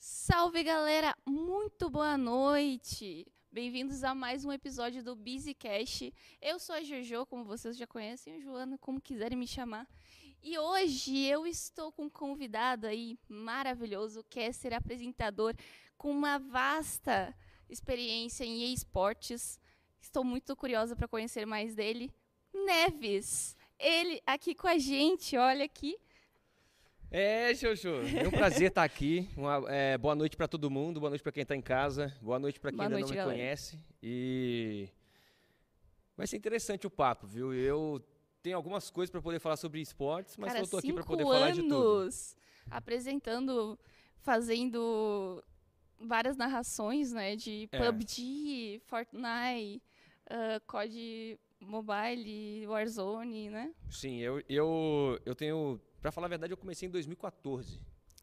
Salve galera, muito boa noite! Bem-vindos a mais um episódio do Busy Cash. Eu sou a Jojo, como vocês já conhecem, o Joana, como quiserem me chamar. E hoje eu estou com um convidado aí maravilhoso, que é ser apresentador com uma vasta experiência em esportes. Estou muito curiosa para conhecer mais dele. Neves, ele aqui com a gente, olha aqui. É, Jojo, é um prazer estar aqui. Uma, é, boa noite para todo mundo, boa noite para quem está em casa, boa noite para quem Boa ainda noite, não me galera. conhece. E vai ser interessante o papo, viu? Eu tenho algumas coisas para poder falar sobre esportes, mas Cara, eu tô aqui para poder falar de tudo. apresentando, fazendo várias narrações, né, de É. PUBG, Fortnite, ah, COD Mobile, Warzone, né? Sim, eu, eu, eu tenho. Para falar a verdade, eu comecei em 2014.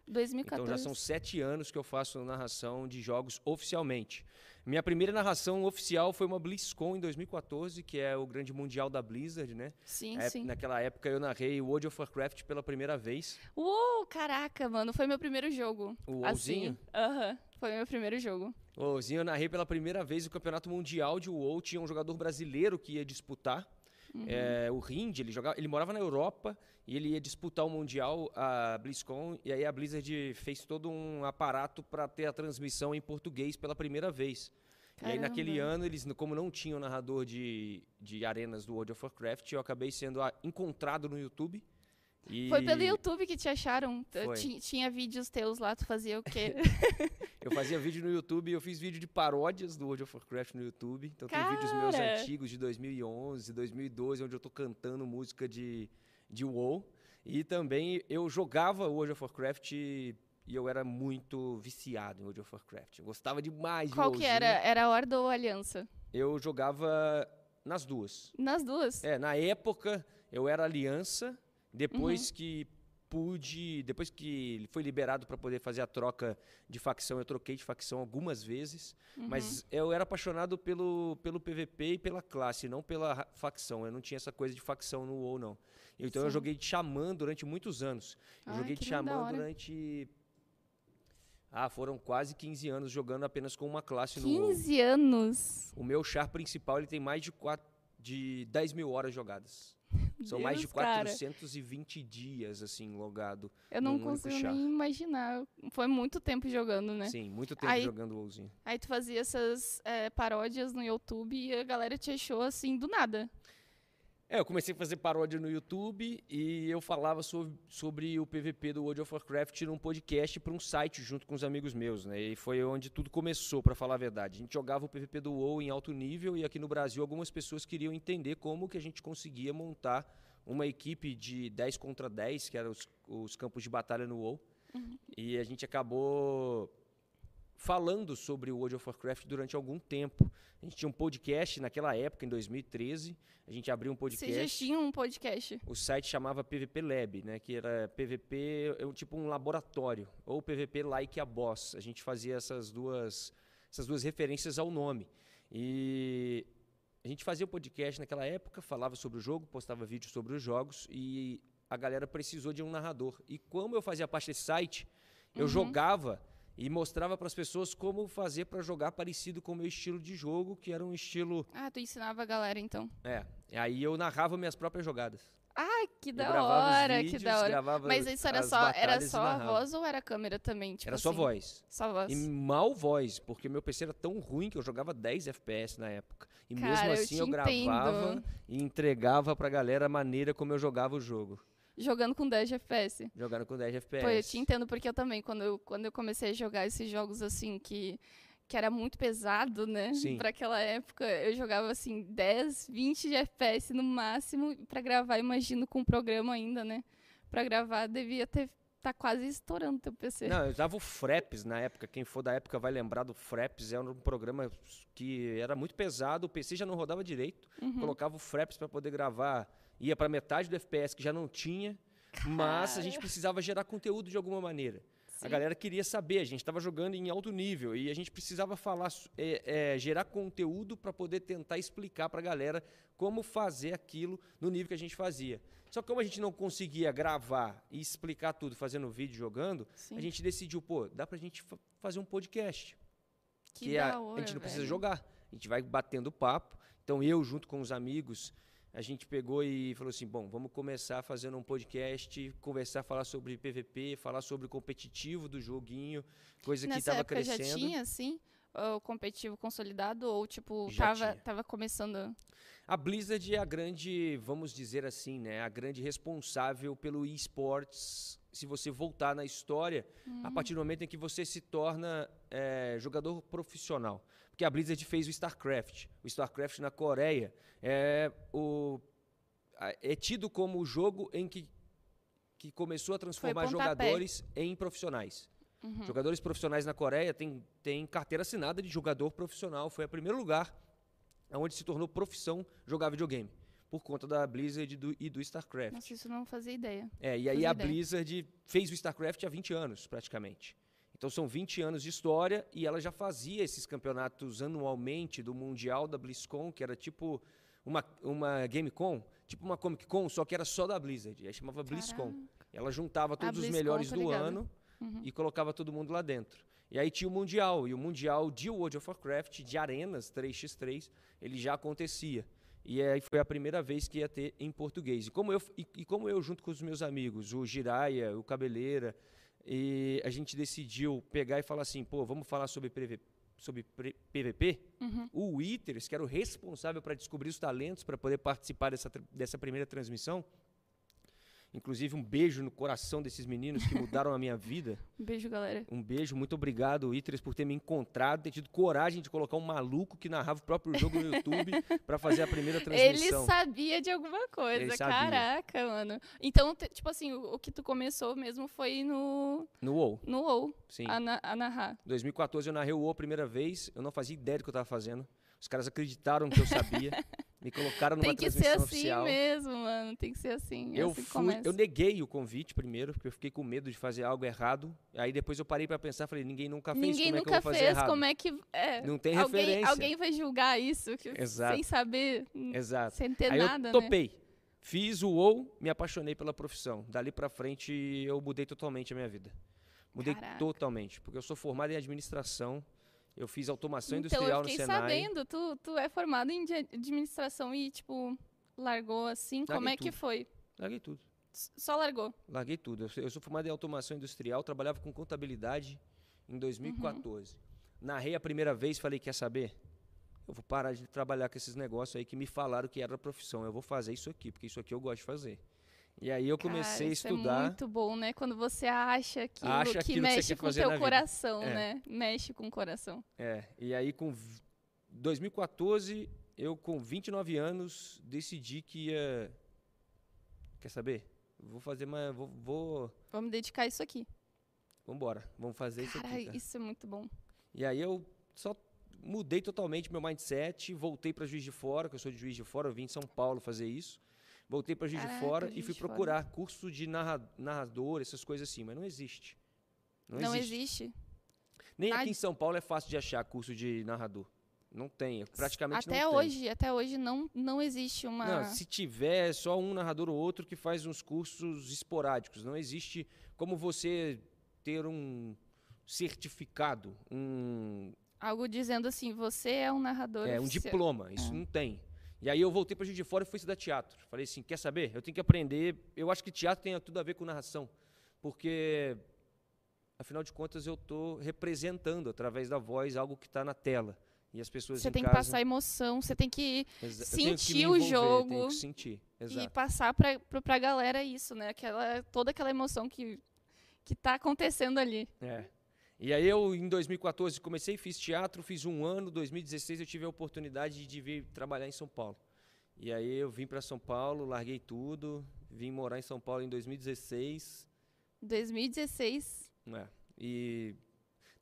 2014. Então já são sete anos que eu faço narração de jogos oficialmente. Minha primeira narração oficial foi uma BlizzCon em 2014, que é o grande mundial da Blizzard, né? Sim, É, sim. naquela época eu narrei o World of Warcraft pela primeira vez. Uou, caraca, mano, foi meu primeiro jogo. O assim. WoWzinho? Aham, foi meu primeiro jogo. O WoWzinho eu narrei pela primeira vez o campeonato mundial de WoW. Tinha um jogador brasileiro que ia disputar. Uhum. É, o Rind, ele, jogava, ele morava na Europa e ele ia disputar o Mundial, a BlizzCon. E aí a Blizzard fez todo um aparato para ter a transmissão em português pela primeira vez. E aí naquele Caramba. ano, eles, como não tinham narrador de, de arenas do World of Warcraft, eu acabei sendo ah, encontrado no YouTube. E Foi pelo YouTube que te acharam. T- Foi. ti- Tinha vídeos teus lá, tu fazia o quê? Eu fazia vídeo no YouTube, eu fiz vídeo de paródias do World of Warcraft no YouTube. Então tem vídeos meus Cara! antigos de 2011, 2012, onde eu tô cantando música de, de WoW. E também eu jogava World of Warcraft e eu era muito viciado em World of Warcraft. Eu gostava demais de Qual que era? Era Horda ou Aliança? Eu jogava nas duas. Nas duas. É, na época eu era aliança, depois Uhum. que pude, depois que ele foi liberado para poder fazer a troca de facção, eu troquei de facção algumas vezes, Uhum. mas eu era apaixonado pelo, pelo PVP e pela classe, não pela facção. Eu não tinha essa coisa de facção no WoW não. Então eu Sim. joguei de xamã durante muitos anos. Eu Ai, joguei de xamã durante ah, foram quase 15 anos jogando apenas com uma classe no WoW. 15 anos. O meu char principal ele tem mais de, quatro, de 10 mil horas jogadas. São mais de Deus, cara. 420 dias, assim, logado. Eu não consigo nem imaginar. Foi muito tempo jogando, né? Sim, muito tempo Aí- jogando WoWzinho. Aí tu fazia essas é, paródias no YouTube e a galera te achou assim do nada. É, eu comecei a fazer paródia no YouTube e eu falava sobre, sobre o PVP do World of Warcraft num podcast para um site junto com os amigos meus, né? E foi onde tudo começou, para falar a verdade. A gente jogava o PVP do WoW em alto nível e aqui no Brasil algumas pessoas queriam entender como que a gente conseguia montar uma equipe de 10 contra 10, que eram os, os campos de batalha no WoW. E a gente acabou falando sobre o World of Warcraft durante algum tempo. A gente tinha um podcast naquela época, em 2013. A gente abriu um podcast. Vocês já tinham um podcast. O site chamava PVP Lab, né? Que era PVP, tipo um laboratório, ou PVP Like a Boss. A gente fazia essas duas, essas duas referências ao nome. E a gente fazia o podcast naquela época, falava sobre o jogo, postava vídeos sobre os jogos e a galera precisou de um narrador. E como eu fazia parte desse site, eu Uhum. jogava e mostrava para as pessoas como fazer para jogar parecido com o meu estilo de jogo, que era um estilo, Ah, tu ensinava a galera então. é, aí eu narrava minhas próprias jogadas. Ah, que Eu da hora, que vídeos, da hora. Mas isso era só, era só a voz ou era a câmera também? Tipo Era só assim? voz. Só voz. E mal voz, porque meu PC era tão ruim que eu jogava 10 FPS na época. E Cara, mesmo eu assim te eu, gravava entendo. e entregava pra galera a maneira como eu jogava o jogo. Jogando com 10 de FPS. Jogando com 10 FPS. Pô, eu te entendo porque eu também, quando eu, quando eu comecei a jogar esses jogos assim, que, que era muito pesado, né? Sim. Pra aquela época, eu jogava assim 10, 20 de FPS no máximo. Pra gravar, imagino com o programa ainda, né? Pra gravar, devia ter tá quase estourando teu PC. Não, eu usava o Fraps na época. Quem for da época vai lembrar do Fraps. Era um programa que era muito pesado. O PC já não rodava direito. Uhum. Colocava o Fraps para poder gravar. Ia pra metade do FPS que já não tinha. Mas a gente precisava gerar conteúdo de alguma maneira. A galera queria saber, a gente estava jogando em alto nível e a gente precisava falar, é, é, gerar conteúdo para poder tentar explicar para a galera como fazer aquilo no nível que a gente fazia. Só que como a gente não conseguia gravar e explicar tudo fazendo vídeo jogando, Sim. a gente decidiu, pô, dá para a gente fazer um podcast. Que, que é, hora, a gente não precisa jogar. A gente vai batendo papo. Então eu, junto com os amigos, a gente pegou e falou assim: bom, vamos começar fazendo um podcast, conversar, falar sobre PVP, falar sobre o competitivo do joguinho, coisa Nessa que estava crescendo. já tinha, assim, o competitivo consolidado ou, tipo, tava, tava começando? A Blizzard é a grande, vamos dizer assim, né, a grande responsável pelo esportes. Se você voltar na história, uhum. a partir do momento em que você se torna é, jogador profissional. Porque a Blizzard fez o StarCraft. O StarCraft na Coreia é, o, é tido como o jogo em que, que começou a transformar jogadores em profissionais. Uhum. Jogadores profissionais na Coreia têm, têm carteira assinada de jogador profissional. Foi o primeiro lugar onde se tornou profissão jogar videogame. Por conta da Blizzard e do, e do StarCraft. Nossa, isso não fazia ideia. É, e aí a ideia. Blizzard fez o StarCraft há 20 anos, praticamente. Então são 20 anos de história e ela já fazia esses campeonatos anualmente do Mundial da BlizzCon, que era tipo uma, uma GameCon, tipo uma Comic Con, só que era só da Blizzard. Aí chamava BlizzCon. Ela juntava todos os melhores do ano uhum. e colocava todo mundo lá dentro. E aí tinha o Mundial, e o Mundial de World of Warcraft, de arenas 3x3, ele já acontecia. E aí foi a primeira vez que ia ter em português. E como eu, e, e como eu junto com os meus amigos, o Jiraya, o Cabeleira, e a gente decidiu pegar e falar assim, pô, vamos falar sobre PVP, sobre PVP, uhum. o Withers, que era o responsável para descobrir os talentos para poder participar dessa, dessa primeira transmissão. Inclusive, um beijo no coração desses meninos que mudaram a minha vida. Um beijo, galera. Um beijo, muito obrigado, Withers, por ter me encontrado, ter tido coragem de colocar um maluco que narrava o próprio jogo no YouTube para fazer a primeira transmissão. Ele sabia de alguma coisa, caraca, mano. Então, tipo assim, o, o, que tu começou mesmo foi no... No WoW. No WoW, Sim. A, na, a narrar. Em 2014 eu narrei o WoW a primeira vez, eu não fazia ideia do que eu estava fazendo. Os caras acreditaram que eu sabia. Me colocaram numa Tem que ser assim mesmo, mano. Tem que ser assim. Eu assim fui, eu neguei o convite primeiro, porque eu fiquei com medo de fazer algo errado. Aí depois eu parei para pensar, falei, ninguém nunca fez, ninguém como nunca é que eu vou fez, fazer errado? como é que é, Não tem alguém, referência. Alguém vai julgar isso Exato. sem saber, Exato. sem ter Aí nada, eu topei. Né? Fiz o WoW, me apaixonei pela profissão. Dali para frente eu mudei totalmente a minha vida. Mudei Caraca. totalmente, porque eu sou formado em administração. Eu fiz automação então, industrial no Senai. Então, eu fiquei sabendo, tu, tu é formado em administração e, tipo, largou assim, Larguei como é tudo. que foi? Larguei tudo. Só largou? Larguei tudo. Eu sou, eu sou formado em automação industrial, trabalhava com contabilidade em 2014. Narrei a primeira vez, falei, quer saber? Eu vou parar de trabalhar com esses negócios aí que me falaram que era a profissão. Eu vou fazer isso aqui, porque isso aqui eu gosto de fazer. E aí eu comecei Cara, a isso estudar. é muito bom, né? Quando você acha aquilo Acha que aquilo que mexe quer com o teu coração, É. né? Mexe com o coração. É, e aí com v- 2014, eu com 29 anos decidi que ia Quer saber? Vou fazer uma vou, vou Vamos dedicar a isso aqui. vambora, vamos fazer isso Cara, aqui. cara. isso é muito bom. E aí eu só mudei totalmente meu mindset, voltei para Juiz de Fora, que eu sou de Juiz de Fora, eu vim em São Paulo fazer isso. Voltei para Juiz de Fora e fui de Fora. procurar curso de narra- narrador, essas coisas assim, mas não existe. Não, Não existe. existe. Nem Nada. aqui em São Paulo é fácil de achar curso de narrador. Não tem, praticamente até não tem. hoje, até hoje não, não existe uma. Não, se tiver é só um narrador ou outro que faz uns cursos esporádicos. Não existe como você ter um certificado, um, Algo dizendo assim, você é um narrador. é, um oficial. diploma. Isso É. não tem. E aí eu voltei para Juiz de Fora e fui estudar teatro. Falei assim, quer saber? Eu tenho que aprender. Eu acho que teatro tem tudo a ver com narração, porque afinal de contas eu estou representando através da voz algo que está na tela. E as pessoas Você em tem que casa, passar emoção, você tem que Exa- tenho que sentir o envolver, jogo Tenho que sentir. e Exato. passar pra, pra, pra galera isso, né? Aquela, toda aquela emoção que, que tá acontecendo ali. É. E aí eu, em 2014, comecei, fiz teatro, fiz um ano. 2016 eu tive a oportunidade de vir trabalhar em São Paulo. E aí eu vim para São Paulo, larguei tudo, vim morar em São Paulo em 2016. 2016. né? E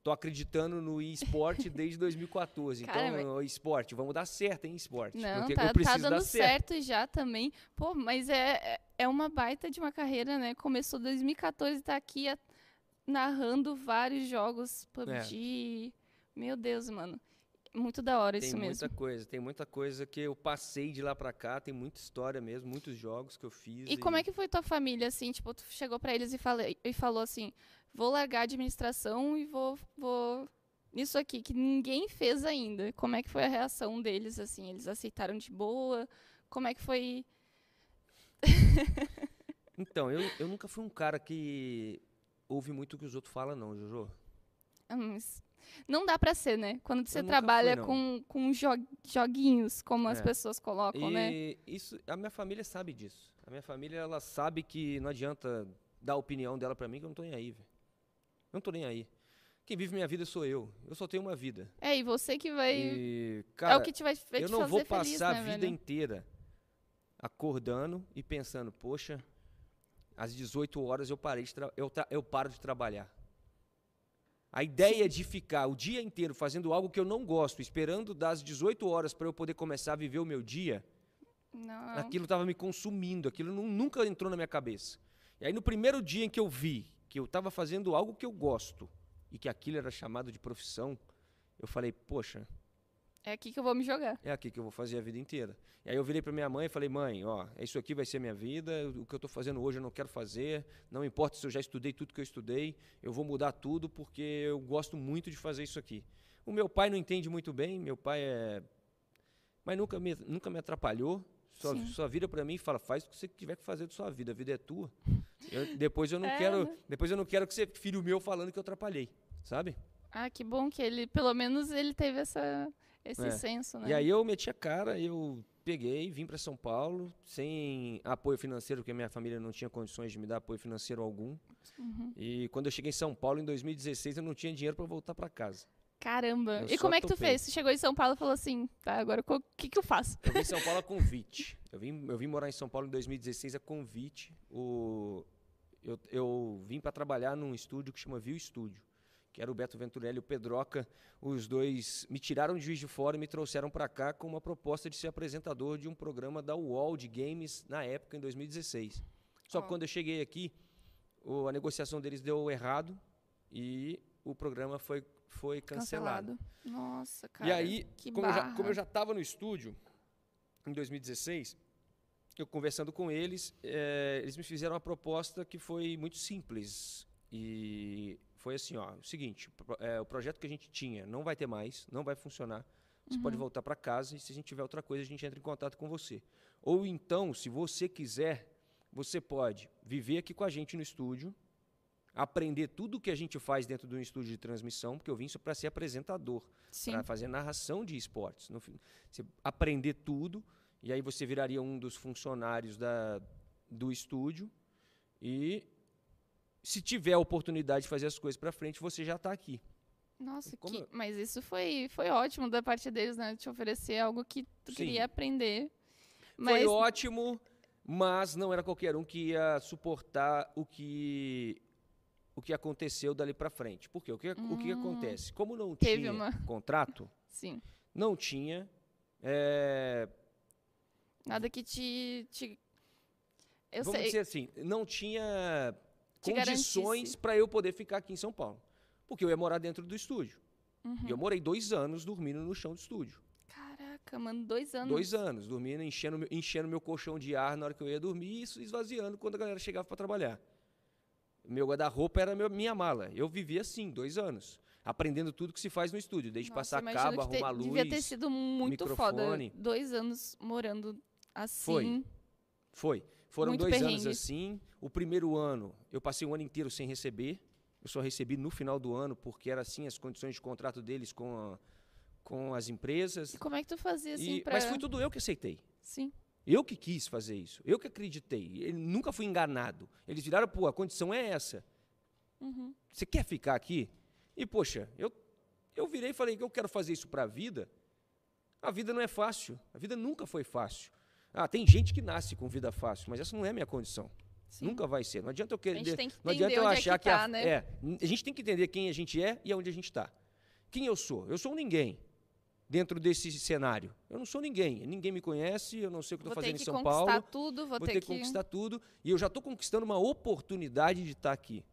tô acreditando no esporte desde 2014. Cara, então, o esporte, vamos dar certo em esporte. Não, porque tá, eu preciso tá dando certo. certo já também. Pô, mas é, é- é uma baita de uma carreira, né? Começou 2014 e tá aqui há narrando vários jogos PUBG. Meu Deus, mano. Muito da hora Tem isso muita mesmo. coisa, tem muita coisa que eu passei de lá pra cá, tem muita história mesmo, muitos jogos que eu fiz. E como é que foi tua família, assim? Tipo, tu chegou pra eles e, falei, e falou assim: vou largar a administração e vou, vou nisso aqui, que ninguém fez ainda. Como é que foi a reação deles, assim? Eles aceitaram de boa? Como é que foi. Então, eu, eu nunca fui um cara que ouve muito o que os outros falam, não, Jojo. Ah, Não dá pra ser, né? Quando você trabalha fui, com, com jo- joguinhos, como as É. pessoas colocam, né? E isso, a minha família sabe disso. A minha família, ela sabe que não adianta dar a opinião dela pra mim, que eu não tô nem aí, velho. Eu não tô nem aí. Quem vive minha vida sou eu. Eu só tenho uma vida. É, e você que vai. E, é cara, o que te vai, vai eu não vou feliz, passar né, a vida velho? inteira acordando e pensando, poxa, às 18 horas eu parei eu, eu paro de trabalhar. A ideia de ficar o dia inteiro fazendo algo que eu não gosto, esperando das 18 horas para eu poder começar a viver o meu dia, Não. aquilo estava me consumindo, aquilo nu- nunca entrou na minha cabeça. E aí no primeiro dia em que eu vi que eu estava fazendo algo que eu gosto e que aquilo era chamado de profissão, eu falei, poxa, É aqui que eu vou me jogar. é aqui que eu vou fazer a vida inteira. E aí eu virei para minha mãe e falei, mãe, ó, isso aqui vai ser minha vida, o que eu estou fazendo hoje eu não quero fazer, não importa se eu já estudei tudo que eu estudei, eu vou mudar tudo porque eu gosto muito de fazer isso aqui. O meu pai não entende muito bem, meu pai é... Mas nunca me, nunca me atrapalhou, só, Sim. só vira para mim e fala, faz o que você tiver que fazer da sua vida, a vida é tua. Eu- depois eu não É, quero, né? depois eu não quero que você filho meu falando que eu atrapalhei, sabe? Ah, que bom que ele, pelo menos, ele teve essa, esse É. senso, né? E aí eu meti a cara, eu peguei, vim para São Paulo, sem apoio financeiro, porque a minha família não tinha condições de me dar apoio financeiro algum. Uhum. E quando eu cheguei em São Paulo, em 2016, eu não tinha dinheiro para voltar para casa. Caramba. Eu E como é que tu fez? Você chegou em São Paulo e falou assim, tá, agora o que, que eu faço? Eu vim em São Paulo a convite. Eu vim, eu vim morar em São Paulo em 2016 a convite. O, eu, eu vim para trabalhar num estúdio que chama Viu Estúdio, que era o Beto Venturelli e o Pedroca. Os dois me tiraram de Juiz de Fora e me trouxeram para cá com uma proposta de ser apresentador de um programa da UOL de games na época, em 2016. Só que quando eu cheguei aqui, o- a negociação deles deu errado e o programa foi, foi cancelado. Nossa, cara. E aí, que como eu, já, como eu já estava no estúdio, em 2016, eu conversando com eles, eh, eles me fizeram uma proposta que foi muito simples. E foi assim, ó, o seguinte, eh, o projeto que a gente tinha não vai ter mais, não vai funcionar. Você Uhum. pode voltar para casa e se a gente tiver outra coisa, a gente entra em contato com você. Ou então, se você quiser, você pode viver aqui com a gente no estúdio, aprender tudo o que a gente faz dentro de um estúdio de transmissão, porque eu vim para ser apresentador para fazer narração de esportes. No você aprender tudo, e aí você viraria um dos funcionários da, do estúdio. E se tiver a oportunidade de fazer as coisas para frente, você já está aqui. Nossa, que... eu- mas isso foi, foi ótimo da parte deles, né? Te oferecer algo que tu Sim. queria aprender. Foi Mas ótimo, mas não era qualquer um que ia suportar o que o que aconteceu dali para frente. Por quê? O que, o que Hum. acontece? Como não tinha uma- contrato, sim, não tinha eh, nada que te... te... Eu vamos sei, dizer assim, não tinha Te condições para eu poder ficar aqui em São Paulo. Porque eu ia morar dentro do estúdio. Uhum. E eu morei dois anos dormindo no chão do estúdio. Caraca, mano, dois anos. Dois anos, dormindo, enchendo, meu- enchendo meu colchão de ar na hora que eu ia dormir e esvaziando quando a galera chegava para trabalhar. Meu guarda-roupa era meu- minha mala. Eu vivia assim, dois anos. Aprendendo tudo que se faz no estúdio, desde Nossa, passar cabo, que te- arrumar luz. Devia ter sido muito foda. microfone. Dois anos morando assim. Foi. Foi. Foram Muito dois anos perrengue. assim. O primeiro ano, eu passei um ano inteiro sem receber. Eu só recebi no final do ano, porque era assim as condições de contrato deles com, a- com as empresas. E como é que tu fazia assim E- pra... Mas foi tudo eu que aceitei. Sim. Eu que quis fazer isso. Eu que acreditei. Ele nunca fui enganado. Eles viraram, pô, a condição é essa. Uhum. Você quer ficar aqui? E, poxa, eu, eu virei e falei que eu quero fazer isso para a vida. A vida não é fácil. A vida nunca foi fácil. Ah, tem gente que nasce com vida fácil, mas essa não é a minha condição. Sim. Nunca vai ser. Não adianta eu A querer. gente tem que não adianta eu é achar que que, a, tá, né? é, a gente tem que entender quem a gente é e aonde a gente está. Quem eu sou? Eu sou um ninguém dentro desse cenário. Eu não sou ninguém. Ninguém me conhece, eu não sei o que Vou estou ter fazendo que em São conquistar Paulo. tudo, vou, Vou ter, ter que conquistar tudo. E eu já estou conquistando uma oportunidade de estar aqui.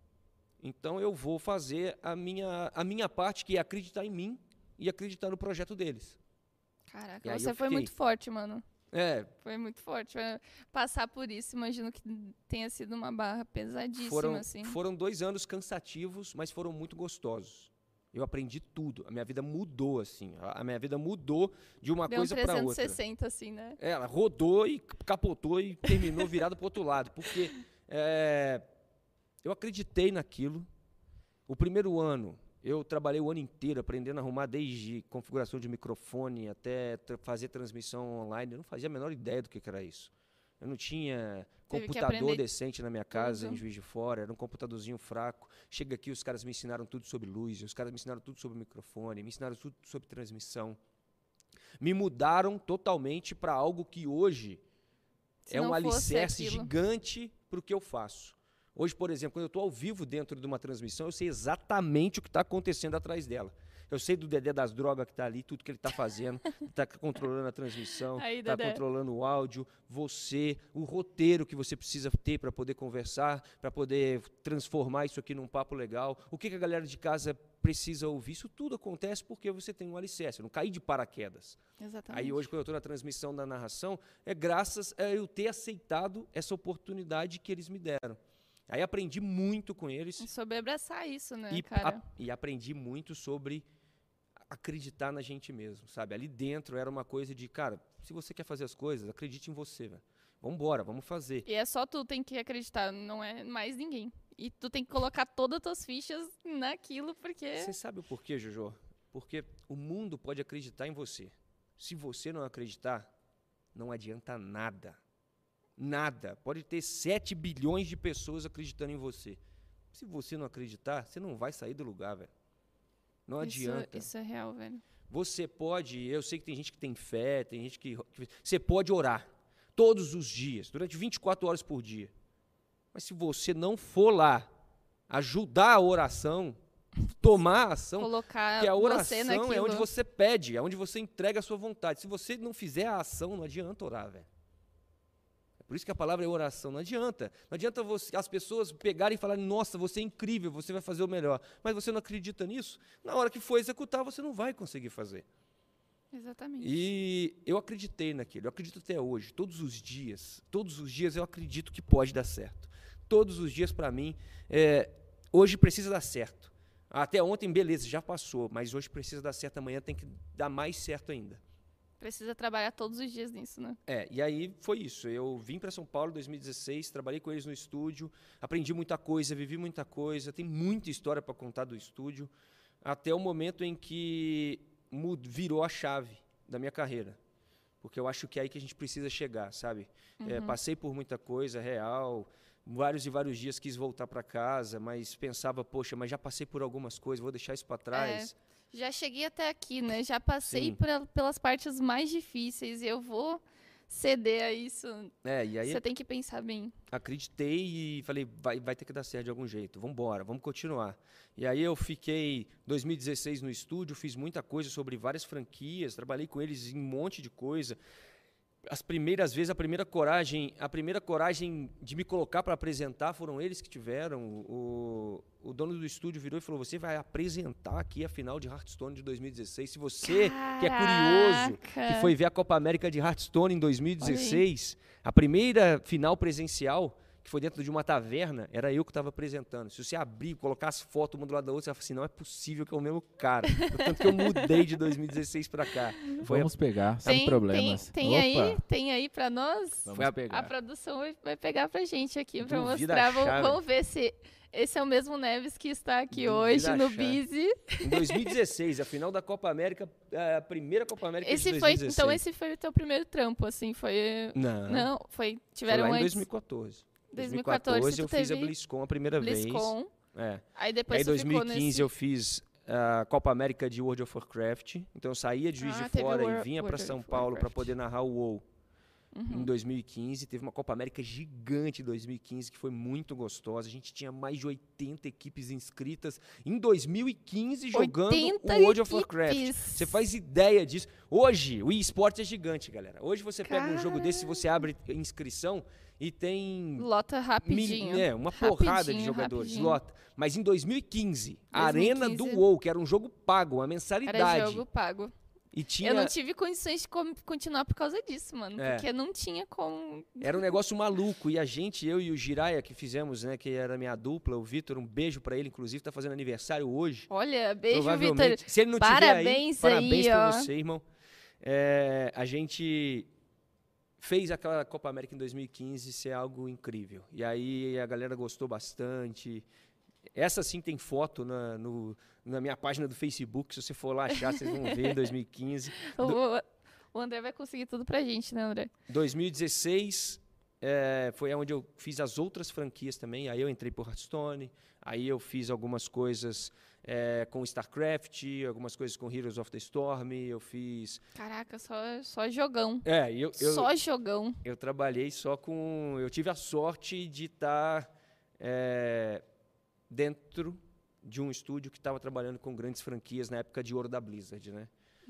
Então eu vou fazer a minha, a minha parte, que é acreditar em mim e acreditar no projeto deles. Caraca, você foi muito forte, mano. É, Foi muito forte. Passar por isso, imagino que tenha sido uma barra pesadíssima, foram, assim. foram dois anos cansativos, mas foram muito gostosos. Eu aprendi tudo. A minha vida mudou, assim. A minha vida mudou de uma Deu coisa para outra. 360, assim, né? É, Ela rodou e capotou e terminou virada para outro lado. Porque é, eu acreditei naquilo. O primeiro ano, eu trabalhei o ano inteiro aprendendo a arrumar desde configuração de microfone até tra- fazer transmissão online. Eu não fazia a menor ideia do que que era isso. Eu não tinha Teve computador decente na minha casa, tudo. em Juiz de Fora. Era um computadorzinho fraco. Chega aqui, os caras me ensinaram tudo sobre luz, os caras me ensinaram tudo sobre microfone, me ensinaram tudo sobre transmissão. Me mudaram totalmente para algo que hoje Se é um alicerce aquilo. gigante para o que eu faço. Hoje, por exemplo, quando eu estou ao vivo dentro de uma transmissão, eu sei exatamente o que está acontecendo atrás dela. Eu sei do Dedé das drogas que está ali, tudo que ele está fazendo, está controlando a transmissão, está controlando o áudio, você, o roteiro que você precisa ter para poder conversar, para poder transformar isso aqui num papo legal. O que, que a galera de casa precisa ouvir? Isso tudo acontece porque você tem um alicerce. Eu não caí de paraquedas. Exatamente. Aí hoje, quando eu estou na transmissão da narração, é graças a eu ter aceitado essa oportunidade que eles me deram. Aí aprendi muito com eles E Sobre abraçar isso, né, e, cara? a- e aprendi muito sobre acreditar na gente mesmo, sabe? Ali dentro era uma coisa de, cara, se você quer fazer as coisas, acredite em você, velho. Vamos embora, vamos fazer. E é só tu tem que acreditar, não é mais ninguém. E tu tem que colocar todas as tuas fichas naquilo, porque. Você sabe o porquê, Jojo? Porque o mundo pode acreditar em você. Se você não acreditar, não adianta nada. Nada. Pode ter 7 bilhões de pessoas acreditando em você. Se você não acreditar, você não vai sair do lugar, velho. Não isso, adianta. Isso é real, velho. Você pode, eu sei que tem gente que tem fé, tem gente que, que- Você pode orar todos os dias, durante 24 horas por dia. Mas se você não for lá ajudar a oração, tomar a ação, Colocar porque a oração é onde você pede, é onde você entrega a sua vontade. Se você não fizer a ação, não adianta orar, velho. Por isso que a palavra é oração. Não adianta. Não adianta você- as pessoas pegarem e falarem, nossa, você é incrível, você vai fazer o melhor. Mas você não acredita nisso, na hora que for executar, você não vai conseguir fazer. Exatamente. E eu acreditei naquilo, eu acredito até hoje, todos os dias, todos os dias eu acredito que pode dar certo. Todos os dias para mim, é, hoje precisa dar certo. Até ontem, beleza, já passou, mas hoje precisa dar certo, amanhã tem que dar mais certo ainda. Precisa trabalhar todos os dias nisso, né? É, e aí foi isso. Eu vim para São Paulo em 2016, trabalhei com eles no estúdio, aprendi muita coisa, vivi muita coisa, tem muita história para contar do estúdio, até o momento em que virou a chave da minha carreira. Porque eu acho que é aí que a gente precisa chegar, sabe? É, passei por muita coisa real, vários e vários dias quis voltar para casa, mas pensava, poxa, mas já passei por algumas coisas, vou deixar isso para trás. Já cheguei até aqui, né? Já passei por- pelas partes mais difíceis e eu vou ceder a isso. É, e aí Você tem que pensar bem. acreditei e falei, vai, vai ter que dar certo de algum jeito, vamos embora, vamos continuar. E aí eu fiquei 2016 no estúdio, fiz muita coisa sobre várias franquias, trabalhei com eles em um monte de coisa. As primeiras vezes, a primeira coragem, a primeira coragem de me colocar para apresentar foram eles que tiveram. O, o dono do estúdio virou e falou: "Você vai apresentar aqui a final de Hearthstone de 2016. Se você que é curioso, que Caraca! foi ver a Copa América de Hearthstone em 2016, a primeira final presencial, que foi dentro de uma taverna, era eu que estava apresentando. Se você abrir, colocar as fotos uma do lado da outra, você vai falar assim, não é possível que é o mesmo cara. Tanto que eu mudei de 2016 para cá. Foi a- Vamos pegar, sem Tem, problemas. tem, tem aí, tem aí pra nós. Vamos Foi a- A pegar. produção vai, pegar pra gente aqui pra Duvida mostrar. a Vamos, vamos ver se esse é o mesmo Neves que está aqui Duvida hoje a no. Busy. Em 2016, a final da Copa América, a primeira Copa América Esse de foi, 2016. então esse foi o teu primeiro trampo, assim, foi... Não, Não, foi... foi Tiveram lá em antes... 2014. 2014 tu eu fiz a BlizzCon a primeira vez. BlizzCon. É. Aí Aí depois em tu ficou 2015 nesse... eu fiz a Copa América de World of Warcraft. Então eu saía de Juiz Ah, de Fora Wor- e vinha para São of Paulo para poder narrar o WoW. em 2015. Teve uma Copa América gigante em 2015, que foi muito gostosa. A gente tinha mais de 80 equipes inscritas em 2015 jogando 80 o World of equipes. Warcraft. Você faz ideia disso. Hoje, o eSports é gigante, galera. Hoje você pega um jogo desse, você abre inscrição e tem Lota mil- rapidinho. é, uma porrada de jogadores. rapidinho. Lota. Mas em 2015, a Arena do 2015. WoW, que era um jogo pago, uma mensalidade. Era jogo pago. E tinha. Eu não tive condições de continuar por causa disso, mano. É. Porque não tinha como. Era um negócio maluco. E a gente, eu e o Jiraya, que fizemos, né? Que era a minha dupla, o Vitor, um beijo pra ele, inclusive, tá fazendo aniversário hoje. Olha, beijo, Vitor. Se ele não Parabéns tiver aí, aí, parabéns pra ó. você, irmão. É, a gente fez aquela Copa América em 2015 ser algo incrível. E aí a galera gostou bastante. Essa sim tem foto na, no- na minha página do Facebook. Se você for lá achar, vocês vão ver em 2015. O, o André vai conseguir tudo pra gente, né, André? 2016 é, foi onde eu fiz as outras franquias também. Aí eu entrei por Hearthstone, aí eu fiz algumas coisas é, com StarCraft, algumas coisas com Heroes of the Storm, eu fiz... Caraca, só, só jogão. É, eu, eu, Só jogão. eu trabalhei só com... Eu tive a sorte de estar é, dentro de um estúdio que estava trabalhando com grandes franquias na época de ouro da Blizzard, né?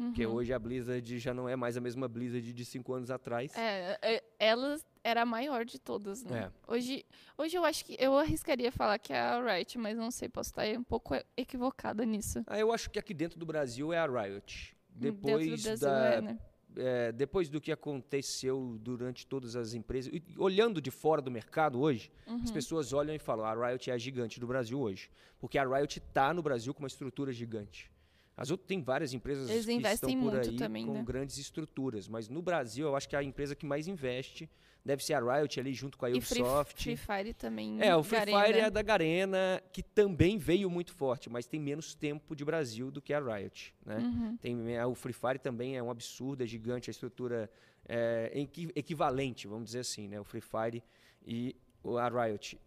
Porque Uhum. hoje a Blizzard já não é mais a mesma Blizzard de cinco anos atrás. É, é, ela era a maior de todas, né? É. Hoje, hoje eu acho que eu arriscaria falar que é a Riot, mas não sei, posso estar um pouco equivocada nisso. Ah, eu acho que aqui dentro do Brasil é a Riot. Depois, Brasil, da, é, né? é, depois do que aconteceu durante todas as empresas, e olhando de fora do mercado hoje, Uhum. as pessoas olham e falam: a Riot é a gigante do Brasil hoje. Porque a Riot está no Brasil com uma estrutura gigante. As outras tem várias empresas Eles que investem estão por muito aí também, com né? grandes estruturas, mas no Brasil eu acho que a empresa que mais investe deve ser a Riot ali junto com a E Free, Ubisoft. Free Fire também. É, o Free Garena. Fire é da Garena, que também veio muito forte, mas tem menos tempo de Brasil do que a Riot, né? Uhum. Tem, é, o Free Fire também é um absurdo, é gigante, a estrutura é equi- equivalente, vamos dizer assim, né? O Free Fire e o- a Riot.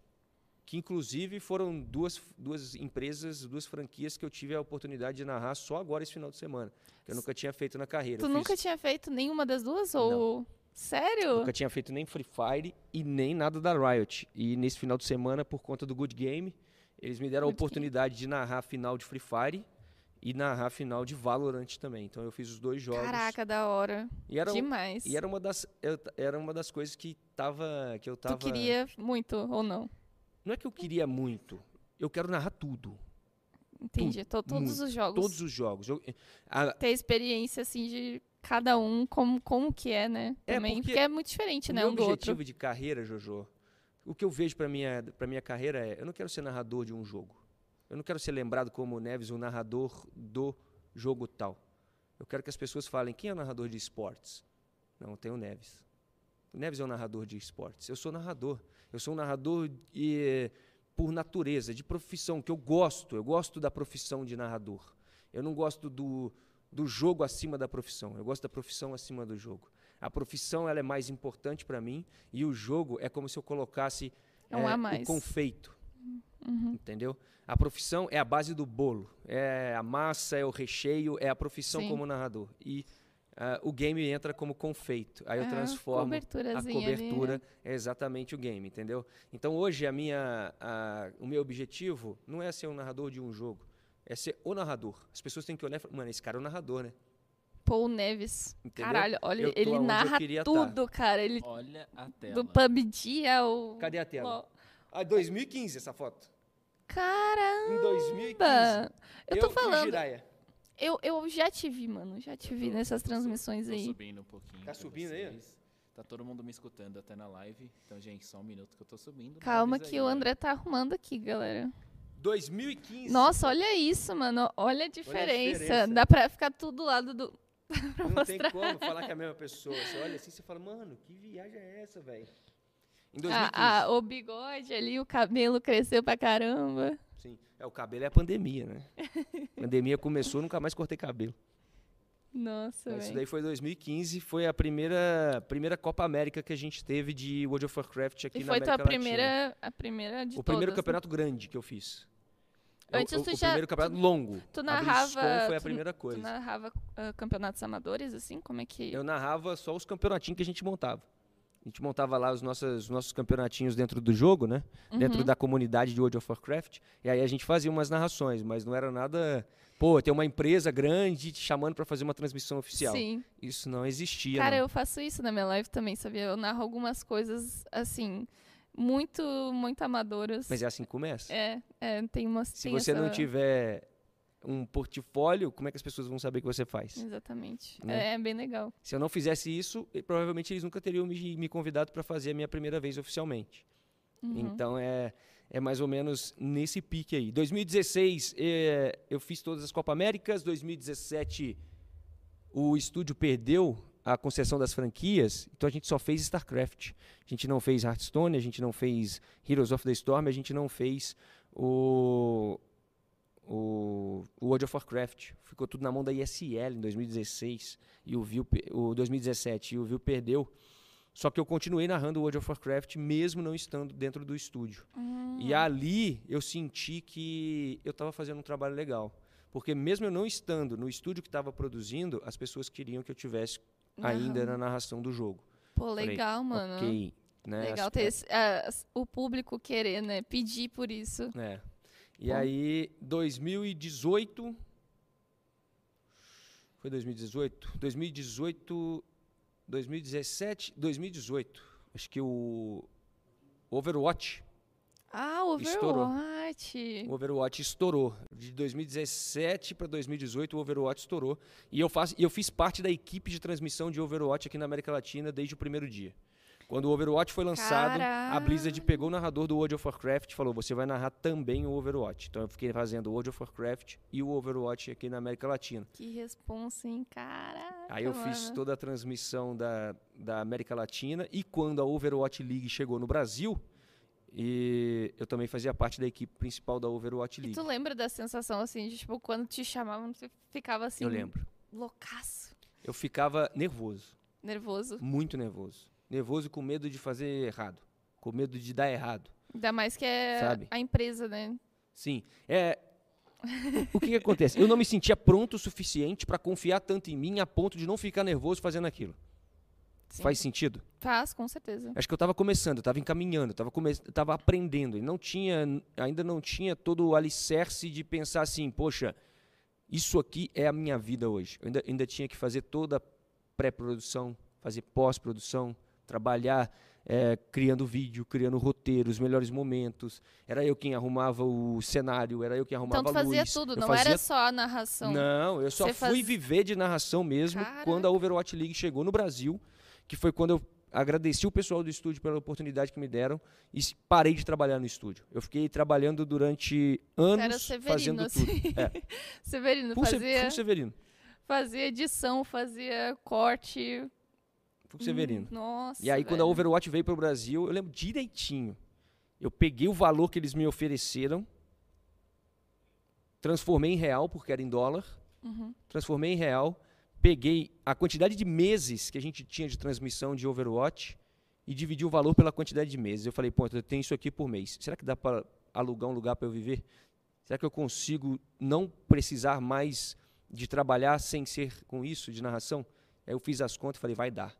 Que inclusive foram duas, duas empresas, duas franquias que eu tive a oportunidade de narrar só agora esse final de semana. Que eu nunca tinha feito na carreira. Tu Eu nunca fiz- tinha feito nenhuma das duas? Ou. Sério? Nunca tinha feito nem Free Fire e nem nada da Riot. E nesse final de semana, por conta do Good Game, eles me deram a Good Game. oportunidade de narrar a final de Free Fire e narrar a final de Valorant também. Então eu fiz os dois jogos. Caraca, da hora. E era, um- Demais. e era uma das era uma das coisas que tava que eu tava Tu queria muito ou não? Não é que eu queria muito. Eu quero narrar tudo, Entendi. To- todos muito. os jogos. todos os jogos. Eu- a- Ter experiência, assim, de cada um, como, como que é, né? É, Também. porque porque, é muito diferente, o né? meu Um do outro. objetivo de carreira, Jojo, o que eu vejo para minha para minha carreira é, eu não quero ser narrador de um jogo. Eu não quero ser lembrado como o Neves, o narrador do jogo tal. Eu quero que as pessoas falem quem é o narrador de esportes. Não, tem o Neves. O Neves é o narrador de esportes. Eu sou narrador. Eu sou um narrador eh, por natureza, de profissão, que eu gosto. Eu gosto da profissão de narrador. Eu não gosto do, do jogo acima da profissão. Eu gosto da profissão acima do jogo. A profissão ela é mais importante para mim e o jogo é como se eu colocasse É um mais. o confeito. Uhum. Entendeu? A profissão é a base do bolo. É a massa, é o recheio, é a profissão Sim. como narrador. E ah, o game entra como confeito. Aí eu É, transformo a ali, cobertura é exatamente o game, entendeu? Então hoje a minha, a- o meu objetivo não é ser um narrador de um jogo, é ser o narrador. As pessoas têm que olhar e falar, mano, esse cara é o narrador, né? Paul Neves. Entendeu? Caralho, olha, Eu ele eu narra tá. tudo, cara. Ele Olha a tela. do PUBG ao. Cadê a tela? Ah, 2015 essa foto. Caramba! Em 2015. Eu tô e o falando. Eu, eu já te vi, mano. Já te vi nessas transmissões Tô aí. subindo um pouquinho. Tá subindo aí. Tá todo mundo me escutando até na live. Então, gente, só um minuto que eu tô subindo. Calma que aí, o né? André tá arrumando aqui, galera. 2015. Nossa, olha isso, mano. Olha a diferença. diferença. Dá pra ficar tudo do lado do. Não tem como falar que é a mesma pessoa. Você olha assim e fala, mano, que viagem é essa, velho? Em 2015. Ah, ah, o bigode ali, o cabelo cresceu pra caramba. Sim. É, o cabelo é a pandemia, né? pandemia começou, nunca mais cortei cabelo. Nossa, Isso daí foi 2015, foi a primeira, primeira Copa América que a gente teve de World of Warcraft aqui E na foi América Latina. primeira, a primeira de O primeiro todas, né? campeonato grande que eu fiz. O- Antes o, tu o já- primeiro campeonato longo. Tu A narrava. BlizzCon foi a tu- primeira Tu coisa. narrava ah, campeonatos amadores, assim? Como é que. Eu narrava só os campeonatinhos que a gente montava. A gente montava lá os nossos, os nossos campeonatinhos dentro do jogo, né? Dentro Uhum. da comunidade de World of Warcraft. E aí a gente fazia umas narrações, mas não era nada. Pô, tem uma empresa grande te chamando para fazer uma transmissão oficial. Sim. Isso não existia. Cara, não. eu faço isso na minha live também, sabia? Eu narro algumas coisas, assim, muito, muito amadoras. Mas é assim que começa. É, é, tem uma. Se você não tiver um portfólio, como é que as pessoas vão saber que você faz? Exatamente. Né? É, bem legal. Se eu não fizesse isso, provavelmente eles nunca teriam me, me convidado para fazer a minha primeira vez oficialmente. Uhum. Então é, é mais ou menos nesse pique aí. 2016 eh, eu fiz todas as Copa Américas. 2017 o estúdio perdeu a concessão das franquias, então a gente só fez StarCraft. A gente não fez Hearthstone, a gente não fez Heroes of the Storm, a gente não fez o, o, o World of Warcraft. Ficou tudo na mão da ISL em 2016 e o, Viu, o 2017 e o Viu perdeu. Só que eu continuei narrando o World of Warcraft mesmo não estando dentro do estúdio. Hum. E ali eu senti que eu estava fazendo um trabalho legal. Porque mesmo eu não estando no estúdio que estava produzindo, as pessoas queriam que eu tivesse ainda na narração do jogo. Pô, Falei, legal, mano. Ok. Né? Legal as- ter esse- as- o público querer, né? Pedir por isso. É. E Bom. aí, 2018. Foi 2018? 2018. 2017. 2018. Acho que o Overwatch. Ah, Estourou. Overwatch. O Overwatch estourou. De 2017 para 2018, o Overwatch estourou. E eu, faço, e eu fiz parte da equipe de transmissão de Overwatch aqui na América Latina desde o primeiro dia. Quando o Overwatch foi lançado, a Blizzard pegou o narrador do World of Warcraft e falou: você vai narrar também o Overwatch. Então eu fiquei fazendo o World of Warcraft e o Overwatch aqui na América Latina. Que responsa, hein? Caraca. Aí eu fiz mano. toda a transmissão da, da América Latina e quando a Overwatch League chegou no Brasil, e eu também fazia parte da equipe principal da Overwatch E League. tu lembra da sensação, assim, de, tipo, quando te chamavam, você ficava assim... Eu lembro. Loucaço. Eu ficava nervoso, Nervoso. muito nervoso. Nervoso e com medo de fazer errado, com medo de dar errado. Ainda mais que é Sabe? a empresa, né? Sim, é. O que, que acontece? Eu não me sentia pronto o suficiente para confiar tanto em mim a ponto de não ficar nervoso fazendo aquilo. Sim. Faz sentido? Faz, com certeza. Acho que eu estava começando, eu estava encaminhando, estava come... tava aprendendo. E não tinha, ainda não tinha todo o alicerce de pensar assim, poxa, isso aqui é a minha vida hoje. Eu ainda, ainda tinha que fazer toda a pré-produção, fazer pós-produção, trabalhar eh, criando vídeo, criando roteiro, os melhores momentos. Era eu quem arrumava o cenário, era eu quem arrumava Então tu a fazia luz. tudo, eu não fazia era só a narração. não, eu só Você fui faz- viver de narração mesmo quando a Overwatch League chegou no Brasil, que foi quando eu agradeci o pessoal do estúdio pela oportunidade que me deram e parei de trabalhar no estúdio. Eu fiquei trabalhando durante Era anos Severino, fazendo assim. tudo. É, Severino fazia, Severino. fazia edição, fazia corte. Full Severino. Nossa. E aí quando a velho. Overwatch veio para o Brasil, eu lembro direitinho. Eu peguei o valor que eles me ofereceram, transformei em real, porque era em dólar, Uhum. transformei em real, peguei a quantidade de meses que a gente tinha de transmissão de Overwatch e dividi o valor pela quantidade de meses. Eu falei, pô, eu tenho isso aqui por mês. Será que dá para alugar um lugar para eu viver? Será que eu consigo não precisar mais de trabalhar sem ser com isso, de narração? Aí eu fiz as contas e falei, vai dar.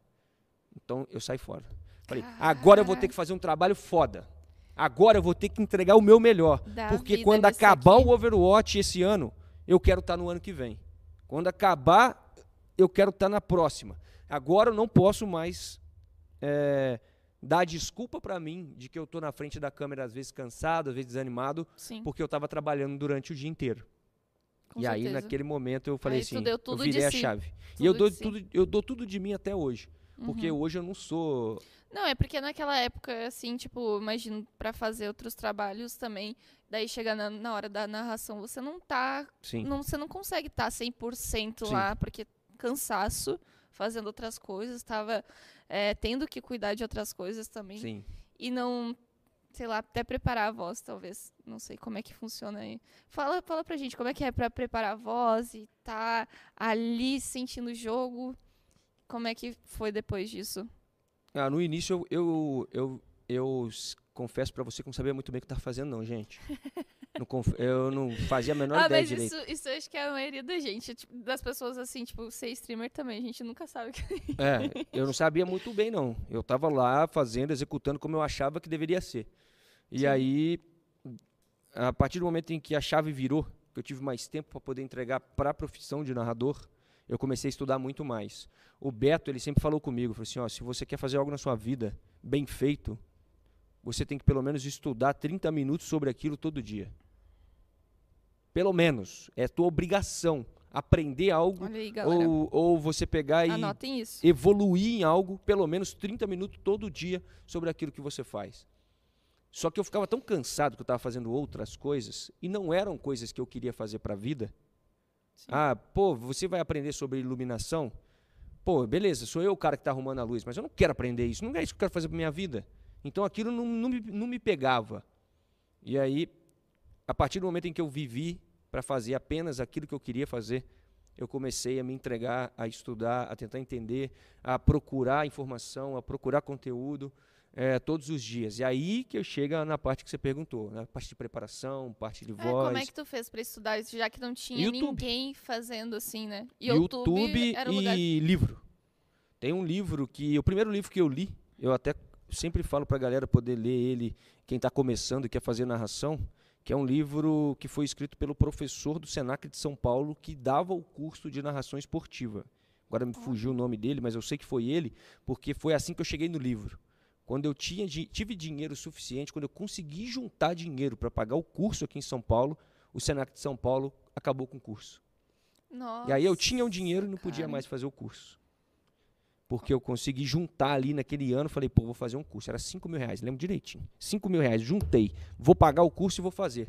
Então eu saí fora. Falei, agora eu vou ter que fazer um trabalho foda. Agora eu vou ter que entregar o meu melhor. Porque quando acabar aqui. o Overwatch esse ano, eu quero estar no ano que vem. Quando acabar, eu quero estar na próxima. Agora eu não posso mais é, dar desculpa para mim de que eu estou na frente da câmera às vezes cansado, às vezes desanimado, Sim, porque eu estava trabalhando durante o dia inteiro. com e aí certeza. naquele momento eu falei Aí assim, eu virei a si. chave. Tudo e eu dou si. tudo, eu dou tudo de mim até hoje, porque Uhum. hoje eu não sou Não, é porque naquela época, assim, tipo, imagino, pra fazer outros trabalhos também, daí chega na, na hora da narração, você não tá, sim. não, você não consegue estar 100% Sim. lá, porque cansaço, fazendo outras coisas, tava é, tendo que cuidar de outras coisas também, Sim. e não, sei lá, até preparar a voz, talvez, não sei como é que funciona aí. Fala, fala pra gente, como é que é pra preparar a voz e tá ali sentindo o jogo, como é que foi depois disso? Ah, no início eu, eu, eu, eu confesso pra você que não sabia muito bem o que estava fazendo, não, gente. Não eu não fazia a menor Ah, ideia mas direito. isso, isso acho que é a maioria da gente. tipo, das pessoas assim, tipo, ser streamer também. A gente nunca sabe o que. É, eu não sabia muito bem, não. Eu tava lá fazendo, executando como eu achava que deveria ser. E Sim. aí, a partir do momento em que a chave virou, que eu tive mais tempo para poder entregar para a profissão de narrador, eu comecei a estudar muito mais. O Beto, ele sempre falou comigo, falou assim, ó, se você quer fazer algo na sua vida bem feito, você tem que pelo menos estudar 30 minutos sobre aquilo todo dia. Pelo menos, é tua obrigação aprender algo aí, ou, ou você pegar e isso. evoluir em algo, pelo menos 30 minutos todo dia sobre aquilo que você faz. Só que eu ficava tão cansado que eu estava fazendo outras coisas e não eram coisas que eu queria fazer para a vida. Sim. Ah, pô, você vai aprender sobre iluminação? Pô, beleza, sou eu o cara que está arrumando a luz, mas eu não quero aprender isso, não é isso que eu quero fazer para minha vida. Então aquilo não, não, me, não me pegava. E aí, a partir do momento em que eu vivi para fazer apenas aquilo que eu queria fazer, eu comecei a me entregar, a estudar, a tentar entender, a procurar informação, a procurar conteúdo eh, todos os dias. E aí que eu chego na parte que você perguntou, na parte de preparação, parte de É, voz. como é que tu fez pra estudar isso, já que não tinha YouTube. ninguém fazendo assim, né? E YouTube, era o lugar. e livro. Tem um livro que. O primeiro livro que eu li, eu até sempre falo pra galera poder ler ele, quem está começando e quer fazer narração, que é um livro que foi escrito pelo professor do Senac de São Paulo que dava o curso de narração esportiva. Agora me fugiu o nome dele, mas eu sei que foi ele, porque foi assim que eu cheguei no livro. Quando eu tinha, tive dinheiro suficiente, quando eu consegui juntar dinheiro para pagar o curso aqui em São Paulo, o Senac de São Paulo acabou com o curso. Nossa, E aí eu tinha um dinheiro e não podia cara. mais fazer o curso. Porque eu consegui juntar ali naquele ano, falei, pô, vou fazer um curso. Era 5 mil reais, lembro direitinho. 5 mil reais, juntei. Vou pagar o curso e vou fazer.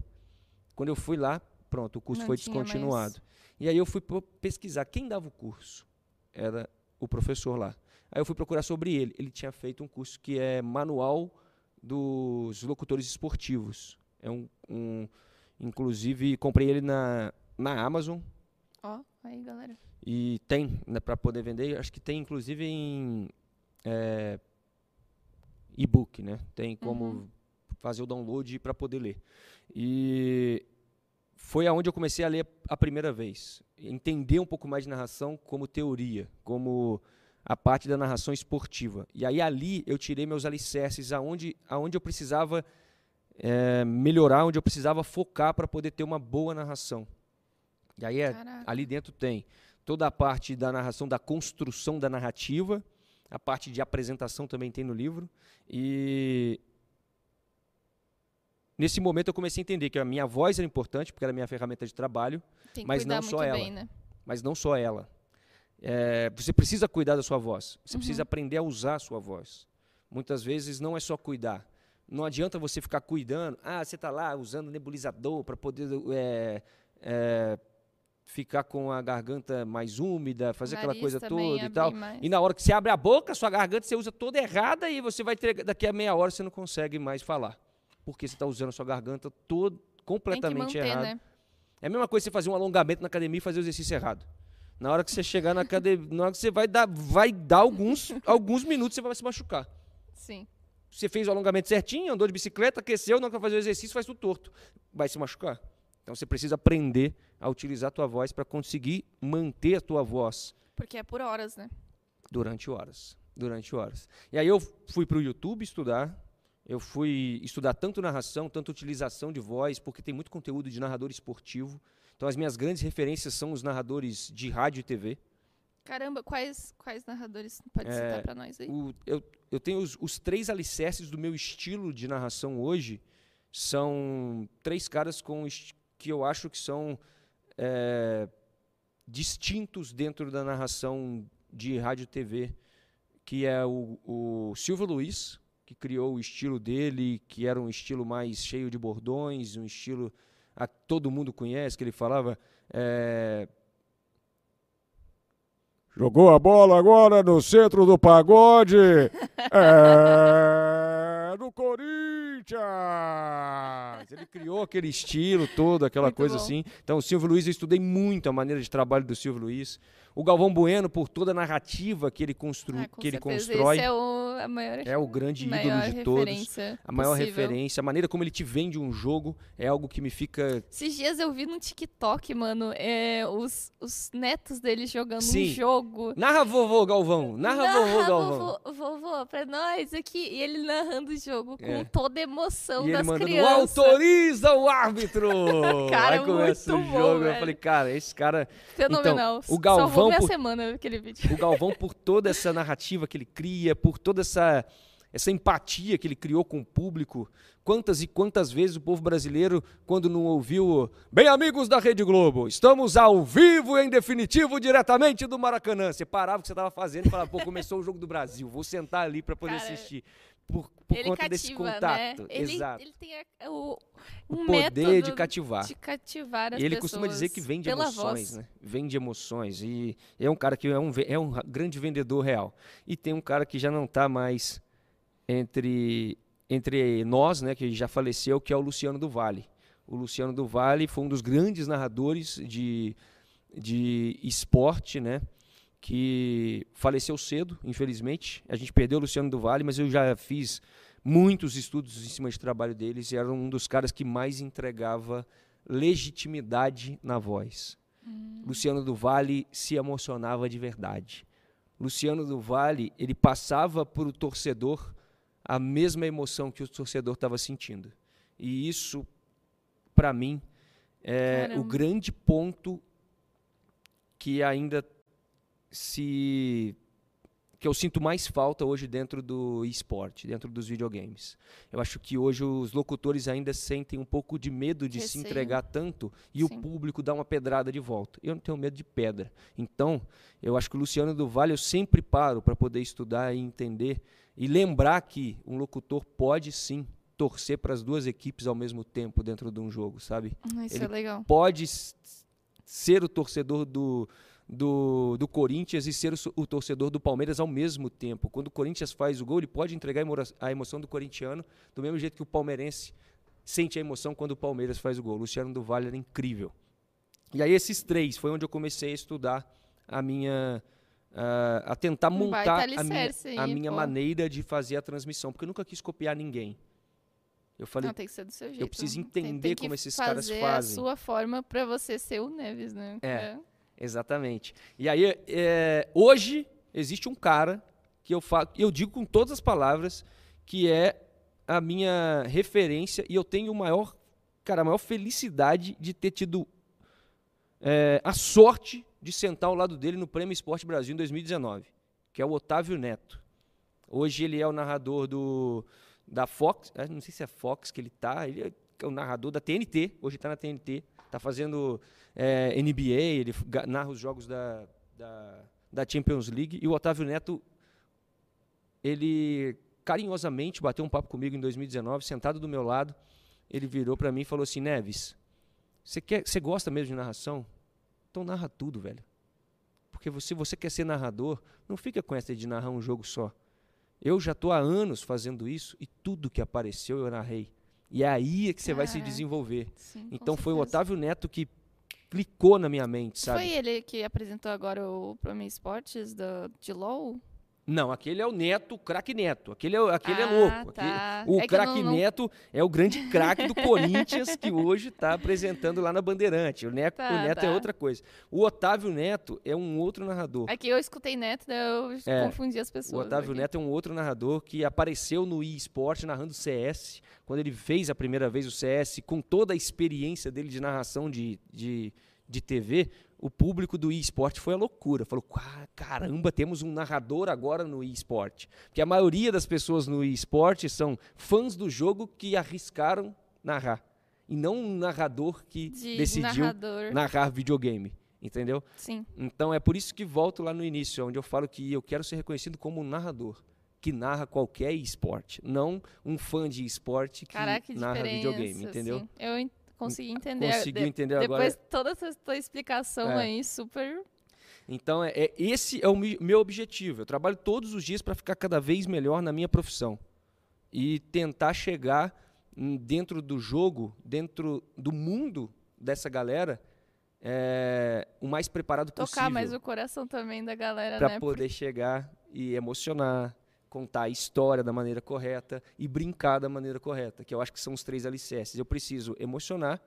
Quando eu fui lá, pronto, o curso Não foi tinha mais. descontinuado. E aí eu fui pesquisar quem dava o curso. Era o professor lá. Aí eu fui procurar sobre ele. Ele tinha feito um curso que é Manual dos Locutores Esportivos. É um, um inclusive comprei ele na, na Amazon. Ó, aí, galera. E tem né, para poder vender, acho que tem inclusive em é, e-book, né? Tem como Uhum. fazer o download para poder ler. E foi aonde eu comecei a ler a primeira vez. Entender um pouco mais de narração como teoria, como a parte da narração esportiva. E aí ali eu tirei meus alicerces aonde, aonde eu precisava é, melhorar, onde eu precisava focar para poder ter uma boa narração. E aí é, ali dentro tem toda a parte da narração, da construção da narrativa, a parte de apresentação também tem no livro. E nesse momento eu comecei a entender que a minha voz era importante, porque era a minha ferramenta de trabalho, mas não só ela. bem, né? mas não só ela. É, você precisa cuidar da sua voz. Você Uhum. precisa aprender a usar a sua voz. Muitas vezes não é só cuidar. Não adianta você ficar cuidando. Ah, você está lá usando nebulizador para poder é, é, ficar com a garganta mais úmida, fazer aquela coisa toda e abrir tal. mais. E na hora que você abre a boca, sua garganta você usa toda errada e você vai ter daqui a meia hora você não consegue mais falar, porque você está usando a sua garganta todo completamente manter, errado. né? É a mesma coisa você fazer um alongamento na academia e fazer o exercício errado. Na hora que você chegar na academia, na hora que você vai dar, vai dar alguns, alguns minutos, você vai se machucar. Sim. Você fez o alongamento certinho, andou de bicicleta, aqueceu, na hora que vai fazer o exercício, faz tudo torto. Vai se machucar. Então você precisa aprender a utilizar a tua voz para conseguir manter a tua voz Porque é por horas, né? durante horas. Durante horas. E aí eu fui para o YouTube estudar. Eu fui estudar tanto narração, tanto utilização de voz, porque tem muito conteúdo de narrador esportivo. Então as minhas grandes referências são os narradores de rádio e TV. Caramba, quais, quais narradores pode É, citar pra nós aí? O- eu, eu tenho os, os três alicerces do meu estilo de narração hoje. São três caras com que eu acho que são é, distintos dentro da narração de rádio e TV, que é o, o Silvio Luiz, que criou o estilo dele, que era um estilo mais cheio de bordões, um estilo a todo mundo conhece, que ele falava é, Jogou a bola agora no centro do pagode. É do Corinthians. Demais. Ele criou aquele estilo todo, aquela Muito coisa bom. assim. Então, o Silvio Luiz, eu estudei muito a maneira de trabalho do Silvio Luiz. O Galvão Bueno, por toda a narrativa que ele, constru... Ah, com que ele constrói, é o, a maior, é o grande ídolo de todos. A maior possível. referência, a maneira como ele te vende um jogo é algo que me fica. Esses dias eu vi no TikTok, mano, é, os, os netos dele jogando Sim. um jogo. Narra vovô Galvão! Narra, vovô Galvão! vovô, vovô, pra nós aqui. E ele narrando o jogo com É. toda a emoção E das crianças. Autoriza o árbitro! Cara, Aí começa o muito bom, jogo. eu falei, cara, esse cara. Fenomenal. Então, o Galvão Salvou minha por- semana aquele vídeo. O Galvão, por toda essa narrativa que ele cria, por toda essa, essa empatia que ele criou com o público. Quantas e quantas vezes o povo brasileiro, quando não ouviu. Bem, amigos da Rede Globo, estamos ao vivo em definitivo diretamente do Maracanã. Você parava o que você estava fazendo e falava, pô, começou o jogo do Brasil, vou sentar ali para poder Cara, assistir. Por, por ele conta cativa, desse né? contato. Ele, Exato. ele tem a- o, o poder de cativar. de cativar as E ele costuma dizer que vende emoções, voz. né? Vende emoções. E é um cara que é um, é um ra- grande vendedor real. E tem um cara que já não está mais entre, entre nós, né? Que já faleceu, que é o Luciano do Vale. O Luciano do Vale foi um dos grandes narradores de, de esporte, né? Que faleceu cedo, infelizmente. A gente perdeu o Luciano do Vale, mas eu já fiz muitos estudos em cima de trabalho deles e era um dos caras que mais entregava legitimidade na voz. Luciano do Vale se emocionava de verdade. Luciano do Vale, ele passava para o torcedor a mesma emoção que o torcedor estava sentindo. E isso, para mim, é o Caramba. grande ponto que ainda se que eu sinto mais falta hoje dentro do esporte, dentro dos videogames. Eu acho que hoje os locutores ainda sentem um pouco de medo de se Receio. entregar tanto e o Sim. público dá uma pedrada de volta. Eu não tenho medo de pedra. Então, eu acho que o Luciano do Vale eu sempre paro para poder estudar e entender e lembrar que um locutor pode sim torcer para as duas equipes ao mesmo tempo dentro de um jogo, sabe? Ah, Isso Ele é legal. pode ser o torcedor do, do, do Corinthians e ser o, o torcedor do Palmeiras ao mesmo tempo. Quando o Corinthians faz o gol, ele pode entregar a emo- a emoção do corintiano do mesmo jeito que o palmeirense sente a emoção quando o Palmeiras faz o gol. O Luciano do Vale era incrível. E aí esses três foi onde eu comecei a estudar a minha ah, a tentar Um montar a minha, alicerce a aí, minha maneira de fazer a transmissão, porque eu nunca quis copiar ninguém. Eu falei, Não, tem que ser do seu jeito. preciso Tem- entender tem que como esses caras fazem. a sua forma pra você ser o Neves, né? É. Exatamente. E aí, é, hoje, existe um cara que eu, fa eu digo com todas as palavras que é a minha referência e eu tenho maior, cara, a maior felicidade de ter tido é, a sorte de sentar ao lado dele no Prêmio Esporte Brasil em 2019, que é o Otávio Neto. Hoje ele é o narrador do da Fox, eh, não sei se é Fox que ele tá, ele é o narrador da TNT, hoje está na TNT, está fazendo eh, NBA, ele narra os jogos da, da, da Champions League, e o Otávio Neto, ele carinhosamente bateu um papo comigo em 2019, sentado do meu lado, ele virou para mim e falou assim, Neves, você quer, você gosta mesmo de narração? Então narra tudo, velho. Porque se você quer ser narrador, não fica com essa de narrar um jogo só. Eu já estou há anos fazendo isso e tudo que apareceu eu narrei. E é aí é que você vai se Caraca. desenvolver. Sim, Então foi o. Otávio Neto que clicou na minha mente, sabe? Foi ele que apresentou agora o Prêmio Esportes do, de LOL? Não, aquele é o Neto, o craque Neto. Aquele é, aquele é Ah, louco. tá. Aquele- o É craque não- Neto é o grande craque do Corinthians que hoje está apresentando lá na Bandeirante. O Neto, Tá, o Neto é tá. outra coisa. O Otávio Neto é um outro narrador. É que eu escutei Neto, daí eu É, confundi as O pessoas. Otávio aqui. Neto é um outro narrador que apareceu no eSport narrando CS. Quando ele fez a primeira vez o CS, com toda a experiência dele de narração de, de, de TV, o público do eSport foi a loucura. Falou: "Ca- caramba, temos um narrador agora no eSport. Porque a maioria das pessoas no eSport são fãs do jogo que arriscaram narrar. E não um narrador que De, de decidiu narrador. narrar videogame. Entendeu? Sim. Então é por isso que volto lá no início, onde eu falo que eu quero ser reconhecido como um narrador que narra qualquer esporte, não um fã de esporte que Caraca, que narra videogame, entendeu? assim. Eu consegui entender. Conseguiu De- entender Depois agora? toda essa tua explicação É. aí, super. Então é, é- esse é o meu objetivo. Eu trabalho todos os dias para ficar cada vez melhor na minha profissão e tentar chegar hum, dentro do jogo, dentro do mundo dessa galera, é, o mais preparado Tocar possível mais o coração também da galera, para né? poder chegar e emocionar, contar a história da maneira correta e brincar da maneira correta, que eu acho que são os três alicerces. Eu preciso emocionar,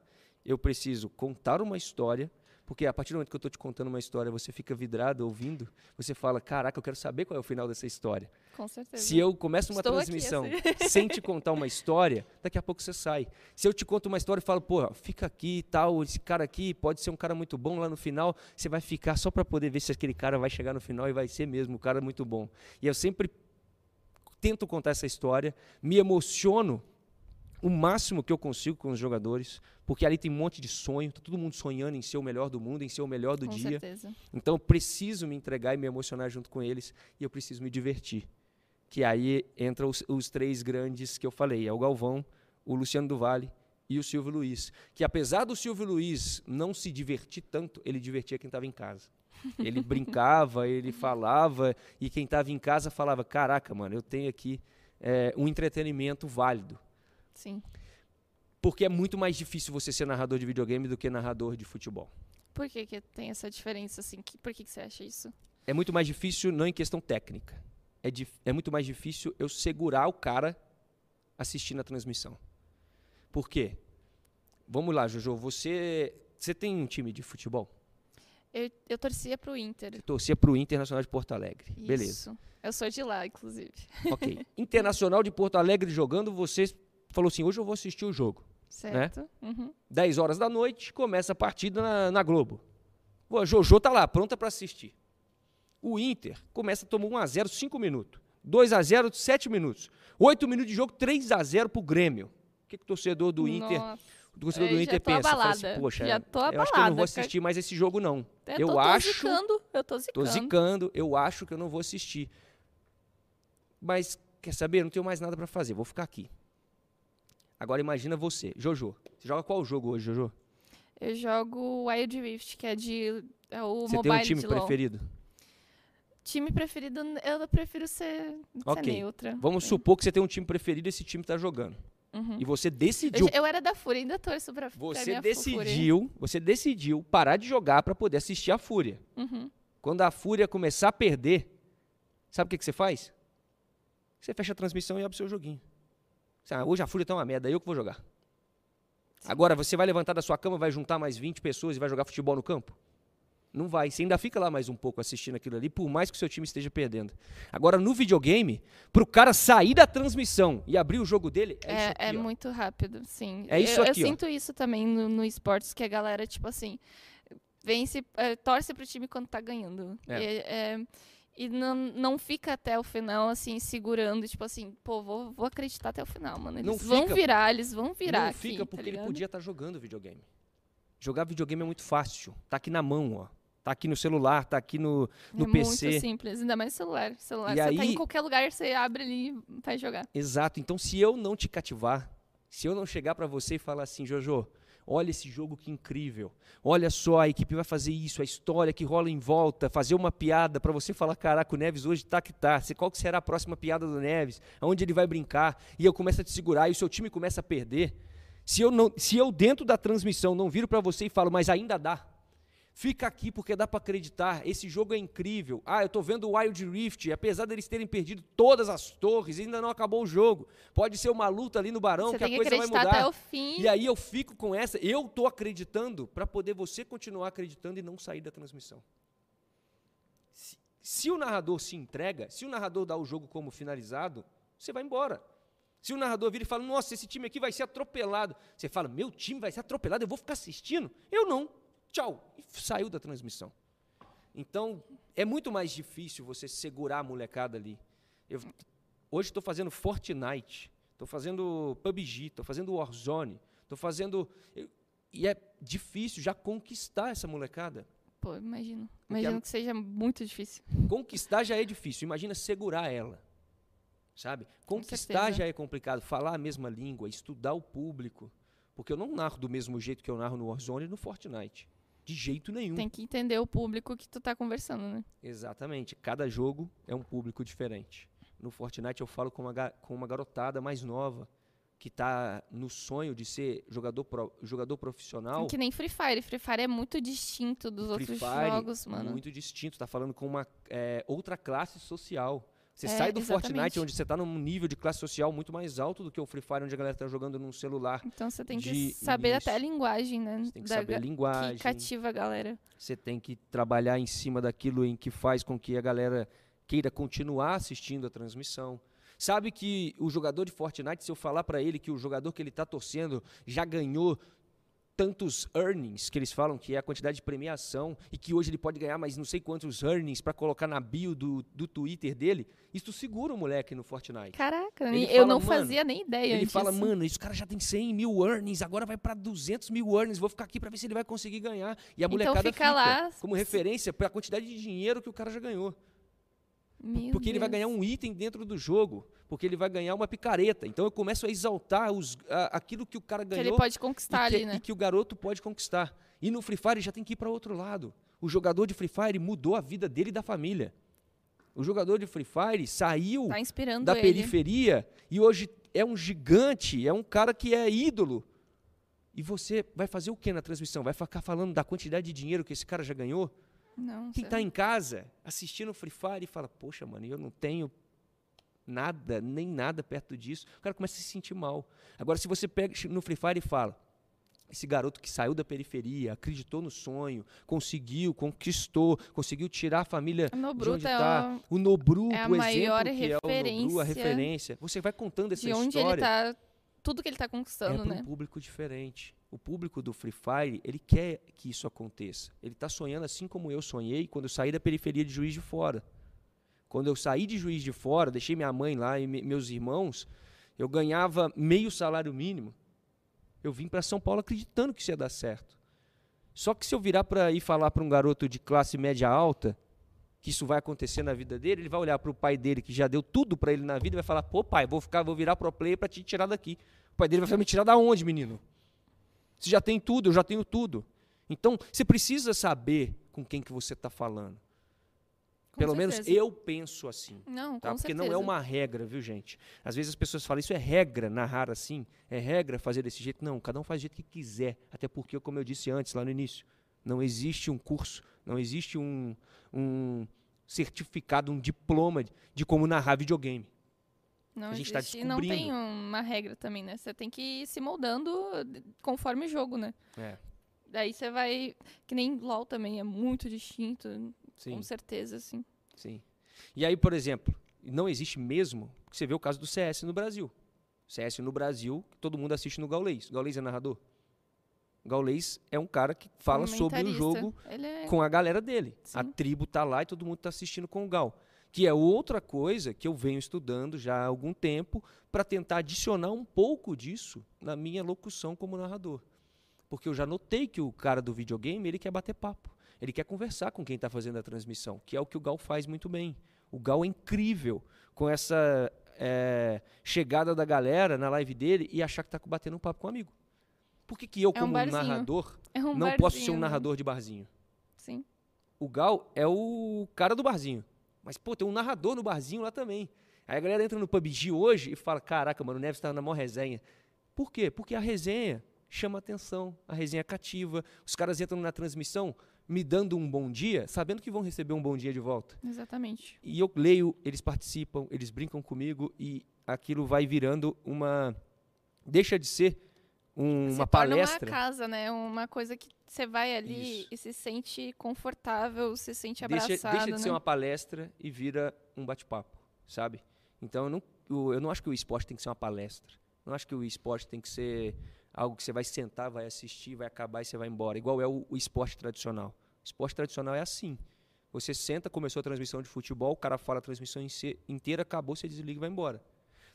eu preciso contar uma história, porque a partir do momento que eu estou te contando uma história, você fica vidrado ouvindo, você fala, caraca, eu quero saber qual é o final dessa história. Com certeza. Se eu começo uma Estou aqui, transmissão assim. sem te contar uma história, daqui a pouco você sai. Se eu te conto uma história e falo, pô, fica aqui e tal, esse cara aqui pode ser um cara muito bom lá no final, você vai ficar só para poder ver se aquele cara vai chegar no final e vai ser mesmo um cara muito bom. E eu sempre tento contar essa história, me emociono o máximo que eu consigo com os jogadores, porque ali tem um monte de sonho, tá todo mundo sonhando em ser o melhor do mundo, em ser o melhor do Com dia. certeza. Então eu preciso me entregar e me emocionar junto com eles e eu preciso me divertir. Que aí entram os, os três grandes que eu falei, é o Galvão, o Luciano do Vale e o Silvio Luiz. Que apesar do Silvio Luiz não se divertir tanto, ele divertia quem estava em casa. Ele brincava, ele falava e quem estava em casa falava: Caraca, mano, eu tenho aqui é, um entretenimento válido. Sim. Porque é muito mais difícil você ser narrador de videogame do que narrador de futebol. Por que, que tem essa diferença, assim? Que, por que, que você acha isso? é muito mais difícil não em questão técnica. É, é muito mais difícil eu segurar o cara assistindo a transmissão. Por quê? Vamos lá, Jojo. Você, você tem um time de futebol? Eu, eu torcia pro Inter. Você torcia para o Internacional de Porto Alegre. Beleza. Isso. Eu sou de lá, inclusive. Ok. Internacional de Porto Alegre jogando, você falou assim: hoje eu vou assistir o jogo. Certo? Uhum. 10 horas da noite, começa a partida na, na Globo. A Jojo tá lá, pronta para assistir. O Inter começa a tomar 1x0, 5 minutos. 2x0, 7 minutos. 8 minutos de jogo, 3x0 pro Grêmio. O que, que o torcedor do Inter, Nossa, o torcedor do eu já Inter tô pensa? Assim, abalada. Poxa, tô eu acho que eu não abalada, vou assistir mais esse jogo, não. eu eu tô, tô acho- zicando. Eu tô Tô zicando. zicando, eu acho que eu não vou assistir. Mas, quer saber? Eu não tenho mais nada para fazer, vou ficar aqui. Agora imagina você, Jojo. Você joga qual jogo hoje, Jojo? Eu jogo Wild Rift, que é de. É o Você mobile tem um time preferido? Time preferido, eu prefiro ser, ser Ok. neutra. Vamos supor que você tem um time preferido e esse time tá jogando. Uhum. E você Eu, decidiu, eu era da Fúria, ainda torço pra, pra você minha Fúria. decidiu, você decidiu parar de jogar para poder assistir a Fúria. Uhum. Quando a Fúria começar a perder, sabe o que, que você faz? Você fecha a transmissão e abre o seu joguinho. Você, ah, hoje a Fúria tá uma merda, eu que vou jogar. Agora, você vai levantar da sua cama, vai juntar mais 20 pessoas e vai jogar futebol no campo? Não vai. Você ainda fica lá mais um pouco assistindo aquilo ali, por mais que o seu time esteja perdendo. Agora, no videogame, pro cara sair da transmissão e abrir o jogo dele, é, isso É, aqui, é ó. muito rápido, sim. É isso eu, aqui, ó. eu sinto isso também no, no esportes, que a galera, tipo assim, vence, é, torce pro time quando tá ganhando. É. E, é, e não, não fica até o final, assim, segurando, tipo assim, pô, vou, vou acreditar até o final, mano. Não Eles vão fica- virar, eles vão virar Não aqui, fica tá porque ele ligado? podia estar jogando videogame. Jogar videogame é muito fácil. Tá aqui na mão, ó. Tá aqui no celular, tá aqui no, no é PC. muito simples, ainda mais celular. celular E você tá aí- em qualquer lugar, você abre ali e vai jogar. Exato. Então, se eu não te cativar, se eu não chegar pra você e falar assim, Jojo, olha esse jogo que incrível. Olha só, a equipe vai fazer isso, a história que rola em volta, fazer uma piada pra você falar, caraca, o Neves hoje tá que tá. Qual que será a próxima piada do Neves? Aonde ele vai brincar? E eu começo a te segurar e o seu time começa a perder. Se eu, não, se eu dentro da transmissão não viro pra você e falo, mas ainda dá. Fica aqui porque dá pra acreditar. Esse jogo é incrível. Ah, eu tô vendo o Wild Rift. Apesar deles terem perdido todas as torres, ainda não acabou o jogo. Pode ser uma luta ali no Barão você que a coisa vai mudar. até o fim. E aí eu fico com essa, eu tô acreditando para poder você continuar acreditando e não sair da transmissão. Se, se o narrador se entrega, se o narrador dá o jogo como finalizado, você vai embora. Se o narrador vira e fala, nossa, esse time aqui vai ser atropelado. Você fala, meu time vai ser atropelado, eu vou ficar assistindo? Eu não. Tchau. E saiu da transmissão. Então, é muito mais difícil você segurar a molecada ali. Eu, hoje estou fazendo Fortnite, estou fazendo PUBG, estou fazendo Warzone, estou fazendo. eu- e é difícil já conquistar essa molecada. Pô, imagino. Imagino a- que seja muito difícil. Conquistar já é difícil, imagina segurar ela. Sabe? Conquistar já é complicado, falar a mesma língua, estudar o público. Porque eu não narro do mesmo jeito que eu narro no Warzone e no Fortnite. De jeito nenhum. Tem que entender o público que tu tá conversando, né? Exatamente. Cada jogo é um público diferente. No Fortnite eu falo com uma, com uma garotada mais nova. que tá no sonho de ser jogador, pro- jogador profissional, Que nem Free Fire. Free Fire é muito distinto dos Free outros Fire, jogos, mano. muito distinto, tá falando com uma é, outra classe social. Você É, sai do exatamente. Fortnite, onde você tá num nível de classe social muito mais alto do que o Free Fire, onde a galera tá jogando num celular. Então você tem que de saber até a linguagem, né? Você tem que da saber a linguagem. Que cativa a galera. Você tem que trabalhar em cima daquilo em que faz com que a galera queira continuar assistindo a transmissão. Sabe que o jogador de Fortnite, se eu falar pra ele que o jogador que ele tá torcendo já ganhou tantos earnings, que eles falam que é a quantidade de premiação, e que hoje ele pode ganhar mais não sei quantos earnings pra colocar na bio do, do Twitter dele, isso segura o moleque no Fortnite. Caraca, Ele eu fala, não fazia nem ideia Ele fala, mano, esse cara já tem 100 mil earnings, agora vai pra 200 mil earnings, vou ficar aqui pra ver se ele vai conseguir ganhar. E a Então molecada fica lá, como referência para a quantidade de dinheiro que o cara já ganhou. Meu Porque ele vai Deus. ganhar um item dentro do jogo, porque ele vai ganhar uma picareta. Então eu começo a exaltar os, a- aquilo que o cara Que ganhou ele pode e, conquistar que, ali, né? e que o garoto pode conquistar. E no Free Fire já tem que ir para outro lado. O jogador de Free Fire mudou a vida dele e da família. O jogador de Free Fire saiu Tá da ele. periferia e hoje é um gigante, é um cara que é ídolo. E você vai fazer o que na transmissão? Vai ficar falando da quantidade de dinheiro que esse cara já ganhou? Não, Quem cê- tá em casa assistindo Free Fire e fala, poxa, mano, eu não tenho nada, nem nada perto disso, o cara começa a se sentir mal. Agora, se você pega no Free Fire e fala, esse garoto que saiu da periferia, acreditou no sonho, conseguiu, conquistou, conseguiu tirar a família O de onde é está. o- O Nobru, é a o maior exemplo que é o Nobru, a referência. Você vai contando essa de onde história ele tá. Tudo que ele tá é conquistando, para né? um público diferente. O público do Free Fire, ele quer que isso aconteça. Ele está sonhando assim como eu sonhei quando eu saí da periferia de Juiz de Fora. Quando eu saí de Juiz de Fora, deixei minha mãe lá e me- meus irmãos, eu ganhava meio salário mínimo. Eu vim para São Paulo acreditando que isso ia dar certo. Só que se eu virar para ir falar para um garoto de classe média alta que isso vai acontecer na vida dele, ele vai olhar para o pai dele que já deu tudo para ele na vida e vai falar: "Pô, pai, vou ficar, vou virar pro player para te tirar daqui". O pai dele vai falar: "Me tirar da onde, menino? Você já tem tudo, eu já tenho tudo". Então, você precisa saber com quem que você está falando. Com Pelo menos certeza. eu penso assim. Não, Tá? Porque certeza. não é uma regra, viu, gente? Às vezes as pessoas falam, isso é regra narrar assim, é regra fazer desse jeito. Não, cada um faz do jeito que quiser. Até porque, como eu disse antes, lá no início, não existe um curso, não existe um, um certificado, um diploma de como narrar videogame. Não a gente tá existe, e não tem descobrindo. uma regra também, né? Você tem que ir se moldando conforme o jogo, né? É, Daí você vai. Que nem LOL também é muito distinto, sim, com certeza, assim. sim. E aí, por exemplo, não existe mesmo, você vê o caso do CS no Brasil. CS no Brasil, todo mundo assiste no Gaulês. Gaulês é narrador? Gaulês é um cara que fala sobre o jogo é. com a galera dele. A Sim. tribo tá lá e todo mundo tá assistindo com o Gal. Que é outra coisa que eu venho estudando já há algum tempo para tentar adicionar um pouco disso na minha locução como narrador. Porque eu já notei que o cara do videogame, ele quer bater papo. Ele quer conversar com quem está fazendo a transmissão, que é o que o Gal faz muito bem. O Gal é incrível com essa é, chegada da galera na live dele e achar que está batendo um papo com um amigo. Por que, que eu, É um como barzinho. narrador, É um não posso ser barzinho, um narrador de barzinho? Sim. o Gal é o cara do barzinho. Mas, pô, tem um narrador no barzinho lá também. Aí a galera entra no PUBG hoje e fala: Caraca, mano, o Neves tá na maior resenha. Por quê? Porque a resenha chama atenção, a resenha é cativa. Os caras entram na transmissão me dando um bom dia, sabendo que vão receber um bom dia de volta. Exatamente. E eu leio, eles participam, eles brincam comigo e aquilo vai virando uma. Deixa de ser um- uma palestra. uma casa, né? Uma coisa que você vai ali Isso. e se sente confortável, se sente deixa, abraçado, deixa de né? ser uma palestra e vira um bate-papo, sabe? Então eu não, eu, eu não acho que o esporte tem que ser uma palestra. Não acho que o esporte tem que ser algo que você vai sentar, vai assistir, vai acabar e você vai embora. Igual é o, o esporte tradicional. O esporte tradicional é assim. Você senta, começou a transmissão de futebol, o cara fala a transmissão inteira, acabou, você desliga e vai embora.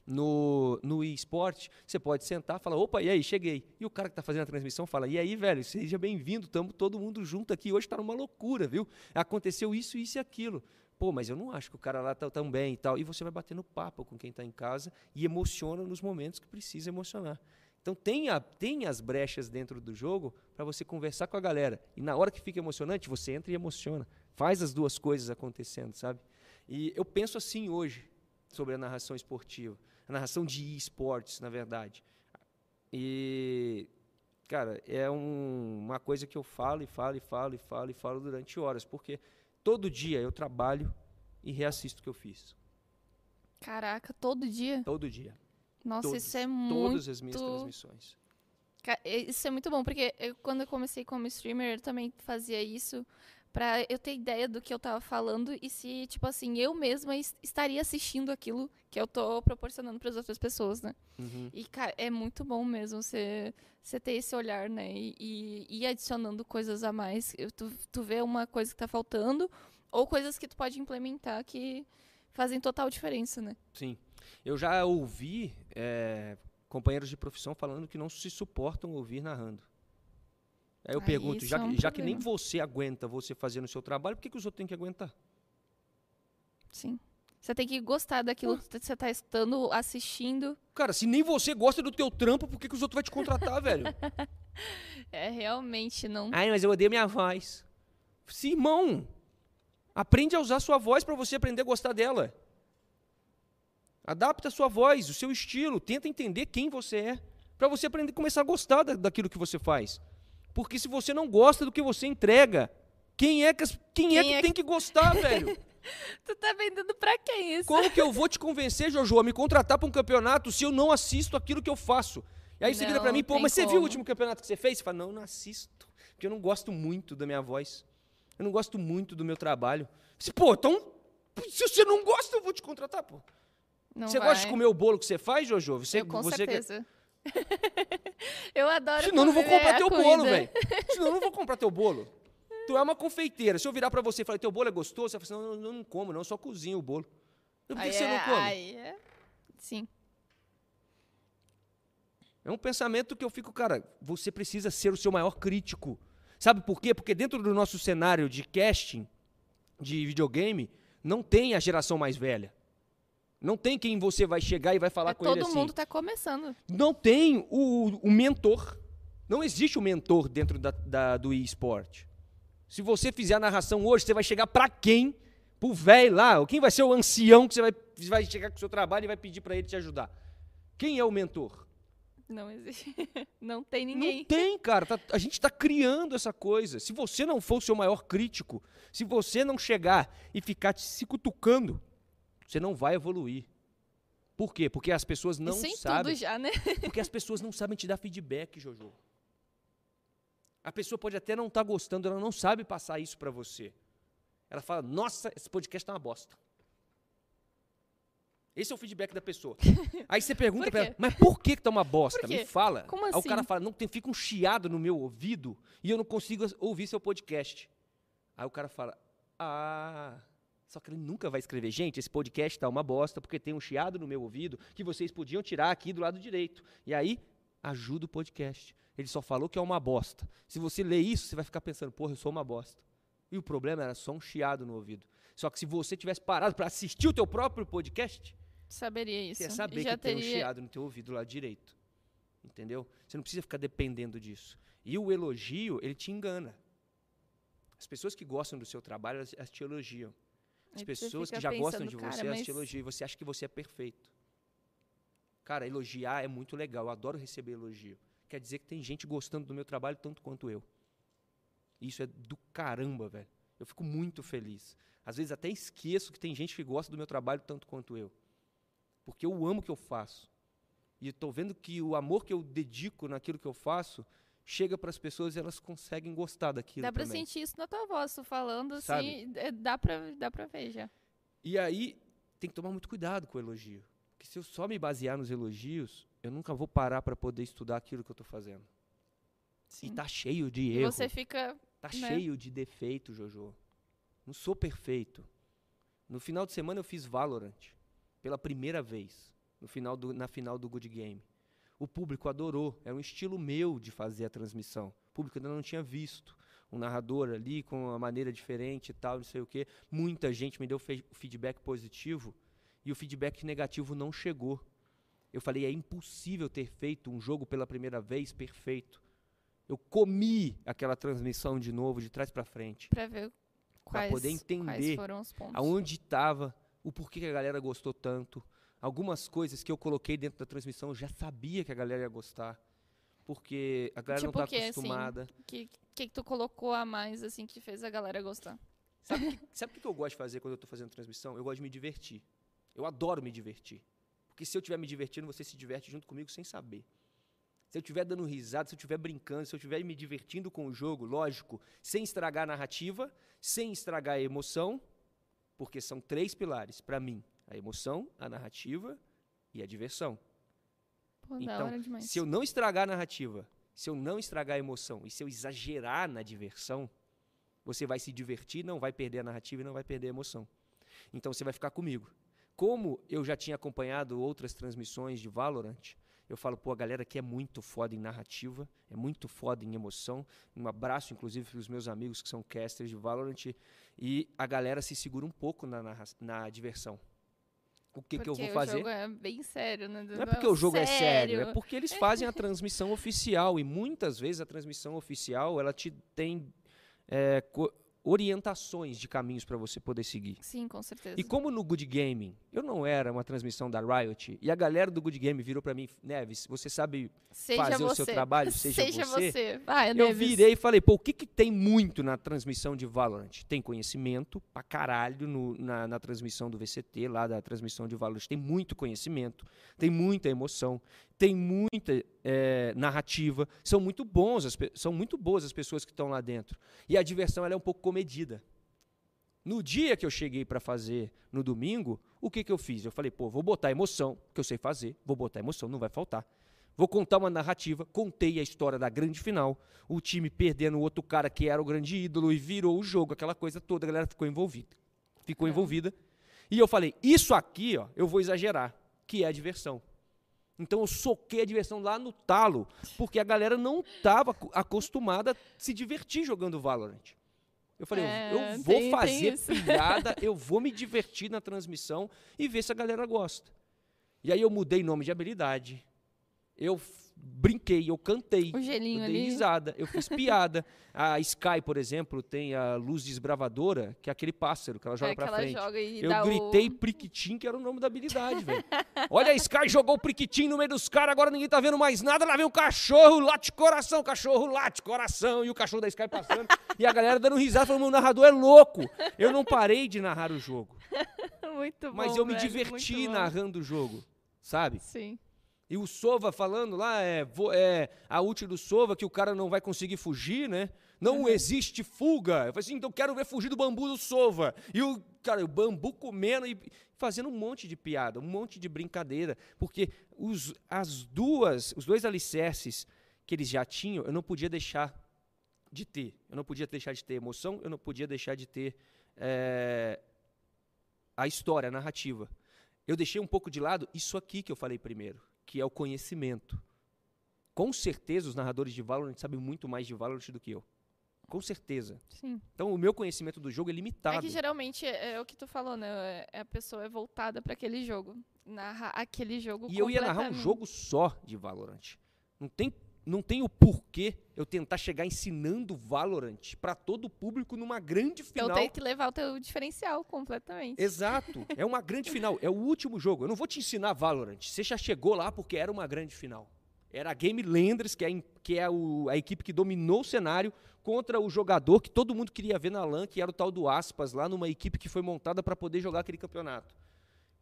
No, no esporte, você pode sentar falar, opa, e aí, cheguei. E o cara que está fazendo a transmissão fala, e aí, velho, seja bem-vindo, estamos todo mundo junto aqui, hoje está numa loucura, viu? Aconteceu isso, isso e aquilo. Pô, mas eu não acho que o cara lá tá tão bem e tal. E você vai batendo papo com quem está em casa e emociona nos momentos que precisa emocionar. Então tem, a- tem as brechas dentro do jogo para você conversar com a galera. E na hora que fica emocionante, você entra e emociona. Faz as duas coisas acontecendo, sabe? E eu penso assim hoje sobre a narração esportiva. A narração de esportes, na verdade. E, cara, é um- uma coisa que eu falo e falo e falo e falo e falo durante horas, porque todo dia eu trabalho e reassisto o que eu fiz. Caraca, todo dia? Todo dia. Nossa, Todos- isso é muito. Todas as minhas transmissões. Isso é muito bom, porque eu- quando eu comecei como streamer, eu também fazia isso pra eu ter ideia do que eu tava falando e se, tipo assim, eu mesma es- estaria assistindo aquilo que eu tô proporcionando pras outras pessoas, né? Uhum. E, cara, é muito bom mesmo você ter esse olhar, né? E, e ir adicionando coisas a mais. Eu- Tu, tu vê uma coisa que tá faltando ou coisas que tu pode implementar que fazem total diferença, né? Sim. Eu já ouvi é, companheiros de profissão falando que não se suportam ouvir narrando. Aí eu Aí pergunto, já, é que- um já que nem você aguenta você fazendo o seu trabalho, por que, que os outros têm que aguentar? Sim. Você tem que gostar daquilo que você tá estando, assistindo. Cara, se nem você gosta do teu trampo, por que, que os outros vão te contratar, velho? É realmente não. Ai, mas eu odeio minha voz. Sim, irmão. Aprende a usar sua voz para você aprender a gostar dela. Adapta a sua voz, o seu estilo, tenta entender quem você é, para você aprender começar a gostar da- daquilo que você faz. Porque se você não gosta do que você entrega, quem é que, as- quem é Quem que é tem que gostar, velho? Tu tá vendendo pra quem isso? Como que eu vou te convencer, Jojo, a me contratar para um campeonato se eu não assisto aquilo que eu faço? E aí você vira Não mim, pô, mas você viu o como. último campeonato que você fez? Você fala, não, não assisto, porque eu não gosto muito da minha voz. Eu não gosto muito do meu trabalho. Você, pô, então, se você não gosta, eu vou te contratar, pô. Não você vai. gosta de comer o bolo que você faz, Jojo? Você, Eu, com você certeza. eu adoro Senão eu não vou comprar teu comida. bolo, velho. Senão eu não vou comprar teu bolo. Tu é uma confeiteira. Se eu virar pra você e falar, teu bolo é gostoso, você vai falar assim, não, não, não como, não, eu só cozinho o bolo. Por que você é- não come? aí é- Sim. É um pensamento que eu fico, cara, você precisa ser o seu maior crítico. Sabe por quê? Porque dentro do nosso cenário de casting, de videogame, não tem a geração mais velha. Não tem quem você vai chegar e vai falar É, com ele todo assim. mundo tá começando. Não tem o, o mentor. Não existe o mentor dentro da, da- do eSport. Se você fizer a narração hoje, você vai chegar pra quem? Pro velho lá? Quem vai ser o ancião que você vai, vai chegar com o seu trabalho e vai pedir pra ele te ajudar? Quem é o mentor? Não existe. Não tem Não ninguém. tem, cara. Tá- a gente está criando essa coisa. Se você não for o seu maior crítico, se você não chegar e ficar te- se cutucando, você não vai evoluir. Por quê? Porque as pessoas não Isso em sabem. tudo já, né? Porque as pessoas não sabem te dar feedback, Jojo. A pessoa pode até não estar gostando, ela não sabe passar isso para você. Ela fala: Nossa, esse podcast tá uma bosta. Esse é o feedback da pessoa. Aí você pergunta quê? ela: Mas por que, que tá uma bosta? Me fala. Como Aí o cara assim? fala: Não, tem, fica um chiado no meu ouvido e eu não consigo ouvir seu podcast. Aí o cara fala: Ah. Só que ele nunca vai escrever, gente, esse podcast tá uma bosta porque tem um chiado no meu ouvido que vocês podiam tirar aqui do lado direito. E aí, ajuda o podcast. Ele só falou que é uma bosta. Se você ler isso, você vai ficar pensando, porra, eu sou uma bosta. E o problema era só um chiado no ouvido. Só que se você tivesse parado para assistir o teu próprio podcast, Saberia isso. você ia saber já que tem um teria... chiado no teu ouvido lá direito. Entendeu? Você não precisa ficar dependendo disso. E o elogio, ele te engana. As pessoas que gostam do seu trabalho, elas, elas te elogiam. As Aí pessoas que já gostam pensando, de "Cara, você, elas mas te elogiam. E você acha que você é perfeito. Cara, elogiar é muito legal. Eu adoro receber elogio. Quer dizer que tem gente gostando do meu trabalho tanto quanto eu. Isso é do caramba, velho. Eu fico muito feliz. Às vezes até esqueço que tem gente que gosta do meu trabalho tanto quanto eu. Porque eu amo o que eu faço. E estou vendo que o amor que eu dedico naquilo que eu faço chega para as pessoas e elas conseguem gostar daquilo Dá pra também. sentir isso na tua voz, tu falando Sabe? assim, é, dá pra, dá pra ver já. E aí tem que tomar muito cuidado com o elogio. Porque se eu só me basear nos elogios, eu nunca vou parar para poder estudar aquilo que eu estou fazendo. E Sim. tá cheio de E erro. você fica. Tá né? cheio de defeito, Jojo. Não sou perfeito. No final de semana eu fiz Valorant. Pela primeira vez. No final do, na final do Good Game. O público adorou. É um estilo meu de fazer a transmissão. O público ainda não tinha visto. Um narrador ali com uma maneira diferente e tal, não sei o quê. Muita gente me deu fe- feedback positivo. E o feedback negativo não chegou. Eu falei, é impossível ter feito um jogo pela primeira vez perfeito. Eu comi aquela transmissão de novo, de trás para frente. Pra ver quais, poder quais entender foram os pontos. Aonde estava, o porquê que a galera gostou tanto. Algumas coisas que eu coloquei dentro da transmissão eu já sabia que a galera ia gostar. porque a galera Tipo não tá quê, assim? acostumada. O que, que que tu colocou a mais, assim, que fez a galera gostar? Sabe o que, que eu gosto de fazer quando eu tô fazendo transmissão? Eu gosto de me divertir. Eu adoro me divertir. Porque se eu estiver me divertindo, você se diverte junto comigo sem saber. Se eu estiver dando risada, se eu estiver brincando, se eu estiver me divertindo com o jogo, lógico, sem estragar a narrativa, sem estragar a emoção, porque são três pilares para mim: a emoção, a narrativa e a diversão. Pô, Então. Se eu não estragar a narrativa, se eu não estragar a emoção e se eu exagerar na diversão, você vai se divertir, não vai perder a narrativa e não vai perder a emoção. Então você vai ficar comigo. Como eu já tinha acompanhado outras transmissões de Valorant, eu falo, pô, a galera aqui é muito foda em narrativa, é muito foda em emoção. Um abraço, inclusive, para os meus amigos que são casters de Valorant. E a galera se segura um pouco na, narra- na diversão. O que, que eu Porque vou fazer? o jogo é bem sério, né? Não é porque o jogo é sério, é porque eles fazem a transmissão oficial e muitas vezes a transmissão oficial ela te tem é, orientações de caminhos para você poder seguir. Sim, com certeza. E como no Good Gaming eu não era uma transmissão da Riot e a galera do Good Game virou para mim, Neves, você sabe Seja fazer você. o seu trabalho, seja você. você. Vai, eu Neves. virei e falei, pô, o que, que tem muito na transmissão de Valorant? Tem conhecimento pra caralho no- na, na transmissão do VCT, lá da transmissão de Valorant. Tem muito conhecimento, tem muita emoção, tem muita eh, narrativa. São muito bons, as são muito boas as pessoas que estão lá dentro. E a diversão ela é um pouco comedida. No dia que eu cheguei para fazer no domingo, o que, que eu fiz? Eu falei, pô, vou botar emoção, que eu sei fazer, vou botar emoção, não vai faltar. Vou contar uma narrativa, contei a história da grande final, o time perdendo o outro cara que era o grande ídolo e virou o jogo, aquela coisa toda, a galera ficou envolvida. Ficou É. envolvida. E eu falei, isso aqui, ó, eu vou exagerar, que é a diversão. Então eu soquei a diversão lá no talo, porque a galera não estava acostumada a se divertir jogando Valorant. Eu falei, eu- É, eu vou tem- tem fazer isso. piada, eu vou me divertir na transmissão e ver se a galera gosta. E aí eu mudei nome de habilidade. Eu brinquei, eu cantei. O gelinho eu dei ali. risada, eu fiz piada. A Sky, por exemplo, tem a luz desbravadora, que é aquele pássaro que ela joga é, pra ela frente. joga Eu gritei o... Priquitim, que era o nome da habilidade, velho. Olha, a Sky jogou o Priquitim no meio dos caras, agora ninguém tá vendo mais nada. Lá vem um cachorro, late coração, cachorro late coração. E o cachorro da Sky passando. e a galera dando risada, falando: meu narrador é louco. Eu não parei de narrar o jogo. Muito bom, Mas eu me velho, diverti muito bom. narrando o jogo, sabe? Sim. E o Sova falando lá, é, é a ult do Sova, que o cara não vai conseguir fugir, né? Não existe fuga. Eu falei assim, então quero ver fugir do bambu do Sova. E o, cara, o bambu comendo e fazendo um monte de piada, um monte de brincadeira. Porque os, as duas, os dois alicerces que eles já tinham, eu não podia deixar de ter. Eu não podia deixar de ter emoção, eu não podia deixar de ter é, a história, a narrativa. Eu deixei um pouco de lado isso aqui que eu falei primeiro, que é o conhecimento. Com certeza os narradores de Valorant sabem muito mais de Valorant do que eu. Com certeza. Sim. Então o meu conhecimento do jogo é limitado. É que geralmente é, é o que tu falou, né? É- A pessoa é voltada pra aquele jogo. Narra aquele jogo E eu ia narrar um jogo só de Valorant. Não tem, não tem o porquê eu tentar chegar ensinando Valorant para todo o público numa grande Então final. tem que levar o teu diferencial completamente. Exato. É uma grande final. É o último jogo. Eu não vou te ensinar Valorant. Você já chegou lá porque era uma grande final. Era a Game Landers, que é, que é o- a equipe que dominou o cenário, contra o jogador que todo mundo queria ver na LAN, que era o tal do Aspas, lá numa equipe que foi montada para poder jogar aquele campeonato.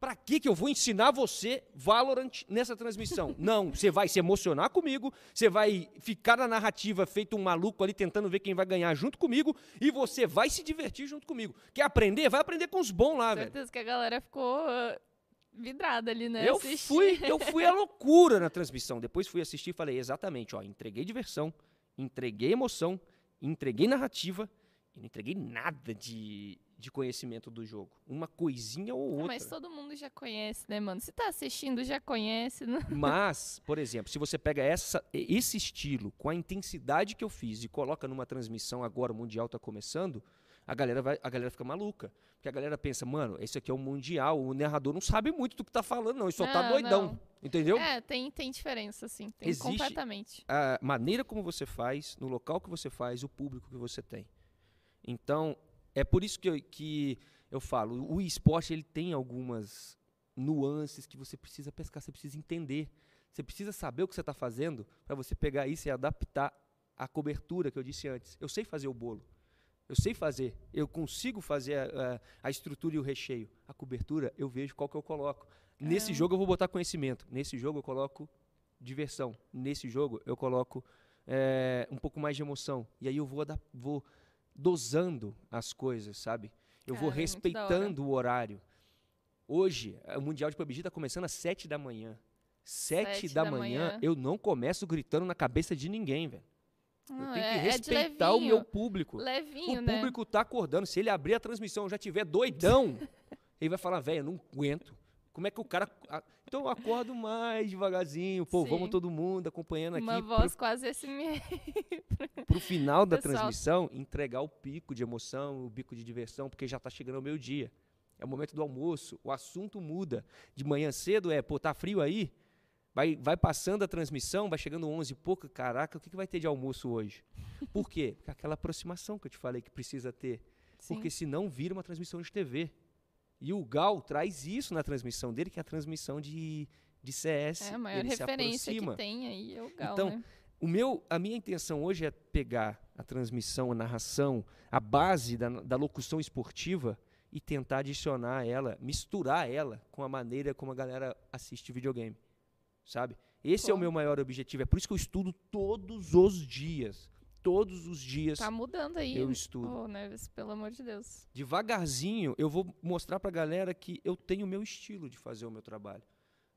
Pra que que eu vou ensinar você Valorant nessa transmissão? Não, você vai se emocionar comigo, você vai ficar na narrativa feito um maluco ali tentando ver quem vai ganhar junto comigo e você vai se divertir junto comigo. Quer aprender? Vai aprender com os bons lá, velho. certeza que a galera ficou ah, vidrada ali, né? Eu assistindo. fui, eu fui a loucura na transmissão. Depois fui assistir e falei exatamente, ó, entreguei diversão, entreguei emoção, entreguei narrativa e não entreguei nada de, de conhecimento do jogo. Uma coisinha ou Ah, outra. Mas todo mundo já conhece, né, mano? Se tá assistindo, já conhece. Né? Mas, por exemplo, se você pega essa, esse estilo com a intensidade que eu fiz e coloca numa transmissão agora, o Mundial tá começando, a galera, vai, a galera fica maluca. Porque a galera pensa, mano, esse aqui é o Mundial, o narrador não sabe muito do que tá falando, não, ele só tá Não, doidão. não. Entendeu? É, tem, tem diferença, sim. Tem Existe- completamente. a maneira como você faz, no local que você faz, o público que você tem. Então, é por isso que eu, que eu falo, o esporte ele tem algumas nuances que você precisa pescar, você precisa entender. Você precisa saber o que você está fazendo para você pegar isso e adaptar a cobertura que eu disse antes. Eu sei fazer o bolo. Eu sei fazer. Eu consigo fazer a, a, a estrutura e o recheio. A cobertura, eu vejo qual que eu coloco. Nesse É. jogo eu vou botar conhecimento. Nesse jogo eu coloco diversão. Nesse jogo eu coloco é, um pouco mais de emoção. E aí eu vou, vou dosando as coisas, sabe? Eu vou Cara, é respeitando o horário. Hoje, eh, o Mundial de PUBG está começando às 7 da manhã. 7, Sete da, da manhã, manhã. eu não começo gritando na cabeça de ninguém, velho. Eu Não, tenho é- que é respeitar o levinho. meu público. Levinho, o né? público tá acordando. Se ele abrir a transmissão e já tiver doidão, ele vai falar, velho, eu não aguento. Como é que o cara. Então eu acordo mais devagarzinho. Pô, Sim. vamos todo mundo acompanhando aqui. Uma pro- voz quase SMR. pro final da Pessoal. transmissão, entregar o pico de emoção, o pico de diversão, porque já tá chegando o meu dia. É o momento do almoço, o assunto muda. De manhã cedo é, pô, tá frio aí? Vai, vai passando a transmissão, vai chegando 11 e pouco, caraca, o que, que vai ter de almoço hoje? Por quê? Porque aquela aproximação que eu te falei que precisa ter. Sim. Porque senão vira uma transmissão de TV. E o Gal traz isso na transmissão dele, que é a transmissão de, de CS. É a maior ele referência que tem aí é o Gal, Então, né? O meu, a minha intenção hoje é pegar a transmissão, a narração, a base da, da locução esportiva e tentar adicionar ela, misturar ela com a maneira como a galera assiste videogame, sabe? Esse é o Pô. meu maior objetivo. É por isso que eu estudo todos os dias. Todos os dias, Tá mudando aí. eu estudo. Ô, Neves, pelo amor de Deus. devagarzinho, eu vou mostrar pra galera que eu tenho o meu estilo de fazer o meu trabalho.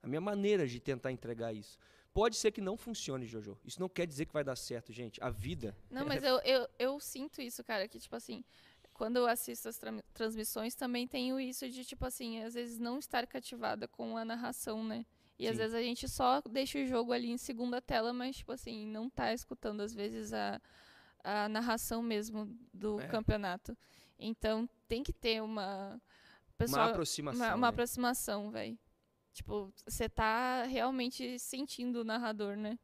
A minha maneira de tentar entregar isso. Pode ser que não funcione, Jojo. Isso não quer dizer que vai dar certo, gente. A vida. Não, mas eu, eu, eu sinto isso, cara, que, tipo assim, quando eu assisto as tram- transmissões, também tenho isso de, tipo assim, às vezes não estar cativada com a narração, né? E às Sim. vezes a gente só deixa o jogo ali em segunda tela, mas, tipo assim, não tá escutando, às vezes, a, a narração mesmo do É. campeonato. Então, tem que ter uma... uma Pessoal, aproximação. uma, uma né? aproximação, velho. Tipo, você tá realmente sentindo o narrador, né?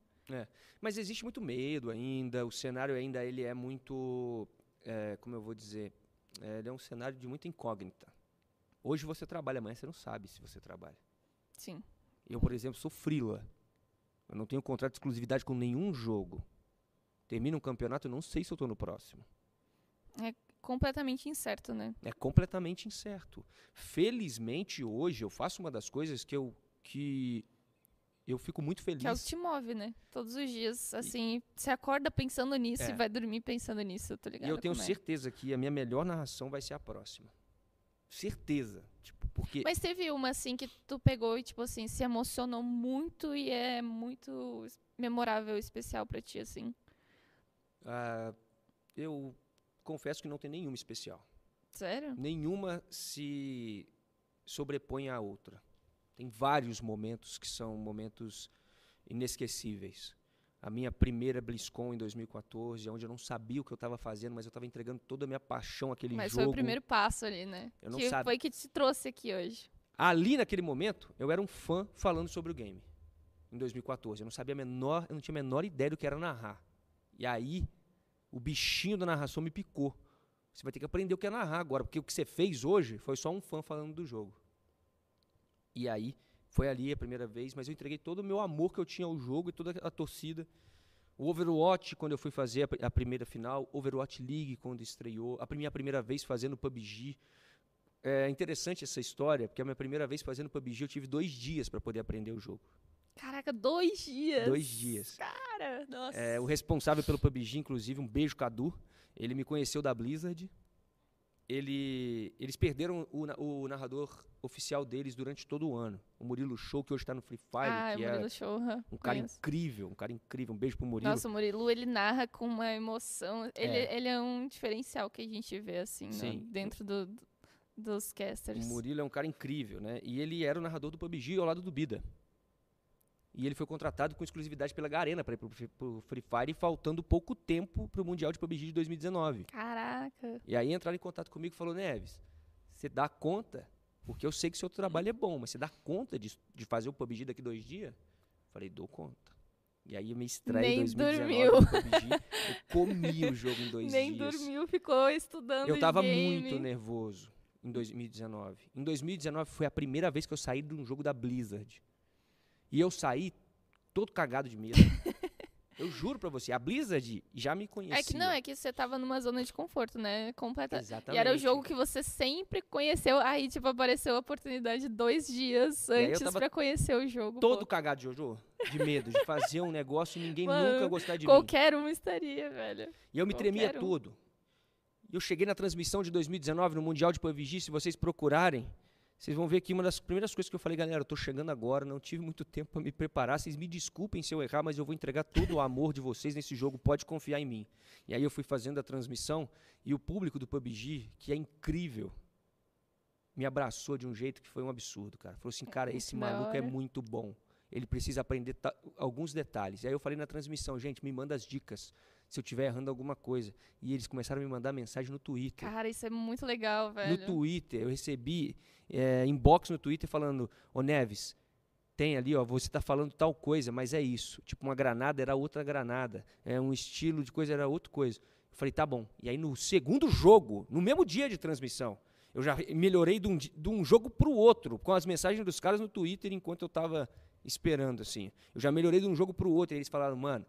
Mas existe muito medo ainda. O cenário ainda ele é muito, é, como eu vou dizer, é, ele é um cenário de muita incógnita. Hoje você trabalha, amanhã você não sabe se você trabalha. Sim. Eu, por exemplo, sou frila. Eu não tenho contrato de exclusividade com nenhum jogo. Termina um campeonato, eu não sei se eu estou no próximo. Completamente incerto, né? É completamente incerto. Felizmente, hoje, eu faço uma das coisas que eu, que eu fico muito feliz. Que é o que te move, né? Todos os dias, assim, você acorda pensando nisso É. e vai dormir pensando nisso, tá ligado? E eu tenho é. certeza que a minha melhor narração vai ser a próxima. Certeza. Porque Mas teve uma, assim, que tu pegou e, tipo assim, se emocionou muito e é muito memorável, especial pra ti, assim. ah, eu confesso que não tem nenhuma especial. Sério? Nenhuma se sobrepõe à outra. Tem vários momentos que são momentos inesquecíveis. A minha primeira BlizzCon em 2014, onde eu não sabia o que eu estava fazendo, mas eu estava entregando toda a minha paixão àquele Mas jogo. foi o primeiro passo ali, né? Eu não que sabe- foi que te trouxe aqui hoje. Ali naquele momento, eu era um fã falando sobre o game. Em 2014, eu não sabia a menor, eu não tinha a menor ideia do que era narrar. E aí, o bichinho da narração me picou. Você vai ter que aprender o que é narrar agora, porque o que você fez hoje foi só um fã falando do jogo. E aí, foi ali a primeira vez, mas eu entreguei todo o meu amor que eu tinha ao jogo e toda a torcida. O Overwatch, quando eu fui fazer a, a primeira final, Overwatch League, quando estreou, a minha primeira vez fazendo PUBG. É interessante essa história, porque a minha primeira vez fazendo PUBG eu tive dois dias para poder aprender o jogo. Caraca, dois dias! Dois dias. Cara, nossa. É, o responsável pelo PUBG, inclusive, um beijo, Cadu. Ele me conheceu da Blizzard. Ele, eles perderam o, o narrador oficial deles durante todo o ano. O Murilo Show, que hoje está no Free Fire, ah, que o é Murilo Show, aham, um cara conheço. incrível, um cara incrível. Um beijo pro Murilo. Nossa, o Murilo, ele narra com uma emoção. Ele É. ele é um diferencial que a gente vê, assim, no- Sim. dentro do, do- dos casters. O Murilo é um cara incrível, né? E ele era o narrador do PUBG ao lado do Bida. E ele foi contratado com exclusividade pela Garena para ir pro, Free- pro Free Fire, faltando pouco tempo pro Mundial de PUBG de 2019. Caraca. E aí entraram em contato comigo e falou, Neves, você dá conta? Porque eu sei que seu trabalho é bom, mas você dá conta de, de fazer o PUBG daqui dois dias? Falei, dou conta. E aí eu me estreia em Nem 2019 dormiu. PUBG. Eu comi o jogo em dois Nem dias. dormiu, ficou estudando Eu tava game. muito nervoso em 2019. Em 2019 foi a primeira vez que eu saí de um jogo da Blizzard. E eu saí todo cagado de medo. eu juro pra você, a Blizzard já me conhecia. É que não, é que você tava numa zona de conforto, né? Completa. Exatamente. E era o jogo que você sempre conheceu. Aí, tipo, apareceu a oportunidade dois dias antes pra conhecer o jogo. todo pô. cagado de Jojo, de medo, de fazer um negócio e ninguém Mano, nunca gostar de mim. Qualquer um estaria, velho. E eu me tremia qualquer um. todo. Eu cheguei na transmissão de 2019 no Mundial de PUBG, se vocês procurarem, vocês vão ver que uma das primeiras coisas que eu falei, galera, eu tô chegando agora, não tive muito tempo para me preparar, vocês me desculpem se eu errar, mas eu vou entregar todo o amor de vocês nesse jogo, pode confiar em mim. E aí eu fui fazendo a transmissão e o público do PUBG, que é incrível, me abraçou de um jeito que foi um absurdo, cara. Falou assim, cara, esse maluco é muito bom. Ele precisa aprender alguns detalhes. E aí eu falei na transmissão, gente, me manda as dicas se eu estiver errando alguma coisa. E eles começaram a me mandar mensagem no Twitter. Cara, isso é muito legal, velho. No Twitter, eu recebi é, inbox no Twitter falando, ô Neves, tem ali, ó, você tá falando tal coisa, mas é isso. Tipo, uma granada era outra granada. É um estilo de coisa era outra coisa. Eu falei, tá bom. E aí no segundo jogo, no mesmo dia de transmissão, eu já melhorei de um, de um jogo pro outro, com as mensagens dos caras no Twitter enquanto eu tava esperando, assim. Eu já melhorei de um jogo pro outro. E eles falaram, mano,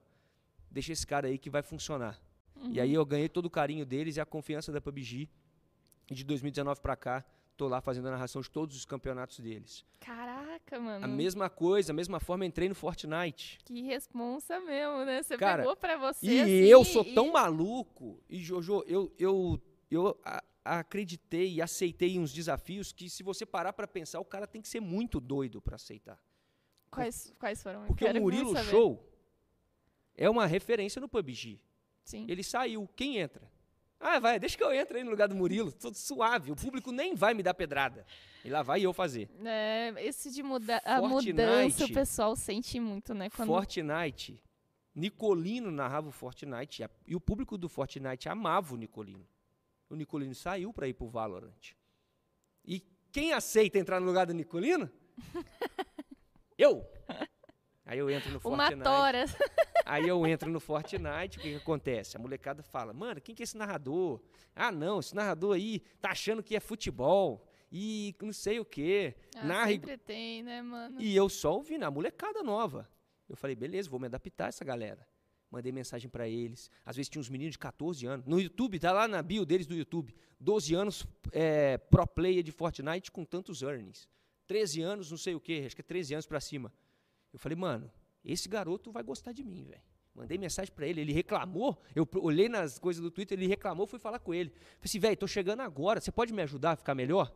deixa esse cara aí que vai funcionar. E aí eu ganhei todo o carinho deles e a confiança da PUBG. E de 2019 pra cá, tô lá fazendo a narração de todos os campeonatos deles. Caraca, mano. A mesma coisa, a mesma forma, entrei no Fortnite. Que responsa mesmo, né? Você Cara, pegou pra você. E assim, eu sou e- tão maluco. E, Jojo, eu, eu, eu a- acreditei e aceitei uns desafios que, se você parar pra pensar, o cara tem que ser muito doido pra aceitar. Quais, quais foram? Porque o Murilo. Show é uma referência no PUBG. Sim. Ele saiu. Quem entra? Ah, vai, deixa que eu entre aí no lugar do Murilo. Tô suave. O público nem vai me dar pedrada. E lá vai eu fazer. É, esse de mudar a mudança, o pessoal sente muito, né? Quando... Fortnite. Nicolino narrava o Fortnite. e E o público do Fortnite amava o Nicolino. O Nicolino saiu para ir pro Valorant. E quem aceita entrar no lugar do Nicolino? eu. Aí eu entro no Uma Fortnite. tora. Aí eu entro no Fortnite, o que, que acontece? A molecada fala, mano, quem que é esse narrador? Ah, não, esse narrador aí tá achando que é futebol e não sei o quê. Ah, Narra e- sempre tem, né, mano? E eu só ouvindo, a molecada nova. Eu falei, beleza, vou me adaptar a essa galera. Mandei mensagem pra eles. Às vezes tinha uns meninos de 14 anos. No YouTube, tá lá na bio deles do YouTube. 12 anos é, pro player de Fortnite com tantos earnings. 13 anos, não sei o quê, acho que é 13 anos pra cima. Eu falei, mano, esse garoto vai gostar de mim, velho. Mandei mensagem pra ele, ele reclamou. Eu olhei nas coisas do Twitter, ele reclamou, fui falar com ele. Falei assim, velho, tô chegando agora, você pode me ajudar a ficar melhor?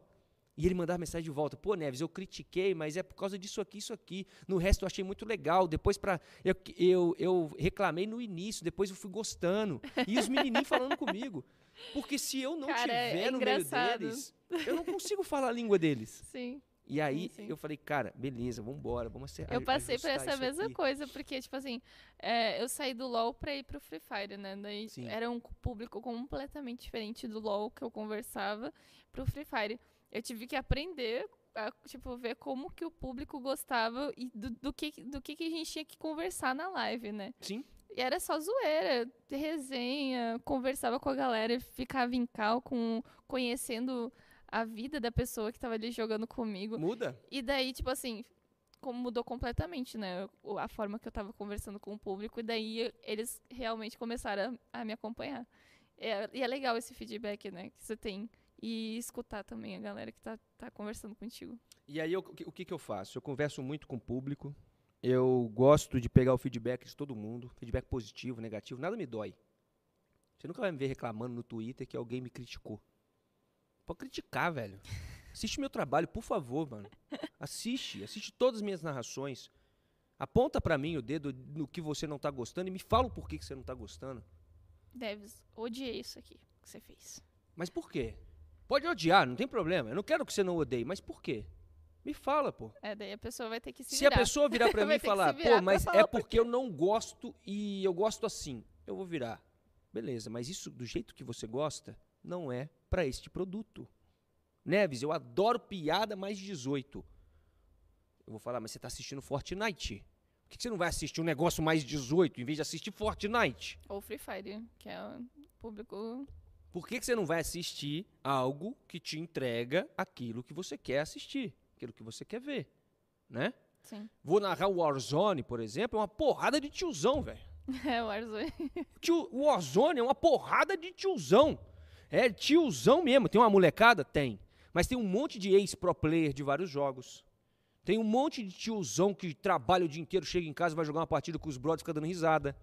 E ele mandava mensagem de volta, pô, Neves, eu critiquei, mas é por causa disso aqui, isso aqui. No resto eu achei muito legal. Depois para eu, eu, eu reclamei no início, depois eu fui gostando. E os menininhos falando comigo. Porque se eu não Cara, é tiver no meio deles, eu não consigo falar a língua deles. Sim. E aí sim. eu falei, cara, beleza, vamos embora, vamos acer- Eu passei por essa mesma aqui. coisa, porque, tipo assim, é, eu saí do LoL pra ir pro Free Fire, né? Daí Sim. era um público completamente diferente do LoL que eu conversava pro Free Fire. Eu tive que aprender a, tipo, ver como que o público gostava e do, do que, do que, que a gente tinha que conversar na live, né? Sim. E era só zoeira, resenha, conversava com a galera, ficava em cal com conhecendo a vida da pessoa que tava ali jogando comigo. Muda. E daí, tipo assim, como mudou completamente, né? A forma que eu tava conversando com o público, e daí eles realmente começaram a, a me acompanhar. É- e é legal esse feedback, né? Que você tem. E escutar também a galera que tá, tá conversando contigo. E aí eu- o que, que eu faço? Eu converso muito com o público. Eu gosto de pegar o feedback de todo mundo, feedback positivo, negativo, nada me dói. Você nunca vai me ver reclamando no Twitter que alguém me criticou. Pode criticar, velho. Assiste meu trabalho, por favor, mano. Assiste, assiste todas as minhas narrações. Aponta pra mim o dedo no que você não tá gostando e me fala o porquê que você não tá gostando. Deves, odiei isso aqui que você fez. Mas por quê? Pode odiar, não tem problema. Eu não quero que você não odeie, mas por quê? Me fala, pô. É, daí a pessoa vai ter que se Se a virar. pessoa virar pra mim e falar, virar pô, mas falar é porque eu não gosto e eu gosto assim, eu vou virar. Beleza, mas isso do jeito que você gosta não é pra este produto. Neves, eu adoro piada mais 18. Eu vou falar, mas você tá assistindo Fortnite. Por que você não vai assistir um negócio mais 18 em vez de assistir Fortnite? Ou Free Fire, que é o público. Por que, você não vai assistir algo que te entrega aquilo que você quer assistir, aquilo que você quer ver, né? Sim. Vou narrar o Warzone, por exemplo, é uma porrada de tiozão, velho. É, o Warzone. Tio- O Warzone é uma porrada de tiozão. É tiozão mesmo. Tem uma molecada? Tem. Mas tem um monte de ex-pro player de vários jogos. Tem um monte de tiozão que trabalha o dia inteiro, chega em casa, vai jogar uma partida com os brothers, fica dando risada.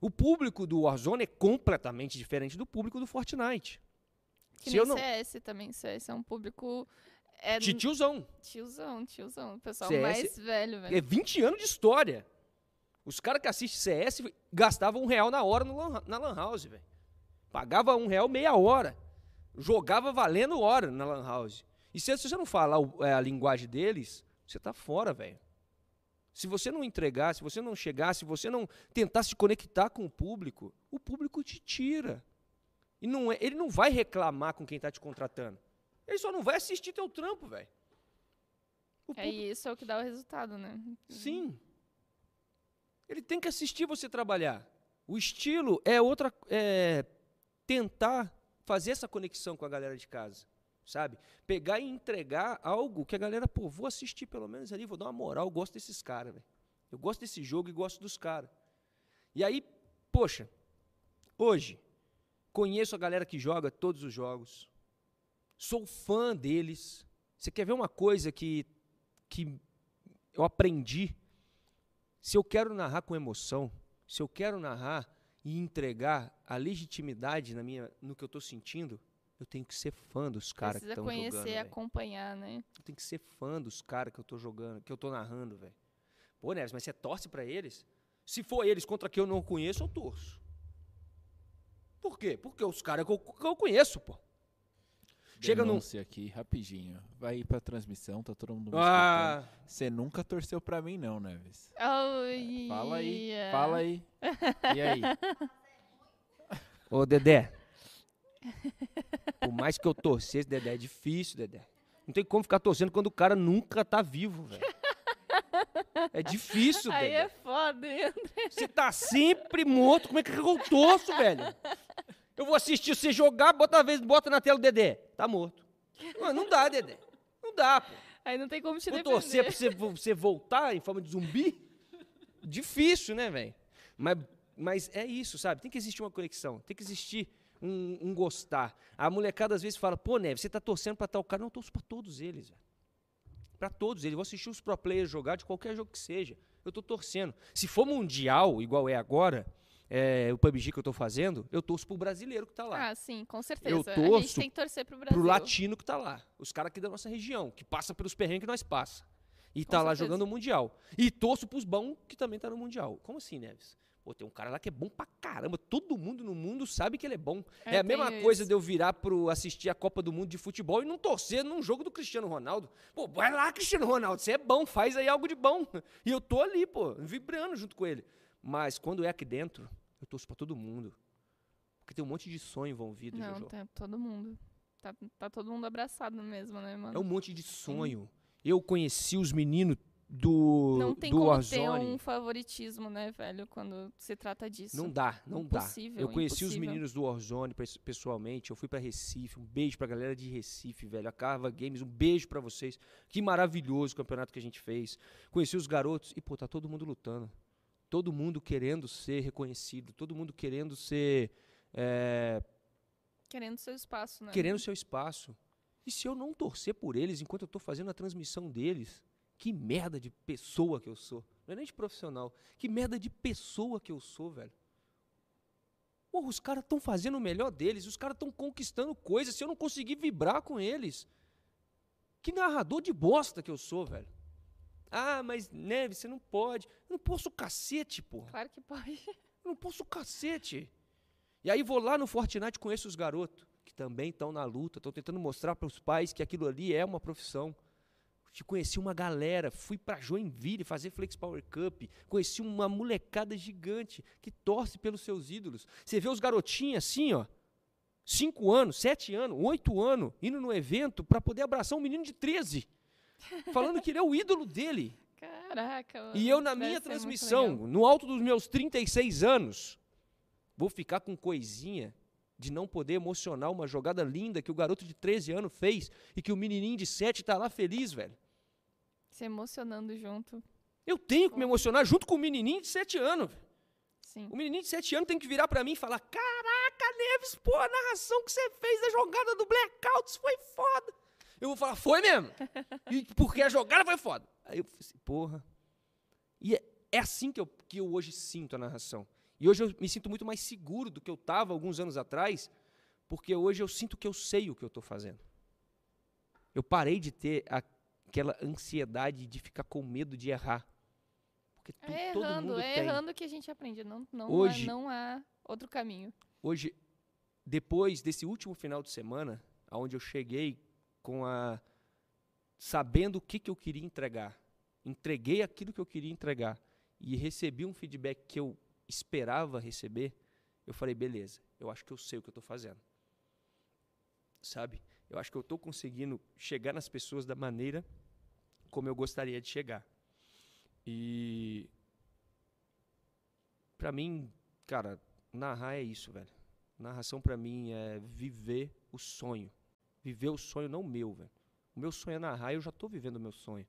O público do Warzone é completamente diferente do público do Fortnite. Que Se nem não- CS também. CS é um público. É De tiozão. tiozão, tiozão. O pessoal CS mais velho, velho. É 20 anos de história. Os caras que assistem CS gastavam um real na hora no na Lan House, velho. Pagava um real meia hora. Jogava valendo hora na Lan House. E se, você não falar é, a linguagem deles, você tá fora, velho. Se você não entregar, se você não chegar, se você não tentar se conectar com o público, o público te tira. E não é, ele não vai reclamar com quem tá te contratando. Ele só não vai assistir teu trampo, velho. É isso é o que dá o resultado, né? Sim. Ele tem que assistir você trabalhar. O estilo é outra. É tentar fazer essa conexão com a galera de casa. Sabe? Pegar e entregar algo que a galera, pô, vou assistir pelo menos ali, vou dar uma moral, eu gosto desses caras, velho. Eu gosto desse jogo e gosto dos caras. E aí, poxa, hoje, conheço a galera que joga todos os jogos. Sou fã deles. Você quer ver uma coisa que, que eu aprendi? Se eu quero narrar com emoção, se eu quero narrar e entregar a legitimidade na minha, no que eu estou sentindo, eu tenho que ser fã dos caras que Precisa estão conhecer jogando. e velho. acompanhar, né? Eu tenho que ser fã dos caras que eu tô jogando, que eu tô narrando, velho. Pô, Neves, mas você torce pra eles? Se for eles contra quem eu não conheço, eu torço. Por quê? Porque os caras que que eu conheço, pô. Chega num- aqui, rapidinho. Vai ir pra transmissão, tá todo mundo me Ah, escutando. Você nunca torceu pra mim, não, Neves. Ai, Fala aí, fala aí. E aí? ô Dedé. Por mais que eu torcesse, Dedé, é difícil, Dedé. Não tem como ficar torcendo quando o cara nunca tá vivo, velho. É difícil, Aí Dedé. é foda, hein? Você tá sempre morto, como é que eu torço, velho? Eu vou assistir você jogar, bota uma vez, bota na tela o Dedé. Tá morto. Mano, não dá, Dedé. Não dá, pô. Aí não tem como te Vou defender. torcer pra você, vo- você voltar em forma de zumbi? Difícil, né, velho? Mas, mas é isso, sabe? Tem que existir uma conexão, tem que existir um, um gostar. A molecada às vezes fala, pô, Neves, você tá torcendo pra tal cara. Não, eu torço pra todos eles, velho. Pra todos eles. Vou assistir os pro players jogar de qualquer jogo que seja. Eu tô torcendo. Se for mundial, igual é agora, é, o PUBG que eu tô fazendo, eu torço pro brasileiro que tá lá. Ah, sim, com certeza. a torço gente tem que torcer pro Brasil. pro latino que tá lá. Os caras aqui da nossa região, que passa pelos perrengues que nós passa. E Com tá lá certeza. jogando o Mundial. E torço pros bons que também tá no Mundial. Como assim, Neves? Pô, tem um cara lá que é bom pra caramba. Todo mundo no mundo sabe que ele é bom. É, É, a mesma coisa isso. de eu virar pro assistir a Copa do Mundo de futebol e não torcer num jogo do Cristiano Ronaldo. Pô, vai lá, Cristiano Ronaldo, você é bom, faz aí algo de bom. E eu tô ali, pô, vibrando junto com ele. Mas quando é aqui dentro, eu torço pra todo mundo. Porque tem um monte de sonho envolvido, Não, Jojo. tá todo mundo. Tá, tá todo mundo abraçado mesmo, né, mano? É um monte de sonho. Eu conheci os meninos do, Não tem do como Warzone. ter um favoritismo, né, velho, quando se trata disso. Não dá, não dá. Impossível, Eu conheci os impossível. meninos do Warzone pes- pessoalmente. Eu fui pra Recife. Um beijo pra galera de Recife, velho. A Carva Games, um beijo pra vocês. Que maravilhoso o campeonato que a gente fez. Conheci os garotos e, pô, tá todo mundo lutando. Todo mundo querendo ser reconhecido. Todo mundo querendo ser. é, Querendo seu espaço, né? querendo seu espaço. E se eu não torcer por eles enquanto eu tô fazendo a transmissão deles, que merda de pessoa que eu sou. Não é nem de profissional. Que merda de pessoa que eu sou, velho. Porra, os caras estão fazendo o melhor deles, os caras estão conquistando coisas. Se eu não conseguir vibrar com eles, que narrador de bosta que eu sou, velho. Ah, mas Neve, você não pode. Eu não posso o cacete, porra. Claro que pode. Eu não posso o cacete. E aí vou lá no Fortnite e conheço os garotos, que também estão na luta, estão tentando mostrar para os pais que aquilo ali é uma profissão. Te conheci uma galera, fui para Joinville fazer Flex Power Cup, conheci uma molecada gigante que torce pelos seus ídolos. Você vê os garotinhos assim, ó, cinco anos, sete anos, oito anos, indo no evento para poder abraçar um menino de 13, falando que ele é o ídolo dele. Caraca, mano. E eu, na minha transmissão, no alto dos meus 36 anos, vou ficar com coisinha de não poder emocionar uma jogada linda que o garoto de 13 anos fez e que o menininho de 7 tá lá feliz, velho. Se emocionando junto. Eu tenho que me emocionar junto com o menininho de 7 anos. Sim. O menininho de 7 anos tem que virar pra mim e falar: Caraca, Neves, pô, a narração que você fez da jogada do Blackouts foi foda. Eu vou falar: Foi mesmo? E porque a jogada foi foda. Aí eu falei assim: Porra. E é, é assim que eu, que eu hoje sinto a narração. E hoje eu me sinto muito mais seguro do que eu estava alguns anos atrás, porque hoje eu sinto que eu sei o que eu estou fazendo. Eu parei de ter aquela ansiedade de ficar com medo de errar. Porque tu, É todo errando, mundo é tem. errando que a gente aprende. Não, não, Hoje- há, não há outro caminho. Hoje, depois desse último final de semana, aonde eu cheguei com a sabendo o que, que eu queria entregar, entreguei aquilo que eu queria entregar e recebi um feedback que eu esperava receber, eu falei, beleza, eu acho que eu sei o que eu estou fazendo. Sabe? Eu acho que eu estou conseguindo chegar nas pessoas da maneira como eu gostaria de chegar. E para mim, cara, narrar é isso, velho. Narração pra mim é viver o sonho. Viver o sonho não meu, velho. O meu sonho é narrar e eu já tô vivendo o meu sonho.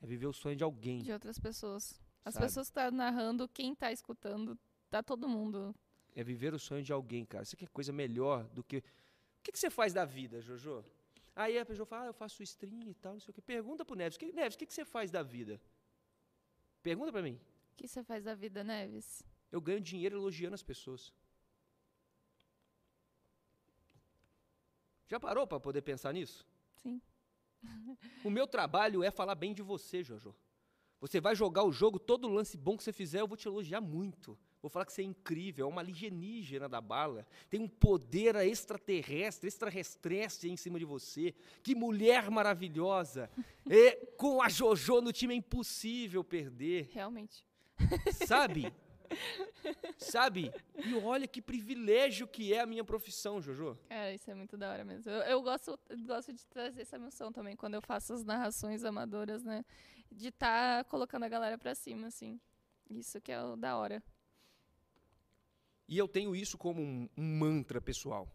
É viver o sonho de alguém. De outras pessoas. As Sabe? pessoas que estão narrando, quem tá escutando, tá todo mundo. É viver o sonho de alguém, cara. Isso aqui é coisa melhor do que. O que, que você faz da vida, Jojo? Aí a pessoa fala, ah, eu faço stream e tal, não sei o quê. Pergunta pro Neves, que, Neves, o que, que você faz da vida? Pergunta pra mim. O que você faz da vida, Neves? Eu ganho dinheiro elogiando as pessoas. Já parou pra poder pensar nisso? Sim. O meu trabalho é falar bem de você, Jojo. Você vai jogar o jogo, todo lance bom que você fizer, eu vou te elogiar muito. Vou falar que você é incrível, é uma alienígena da bala. Tem um poder extraterrestre, extraterrestre em cima de você. Que mulher maravilhosa. É, com a Jojo no time é impossível perder. Realmente. Sabe? Sabe? E olha que privilégio que é a minha profissão, Jojo. Cara, isso é muito da hora mesmo. Eu, eu gosto, gosto de trazer essa emoção também quando eu faço as narrações amadoras, né? De estar colocando a galera pra cima, assim. Isso que é o da hora. E eu tenho isso como um, um mantra pessoal.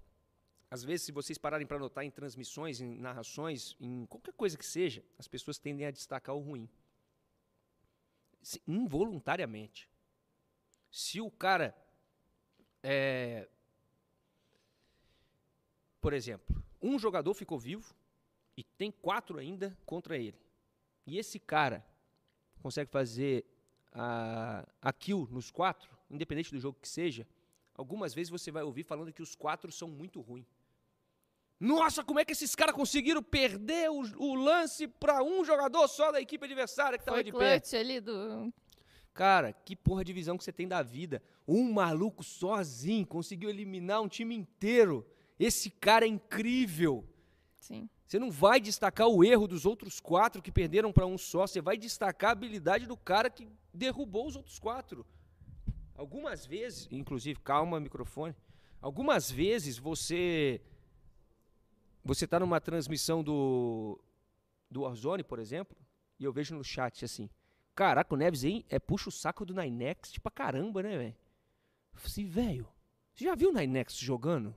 Às vezes, se vocês pararem para notar em transmissões, em narrações, em qualquer coisa que seja, as pessoas tendem a destacar o ruim. Se- involuntariamente. Se o cara é, por exemplo, um jogador ficou vivo e tem quatro ainda contra ele. E esse cara consegue fazer a, a kill nos quatro, independente do jogo que seja, algumas vezes você vai ouvir falando que os quatro são muito ruins. Nossa, como é que esses caras conseguiram perder o, o lance para um jogador só da equipe adversária que estava de pé? ali do. Cara, que porra de visão que você tem da vida. Um maluco sozinho conseguiu eliminar um time inteiro. Esse cara é incrível. Sim. Você não vai destacar o erro dos outros quatro que perderam para um só. Você vai destacar a habilidade do cara que derrubou os outros quatro. Algumas vezes, inclusive, calma, microfone. Algumas vezes você você está numa transmissão do do Warzone, por exemplo, e eu vejo no chat assim: "Caraca, o Neves aí é puxa o saco do Ninext pra caramba, né, velho?" Assim, velho, você já viu o Ninext jogando?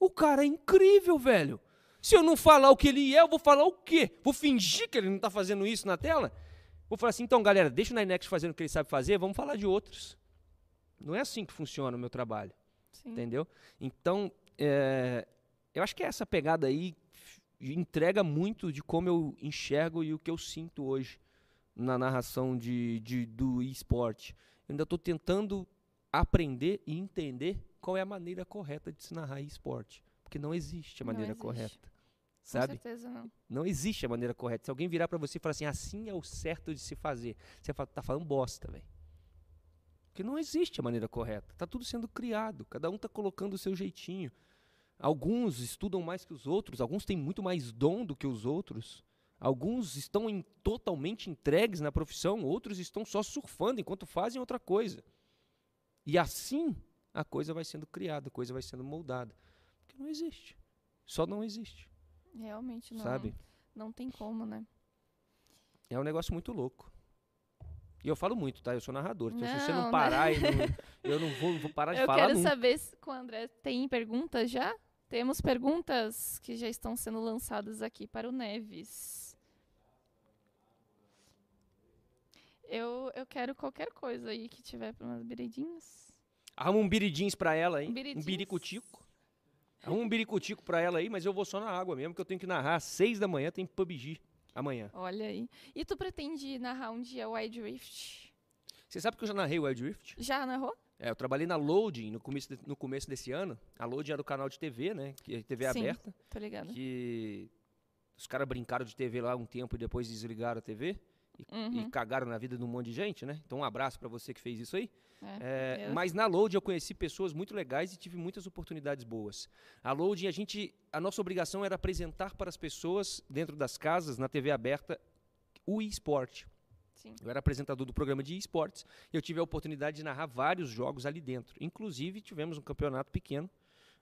O cara é incrível, velho. Se eu não falar o que ele é, eu vou falar o quê? Vou fingir que ele não tá fazendo isso na tela? Vou falar assim, então, galera, deixa o Ninext fazendo o que ele sabe fazer, vamos falar de outros. Não é assim que funciona o meu trabalho, Sim. entendeu? Então, é, eu acho que essa pegada aí entrega muito de como eu enxergo e o que eu sinto hoje na narração de, de- do esporte. Eu ainda estou tentando aprender e entender qual é a maneira correta de se narrar esporte. Porque não existe a maneira existe. correta. Com Sabe? certeza não. Não existe a maneira correta. Se alguém virar pra você e falar assim, assim é o certo de se fazer, você fala, tá falando bosta, velho. Porque não existe a maneira correta. Tá tudo sendo criado. Cada um tá colocando o seu jeitinho. Alguns estudam mais que os outros, alguns têm muito mais dom do que os outros. Alguns estão em- totalmente entregues na profissão, outros estão só surfando enquanto fazem outra coisa. E assim a coisa vai sendo criada, a coisa vai sendo moldada. Porque não existe. Só não existe. Realmente não. Sabe? Não tem como, né? É um negócio muito louco. E eu falo muito, tá? Eu sou narrador. Então, se você Não, não né? parar, e não- eu não vou, vou parar de Eu falar quero nunca. saber se com o André tem perguntas já? Temos perguntas que já estão sendo lançadas aqui para o Neves. Eu, eu quero qualquer coisa aí que tiver para umas beredinhas. Arruma um biridins pra ela aí. Um Um biridins. biricutico. Arruma um biricutico pra ela aí, mas eu vou só na água mesmo, que eu tenho que narrar às seis da manhã, tem PUBG amanhã. Olha aí. E tu pretende narrar um dia Wide Rift? Você sabe que eu já narrei o Wild Rift? Já narrou? É, eu trabalhei na Loading no começo, de- no começo desse ano. A Loading era o canal de TV, né? Que é TV Sim. aberta. Tô ligada. Que os caras brincaram de TV lá um tempo e depois desligaram a TV. E, e Uhum. cagaram na vida de um monte de gente, né? Então um abraço pra você que fez isso aí. É, É, mas na Load eu conheci pessoas muito legais e tive muitas oportunidades boas. A Load, a gente, a nossa obrigação era apresentar para as pessoas dentro das casas, na TV aberta, o esporte. Sim. Eu era apresentador do programa de esportes e eu tive a oportunidade de narrar vários jogos ali dentro. Inclusive tivemos um campeonato pequeno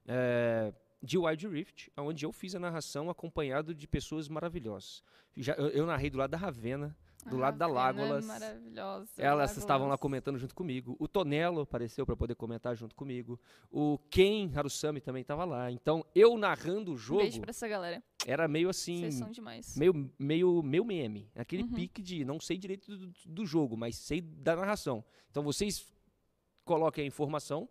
é, de Wild Rift, onde eu fiz a narração acompanhado de pessoas maravilhosas. Já, eu, eu narrei do lado da Ravena, do A lado da Ravena é Lágolas. Maravilhosa. Elas estavam lá comentando junto comigo. O Tonelo apareceu para poder comentar junto comigo. O Ken Harusami também estava lá. Então, eu narrando o Um jogo beijo pra essa galera. era meio assim, Vocês são demais. meio meio meu meme, aquele Uhum. pique de não sei direito do, do jogo, mas sei da narração. Então, vocês coloquem a informação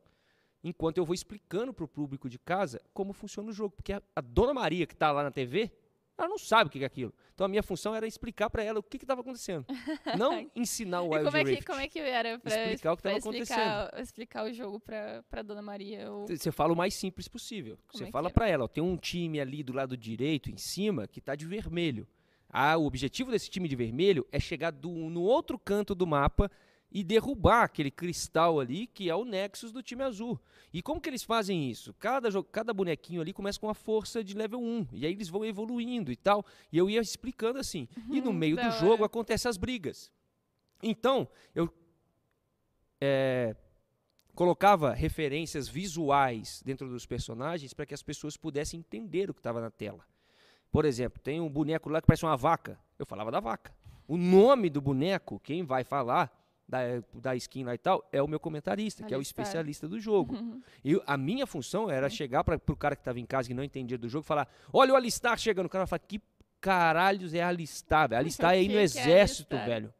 enquanto eu vou explicando para o público de casa como funciona o jogo, porque a, a Dona Maria que está lá na TV, ela não sabe o que é aquilo. Então, a minha função era explicar para ela o que estava acontecendo, não ensinar o Wild como é, que, Rift. como é que era pra Explicar o que pra tava explicar, o jogo pra Dona Maria? Ou... Você fala o mais simples possível. Você é fala era? pra ela, ó, tem um time ali do lado direito, em cima, que tá de vermelho. Ah, o objetivo desse time de vermelho é chegar do- no outro canto do mapa e derrubar aquele cristal ali, que é o Nexus do time azul. E como que eles fazem isso? Cada, cada bonequinho ali começa com uma força de level 1, e aí eles vão evoluindo e tal. E eu ia explicando assim. E no Uhum, meio do jogo acontecem as brigas. Então, eu é, colocava referências visuais dentro dos personagens para que as pessoas pudessem entender o que estava na tela. Por exemplo, tem um boneco lá que parece uma vaca. Eu falava da vaca. O nome do boneco, quem vai falar da, da skin lá e tal, é o meu comentarista, que é o especialista do jogo. Uhum. E a minha função era chegar para o cara que estava em casa e não entendia do jogo e falar: Olha o alistar chegando. O cara fala: Que caralhos é alistar, velho? Alistar é ir no é exército, alistar? velho.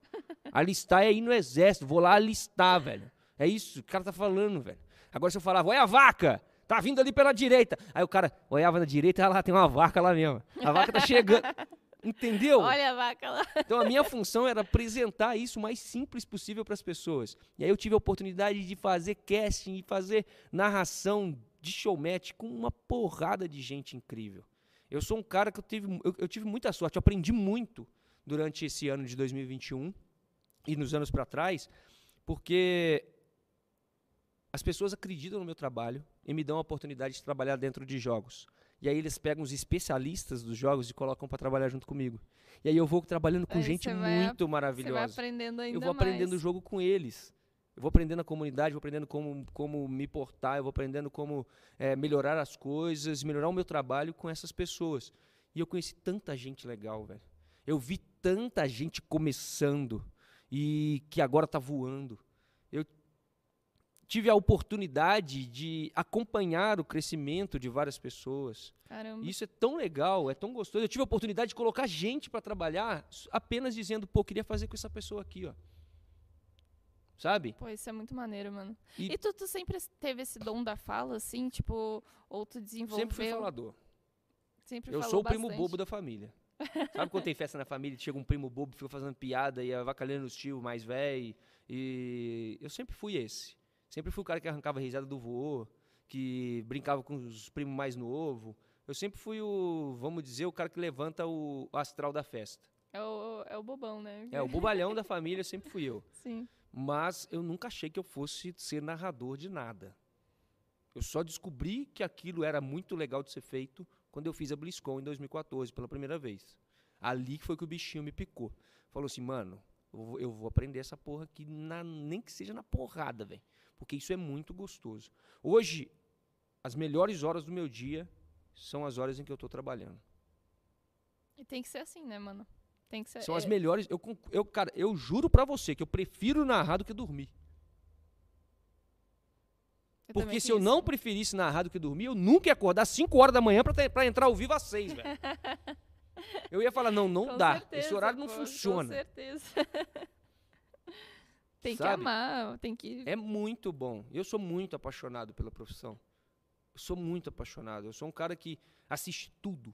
Alistar é ir no exército. Vou lá alistar, velho. É isso que o cara tá falando, velho. Agora se eu falava: Olha a vaca! Tá vindo ali pela direita. Aí o cara olhava na direita e lá tem uma vaca lá mesmo. A vaca tá chegando. Entendeu? Olha a vaca lá. Então a minha função era apresentar isso o mais simples possível para as pessoas. E aí eu tive a oportunidade de fazer casting e fazer narração de showmatch com uma porrada de gente incrível. Eu sou um cara que eu tive, eu, eu tive muita sorte, eu aprendi muito durante esse ano de 2021 e nos anos para trás, porque as pessoas acreditam no meu trabalho e me dão a oportunidade de trabalhar dentro de jogos. E aí eles pegam os especialistas dos jogos e colocam para trabalhar junto comigo. E aí eu vou trabalhando com Aí gente muito Você vai maravilhosa. aprendendo ainda Eu vou aprendendo o mais. jogo com eles. Eu vou aprendendo a comunidade, vou aprendendo como, como me portar, eu vou aprendendo como eh, melhorar as coisas, melhorar o meu trabalho com essas pessoas. E eu conheci tanta gente legal, velho. Eu vi tanta gente começando e que agora tá voando. Tive a oportunidade de acompanhar o crescimento de várias pessoas. Caramba. Isso é tão legal, é tão gostoso. Eu tive a oportunidade de colocar gente para trabalhar apenas dizendo, pô, queria fazer com essa pessoa aqui, ó. Sabe? Pô, isso é muito maneiro, mano. E- E, tu, tu sempre teve esse dom da fala, assim, tipo, ou tu desenvolveu? Sempre fui falador. Sempre Eu sou o primo bastante. bobo da família. Sabe quando tem festa na família, chega um primo bobo, fica fazendo piada e avacalhando os tios mais velho? E eu sempre fui esse. Sempre fui o cara que arrancava risada do vô, que brincava com os primos mais novos. Eu sempre fui o, vamos dizer, o cara que levanta o astral da festa. É o, é o bobão, né? É, o bobalhão da família sempre fui eu. Sim. Mas eu nunca achei que eu fosse ser narrador de nada. Eu só descobri que aquilo era muito legal de ser feito quando eu fiz a BlizzCon em 2014, pela primeira vez. Ali que foi que o bichinho me picou. Falou assim, mano, eu vou, eu vou aprender essa porra aqui, na- nem que seja na porrada, velho. Porque isso é muito gostoso. Hoje, as melhores horas do meu dia são as horas em que eu tô trabalhando. E tem que ser assim, né, mano? Tem que ser. São as é- melhores. Eu, eu, cara, eu juro pra você que eu prefiro narrar do que dormir. eu Porque se eu não preferisse narrar do que dormir, eu nunca ia acordar às 5 horas da manhã pra entrar ao vivo às 6, velho. Eu ia falar, não, não Com dá. certeza, Esse horário não pô, funciona. Com certeza. Tem que sabe? amar, tem que. É muito bom. Eu sou muito apaixonado pela profissão. Eu sou muito apaixonado. Eu sou um cara que assiste tudo.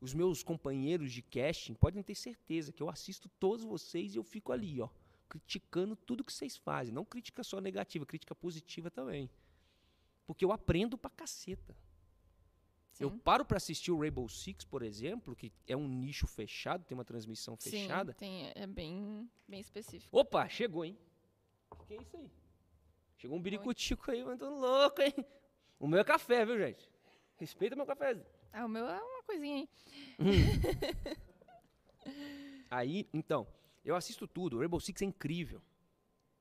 Os meus companheiros de casting podem ter certeza que eu assisto todos vocês e eu fico ali, ó, criticando tudo que vocês fazem. Não crítica só negativa, crítica positiva também. Porque eu aprendo pra caceta. Eu Sim. paro pra assistir o Rainbow Six, por exemplo, que é um nicho fechado, tem uma transmissão fechada. Sim, tem, é bem, bem específico. Opa, chegou, hein? O que é isso aí? Chegou um biricutico aí, mas tô louco, hein? O meu é café, viu, gente? Respeita meu café. Ah, o meu é uma coisinha aí. Aí, então, eu assisto tudo. O Rainbow Six é incrível,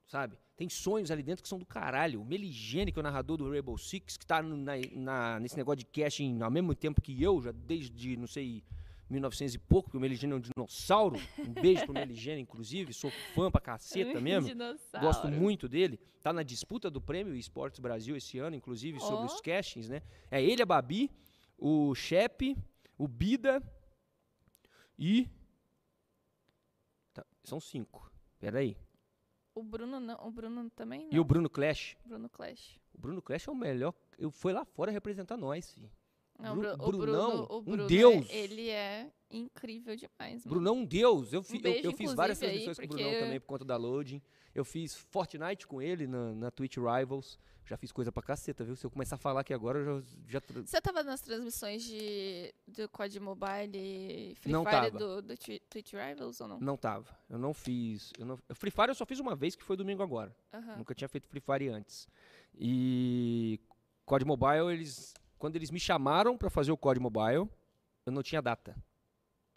sabe? Tem sonhos ali dentro que são do caralho. O Meligene, que é o narrador do Rainbow Six, que tá na, na- nesse negócio de casting ao mesmo tempo que eu, já desde, não sei, 1900 e pouco, porque o Meligene é um dinossauro. Um beijo pro Meligene, inclusive. Sou fã pra caceta mesmo. Dinossauro. Gosto muito dele. Tá na disputa do prêmio Esportes Brasil esse ano, inclusive, sobre Ó. os castings, né? É ele, a Babi, o Chepe, o Bida e. Tá, são cinco. Peraí. O Bruno não, o Bruno também não. E o Bruno Clash. Bruno Clash. O Bruno Clash é o melhor. Eu foi lá fora representar nós, filho. Não, Bru- o, Bru- o Brunão, Bruno, o um Bruno, é- deus. ele é incrível demais. mano. Brunão, um deus. Eu, fi- eu- beijo, eu, fiz várias aí, transmissões com o Brunão também por conta da loading. Eu fiz Fortnite com ele na, na Twitch Rivals. Já fiz coisa pra caceta, viu? Se eu começar a falar aqui agora, eu já. já Você tava nas transmissões de, do COD Mobile e Free Não Fire tava. do, do Twi- Twitch Rivals ou não? Não tava. Eu não fiz. Eu não... Free Fire eu só fiz uma vez, que foi domingo agora. Aham. Nunca tinha feito Free Fire antes. E COD Mobile, eles. Quando eles me chamaram pra fazer o COD Mobile, eu não tinha data.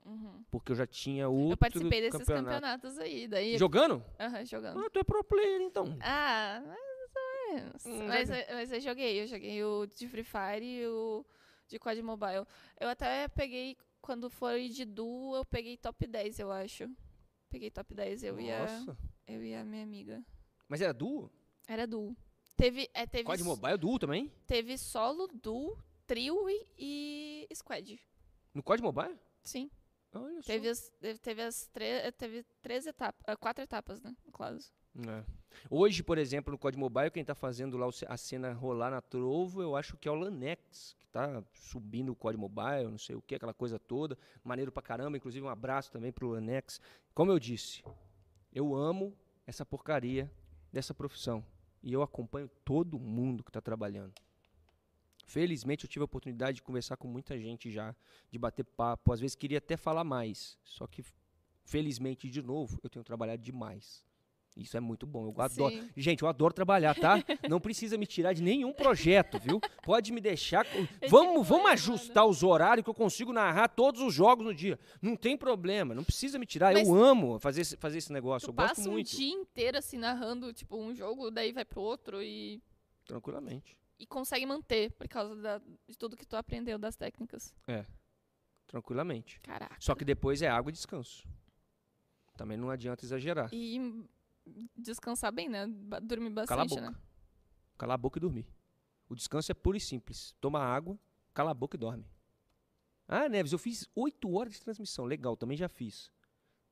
Uhum. Porque eu já tinha outro Eu participei desses campeonato. campeonatos aí, daí... Jogando? Aham, jogando. Ah, tu é pro player, então. Ah, mais ou menos. Hum, mas, eu- mas eu joguei, eu joguei o de Free Fire e o de COD Mobile. Eu até peguei, quando foi de duo, eu peguei top 10, eu acho. Peguei top 10, eu e a, Nossa. eu e a minha amiga. Mas era duo? Era duo. Teve, é, teve, COD s- Mobile duo também? teve solo, duo, trio e, e squad. No COD Mobile? Sim. Olha só. Teve as, teve, as três, teve três etapas, quatro etapas, né, no caso. É. Hoje, por exemplo, no COD Mobile, quem tá fazendo lá a cena rolar na Trovo, eu acho que é o Lanex, que tá subindo o COD Mobile, não sei o que, aquela coisa toda. Maneiro pra caramba, inclusive um abraço também pro Lanex. Como eu disse, eu amo essa porcaria dessa profissão. E eu acompanho todo mundo que tá trabalhando. Felizmente eu tive a oportunidade de conversar com muita gente já, de bater papo. Às vezes queria até falar mais. Só que, felizmente, de novo, eu tenho trabalhado demais. Isso é muito bom. Eu adoro. Sim. Gente, eu adoro trabalhar, tá? Não precisa me tirar de nenhum projeto, viu? Pode me deixar. É Vamos, vamos ajustar os horários que eu consigo narrar todos os jogos no dia. Não tem problema. Não precisa me tirar. Mas eu amo fazer esse, fazer esse negócio. Eu gosto passa um muito. dia inteiro, assim, narrando, tipo, um jogo, daí vai pro outro e, Tranquilamente. e consegue manter, por causa da- de tudo que tu aprendeu das técnicas. Tranquilamente. Caraca. Só que depois é água e descanso. Também não adianta exagerar. E descansar bem, né? Dormir Cala a bastante, boca. né? Calar a boca e dormir. O descanso é puro e simples. Toma água, cala a boca e dorme. Ah, Neves, eu fiz oito horas de transmissão. Legal, também já fiz.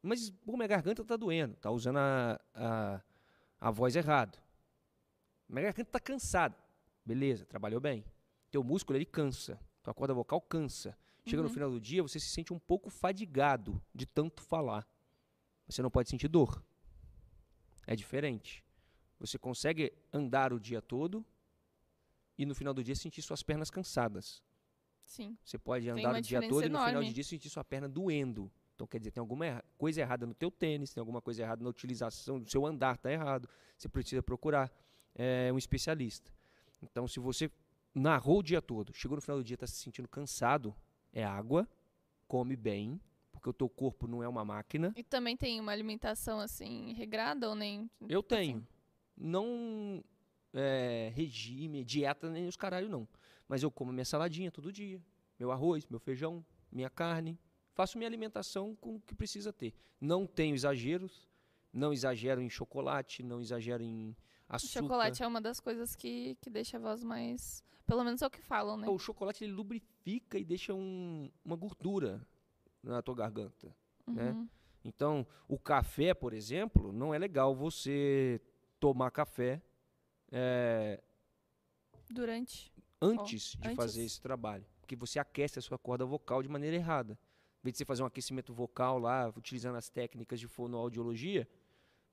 Mas pô, minha garganta tá doendo. Tá usando a, a, a voz errado. Minha garganta tá cansada. Beleza, trabalhou bem. Teu músculo, ele cansa. Tua corda vocal cansa. Chega no Uhum. final do dia, você se sente um pouco fadigado de tanto falar. Você não pode sentir dor. É diferente. Você consegue andar o dia todo e no final do dia sentir suas pernas cansadas. Sim. Você pode andar o dia todo e no final do enorme. dia sentir sua perna doendo. Então quer dizer, tem alguma erra- coisa errada no teu tênis, tem alguma coisa errada na utilização do seu andar, tá errado. Você precisa procurar eh, um especialista. Então se você narrou o dia todo, chegou no final do dia está se sentindo cansado, é água, come bem, porque o teu corpo não é uma máquina. E também tem uma alimentação, assim, regrada ou nem? Eu tenho. Não é, regime, dieta, nem os caralho, não. Mas eu como minha saladinha todo dia. Meu arroz, meu feijão, minha carne. Faço minha alimentação com o que precisa ter. Não tenho exageros. Não exagero em chocolate, não exagero em O açúcar. chocolate é uma das coisas que, que deixa a voz mais... Pelo menos é o que falam, né? O chocolate ele lubrifica e deixa um- uma gordura na tua garganta. né? Uhum. Então, o café, por exemplo, não é legal você tomar café é, Durante. antes de antes. fazer esse trabalho. Porque você aquece a sua corda vocal de maneira errada. Em vez de você fazer um aquecimento vocal lá, utilizando as técnicas de fonoaudiologia,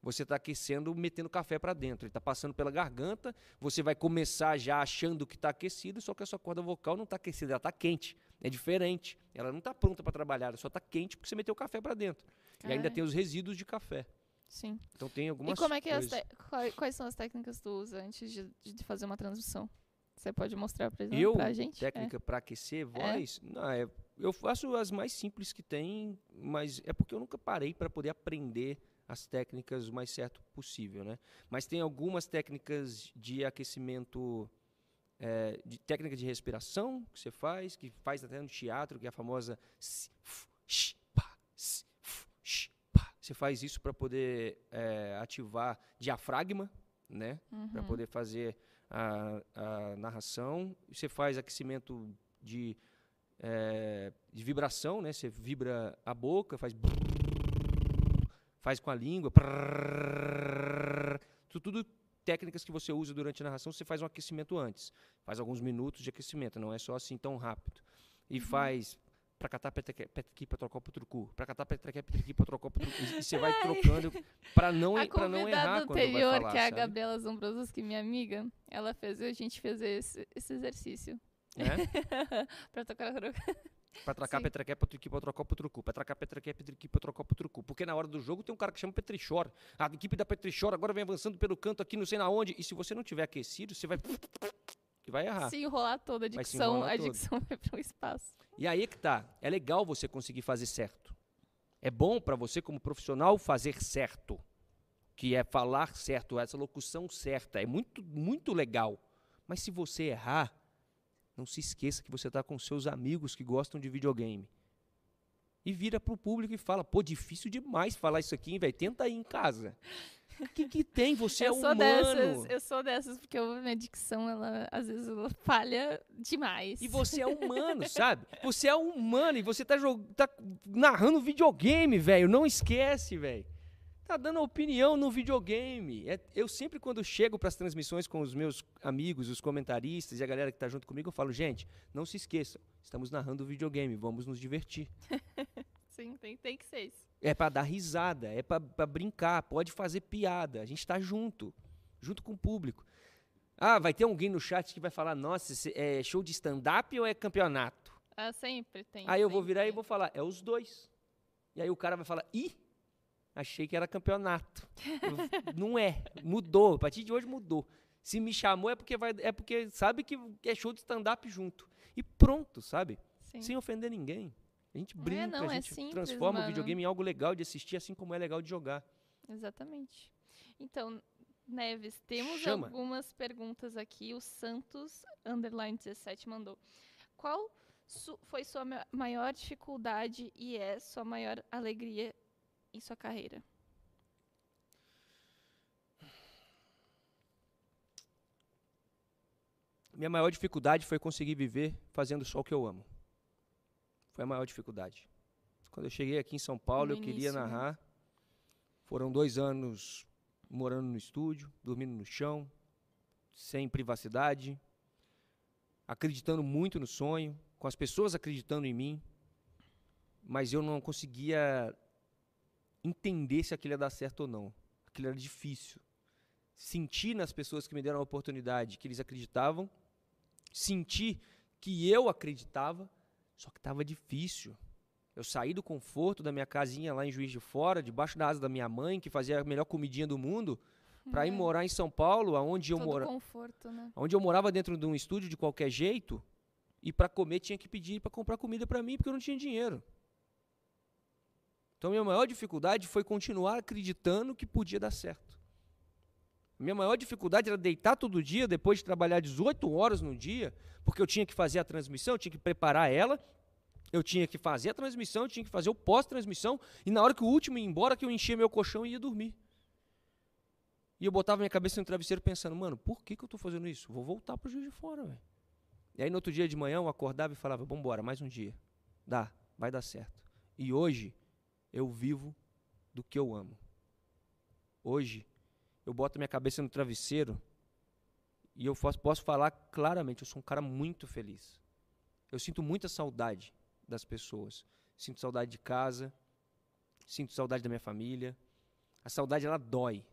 você está aquecendo, metendo café para dentro. Ele está passando pela garganta, você vai começar já achando que está aquecido, só que a sua corda vocal não está aquecida, ela está quente. É diferente. Ela não está pronta para trabalhar, ela só está quente porque você meteu o café para dentro. E ainda Caralho. tem os resíduos de café. Sim. Então tem algumas e como é que é as coisas. te- quais, são as técnicas que tu usa antes de, de fazer uma transmissão? Você pode mostrar pra, Eu, pra gente? técnica para aquecer voz, não, é, eu faço as mais simples que tem, mas é porque eu nunca parei para poder aprender as técnicas o mais certo possível, né? Mas tem algumas técnicas de aquecimento, é, de técnica de respiração que você faz, que faz até no teatro, que é a famosa. Você faz isso para poder é, ativar diafragma, né? para Uhum. poder fazer a, a narração. Você faz aquecimento de, eh, de vibração, né? Você vibra a boca, faz faz com a língua. Tudo técnicas que você usa durante a narração, você faz um aquecimento antes. Faz alguns minutos de aquecimento, não é só assim tão rápido. E faz pra catar petriqui pra trocar. Pra catar petriqui pra trocar pro trucu. E, você vai trocando pra não, A pra não errar quando vai anterior, falar, que é a sabe? Gabriela Zombrosas, que é minha amiga, ela fez a gente fazer esse, esse exercício. Né? pra tocar Pra tracar Sim. petrequé, pra truqui, pra trocar pro trucu. Pra tracar petrequé, petriqui, pra trocar pro trucu. Porque na hora do jogo tem um cara que chama Petrichor. A equipe da Petrichor agora vem avançando pelo canto aqui, não sei na onde. E se você não tiver aquecido, você vai... E vai errar. se enrolar toda a dicção, a dicção vai pro espaço. E aí que tá. É legal você conseguir fazer certo. É bom pra você, como profissional, fazer certo. Que é falar certo, essa locução certa. É muito, muito legal. Mas se você errar, não se esqueça que você está com seus amigos que gostam de videogame. E vira pro público e fala, pô, difícil demais falar isso aqui, hein, velho? Tenta aí em casa. O que, que tem? Você eu é sou humano. dessas, eu sou dessas, porque eu, minha dicção, ela, às vezes, ela falha demais. E você é humano, sabe? Você é humano e você tá, tá narrando videogame, velho. Não esquece, velho. Tá dando opinião no videogame. É- eu sempre, quando chego para as transmissões com os meus amigos, os comentaristas e a galera que tá junto comigo, eu falo, gente, não se esqueçam, estamos narrando videogame, vamos nos divertir. Sim, tem, tem que ser isso. É para dar risada, é para brincar, pode fazer piada. A gente tá junto, junto com o público. Ah, vai ter alguém no chat que vai falar, nossa, é show de stand-up ou é campeonato? Ah, sempre tem. Aí eu vou sempre virar e vou falar, é os dois. E aí o cara vai falar, ih, achei que era campeonato. Eu, Não é, mudou. A partir de hoje mudou. Se me chamou é porque, vai, é porque sabe que é show de stand-up junto. E pronto, sabe? Sim. Sem ofender ninguém. A gente É, brinca, não, a é gente simples, transforma mano. o videogame em algo legal de assistir, assim como é legal de jogar. Exatamente. Então, Neves, temos Chama. algumas perguntas aqui. O Santos, underline 17, mandou. Qual su- foi sua ma- maior dificuldade e é sua maior alegria em sua carreira? Minha maior dificuldade foi conseguir viver fazendo só o que eu amo. Foi a maior dificuldade. Quando eu cheguei aqui em São Paulo, No eu queria né? narrar. Foram dois anos morando no estúdio, dormindo no chão, sem privacidade, acreditando muito no sonho, com as pessoas acreditando em mim, mas eu não conseguia entender se aquilo ia dar certo ou não. Aquilo era difícil. Sentir nas pessoas que me deram a oportunidade que eles acreditavam, sentir que eu acreditava, só que estava difícil. Eu saí do conforto da minha casinha lá em Juiz de Fora, debaixo da asa da minha mãe, que fazia a melhor comidinha do mundo, para ir É, morar em São Paulo, aonde eu morava. conforto, né? Onde eu morava dentro de um estúdio de qualquer jeito, e para comer tinha que pedir para comprar comida para mim, porque eu não tinha dinheiro. Então, minha maior dificuldade foi continuar acreditando que podia dar certo. Minha maior dificuldade era deitar todo dia, depois de trabalhar 18 horas no dia, porque eu tinha que fazer a transmissão, eu tinha que preparar ela, eu tinha que fazer a transmissão, eu tinha que fazer o pós-transmissão, e na hora que o último ia embora, que eu enchia meu colchão e ia dormir. E eu botava minha cabeça no travesseiro pensando, mano, por que, que eu tô fazendo isso? Vou voltar pro Juiz de Fora, velho. E aí no outro dia de manhã eu acordava e falava, vambora, mais um dia. Dá, vai dar certo. E hoje eu vivo do que eu amo. Hoje, eu boto minha cabeça no travesseiro e eu posso, posso falar claramente, eu sou um cara muito feliz. Eu sinto muita saudade das pessoas. Sinto saudade de casa, sinto saudade da minha família. A saudade ela dói,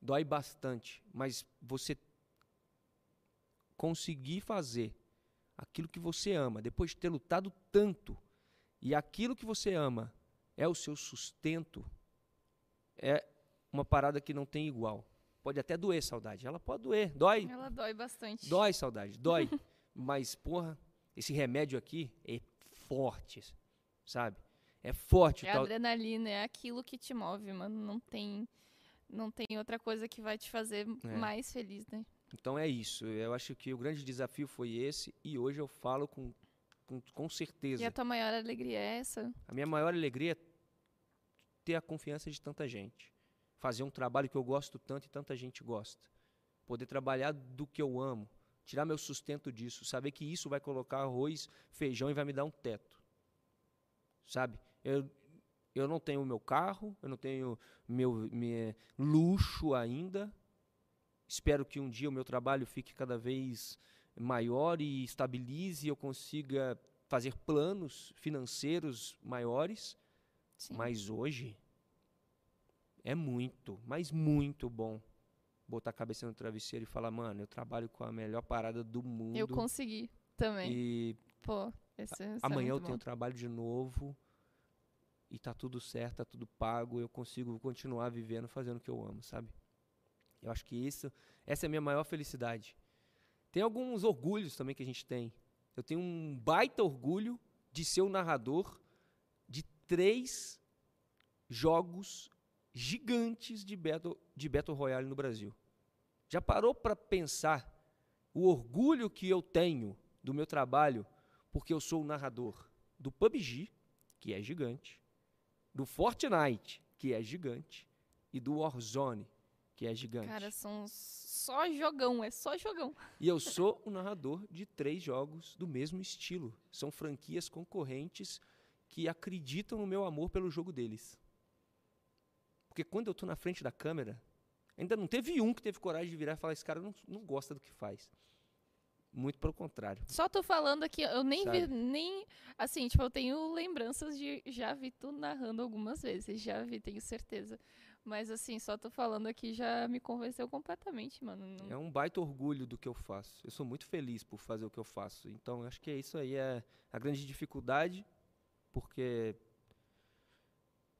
dói bastante, mas você conseguir fazer aquilo que você ama, depois de ter lutado tanto, e aquilo que você ama é o seu sustento, é uma parada que não tem igual. Pode até doer saudade. Ela pode doer, dói. Ela dói bastante. Dói saudade, dói. Mas, porra, esse remédio aqui é forte, sabe? É forte. É tal- adrenalina, é aquilo que te move, mano. Não tem, não tem outra coisa que vai te fazer É. mais feliz, né? Então é isso. Eu acho que o grande desafio foi esse e hoje eu falo com, com, com certeza. E a tua maior alegria é essa? A minha maior alegria é ter a confiança de tanta gente. Fazer um trabalho que eu gosto tanto e tanta gente gosta. Poder trabalhar do que eu amo. Tirar meu sustento disso. Saber que isso vai colocar arroz, feijão e vai me dar um teto. Sabe? Eu, eu não tenho meu carro, eu não tenho meu, meu luxo ainda. Espero que um dia o meu trabalho fique cada vez maior e estabilize eu consiga fazer planos financeiros maiores. Sim. Mas hoje é muito, mas muito bom botar a cabeça no travesseiro e falar, mano, eu trabalho com a melhor parada do mundo. Eu consegui também. E Pô, esse, esse é amanhã eu muito tenho bom. trabalho de novo e tá tudo certo, tá tudo pago, eu consigo continuar vivendo fazendo o que eu amo, sabe? Eu acho que isso, essa é a minha maior felicidade. Tem alguns orgulhos também que a gente tem. Eu tenho um baita orgulho de ser o narrador de três jogos gigantes de Battle, de Battle Royale no Brasil. Já parou para pensar o orgulho que eu tenho do meu trabalho porque eu sou o narrador do PUBG, que é gigante, do Fortnite, que é gigante, e do Warzone, que é gigante. Cara, são só jogão, é só jogão. E eu sou o narrador de três jogos do mesmo estilo. São franquias concorrentes que acreditam no meu amor pelo jogo deles. Porque quando eu tô na frente da câmera, ainda não teve um que teve coragem de virar e falar: esse cara não, não gosta do que faz. Muito pelo contrário. Só tô falando aqui, eu nem vi, Sabe? nem. Assim, tipo, eu tenho lembranças de. Já vi tu narrando algumas vezes, já vi, tenho certeza. Mas assim, só tô falando aqui já me convenceu completamente, mano. Não- É um baita orgulho do que eu faço. Eu sou muito feliz por fazer o que eu faço. Então, eu acho que é isso aí é a grande dificuldade, porque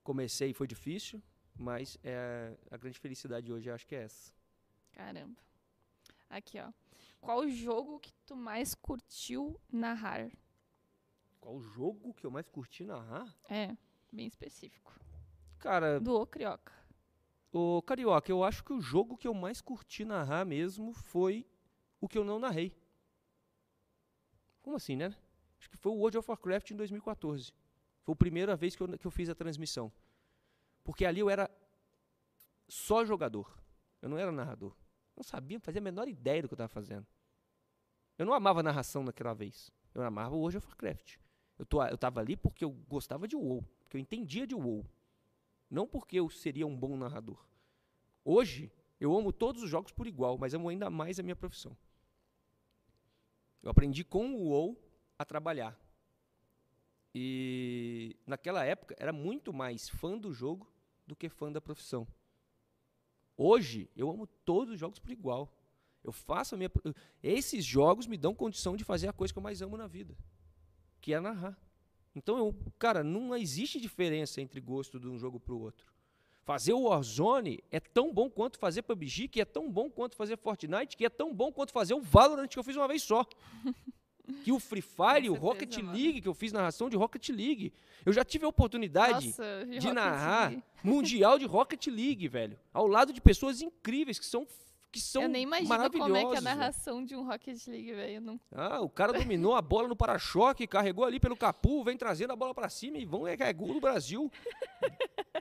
comecei e foi difícil, mas é a grande felicidade hoje, eu acho que é essa. Caramba. Aqui, ó. Qual o jogo que tu mais curtiu narrar? Qual jogo que eu mais curti narrar? É, bem específico. Cara, Do O Crioca. Ô Carioca, eu acho que o jogo que eu mais curti narrar mesmo foi o que eu não narrei. Como assim, né? Acho que foi o World of Warcraft em 2014. Foi a primeira vez que eu, que eu fiz a transmissão. Porque ali eu era só jogador. Eu não era narrador. Não sabia, fazia a menor ideia do que eu estava fazendo. Eu não amava a narração naquela vez. Eu amava o World of Warcraft. Eu, tô, eu tava ali porque eu gostava de WoW. Porque eu entendia de WoW. Não porque eu seria um bom narrador. Hoje, eu amo todos os jogos por igual, mas amo ainda mais a minha profissão. Eu aprendi com o WoW a trabalhar. E naquela época era muito mais fã do jogo do que fã da profissão. Hoje eu amo todos os jogos por igual. Eu faço a minha esses jogos me dão condição de fazer a coisa que eu mais amo na vida, que é narrar. Então, eu, cara, não existe diferença entre gosto de um jogo para o outro. Fazer o Warzone é tão bom quanto fazer PUBG, que é tão bom quanto fazer Fortnite, que é tão bom quanto fazer o Valorant que eu fiz uma vez só. Que o Free Fire, o Rocket mano. League, que eu fiz narração de Rocket League. Eu já tive a oportunidade Nossa, de narrar League. Mundial de Rocket League, velho. Ao lado de pessoas incríveis que são, que são Eu nem imagino como é que é a narração de um Rocket League, velho. Não... Ah, o cara dominou a bola no para-choque, carregou ali pelo capu, vem trazendo a bola pra cima e vão é, é gol do Brasil.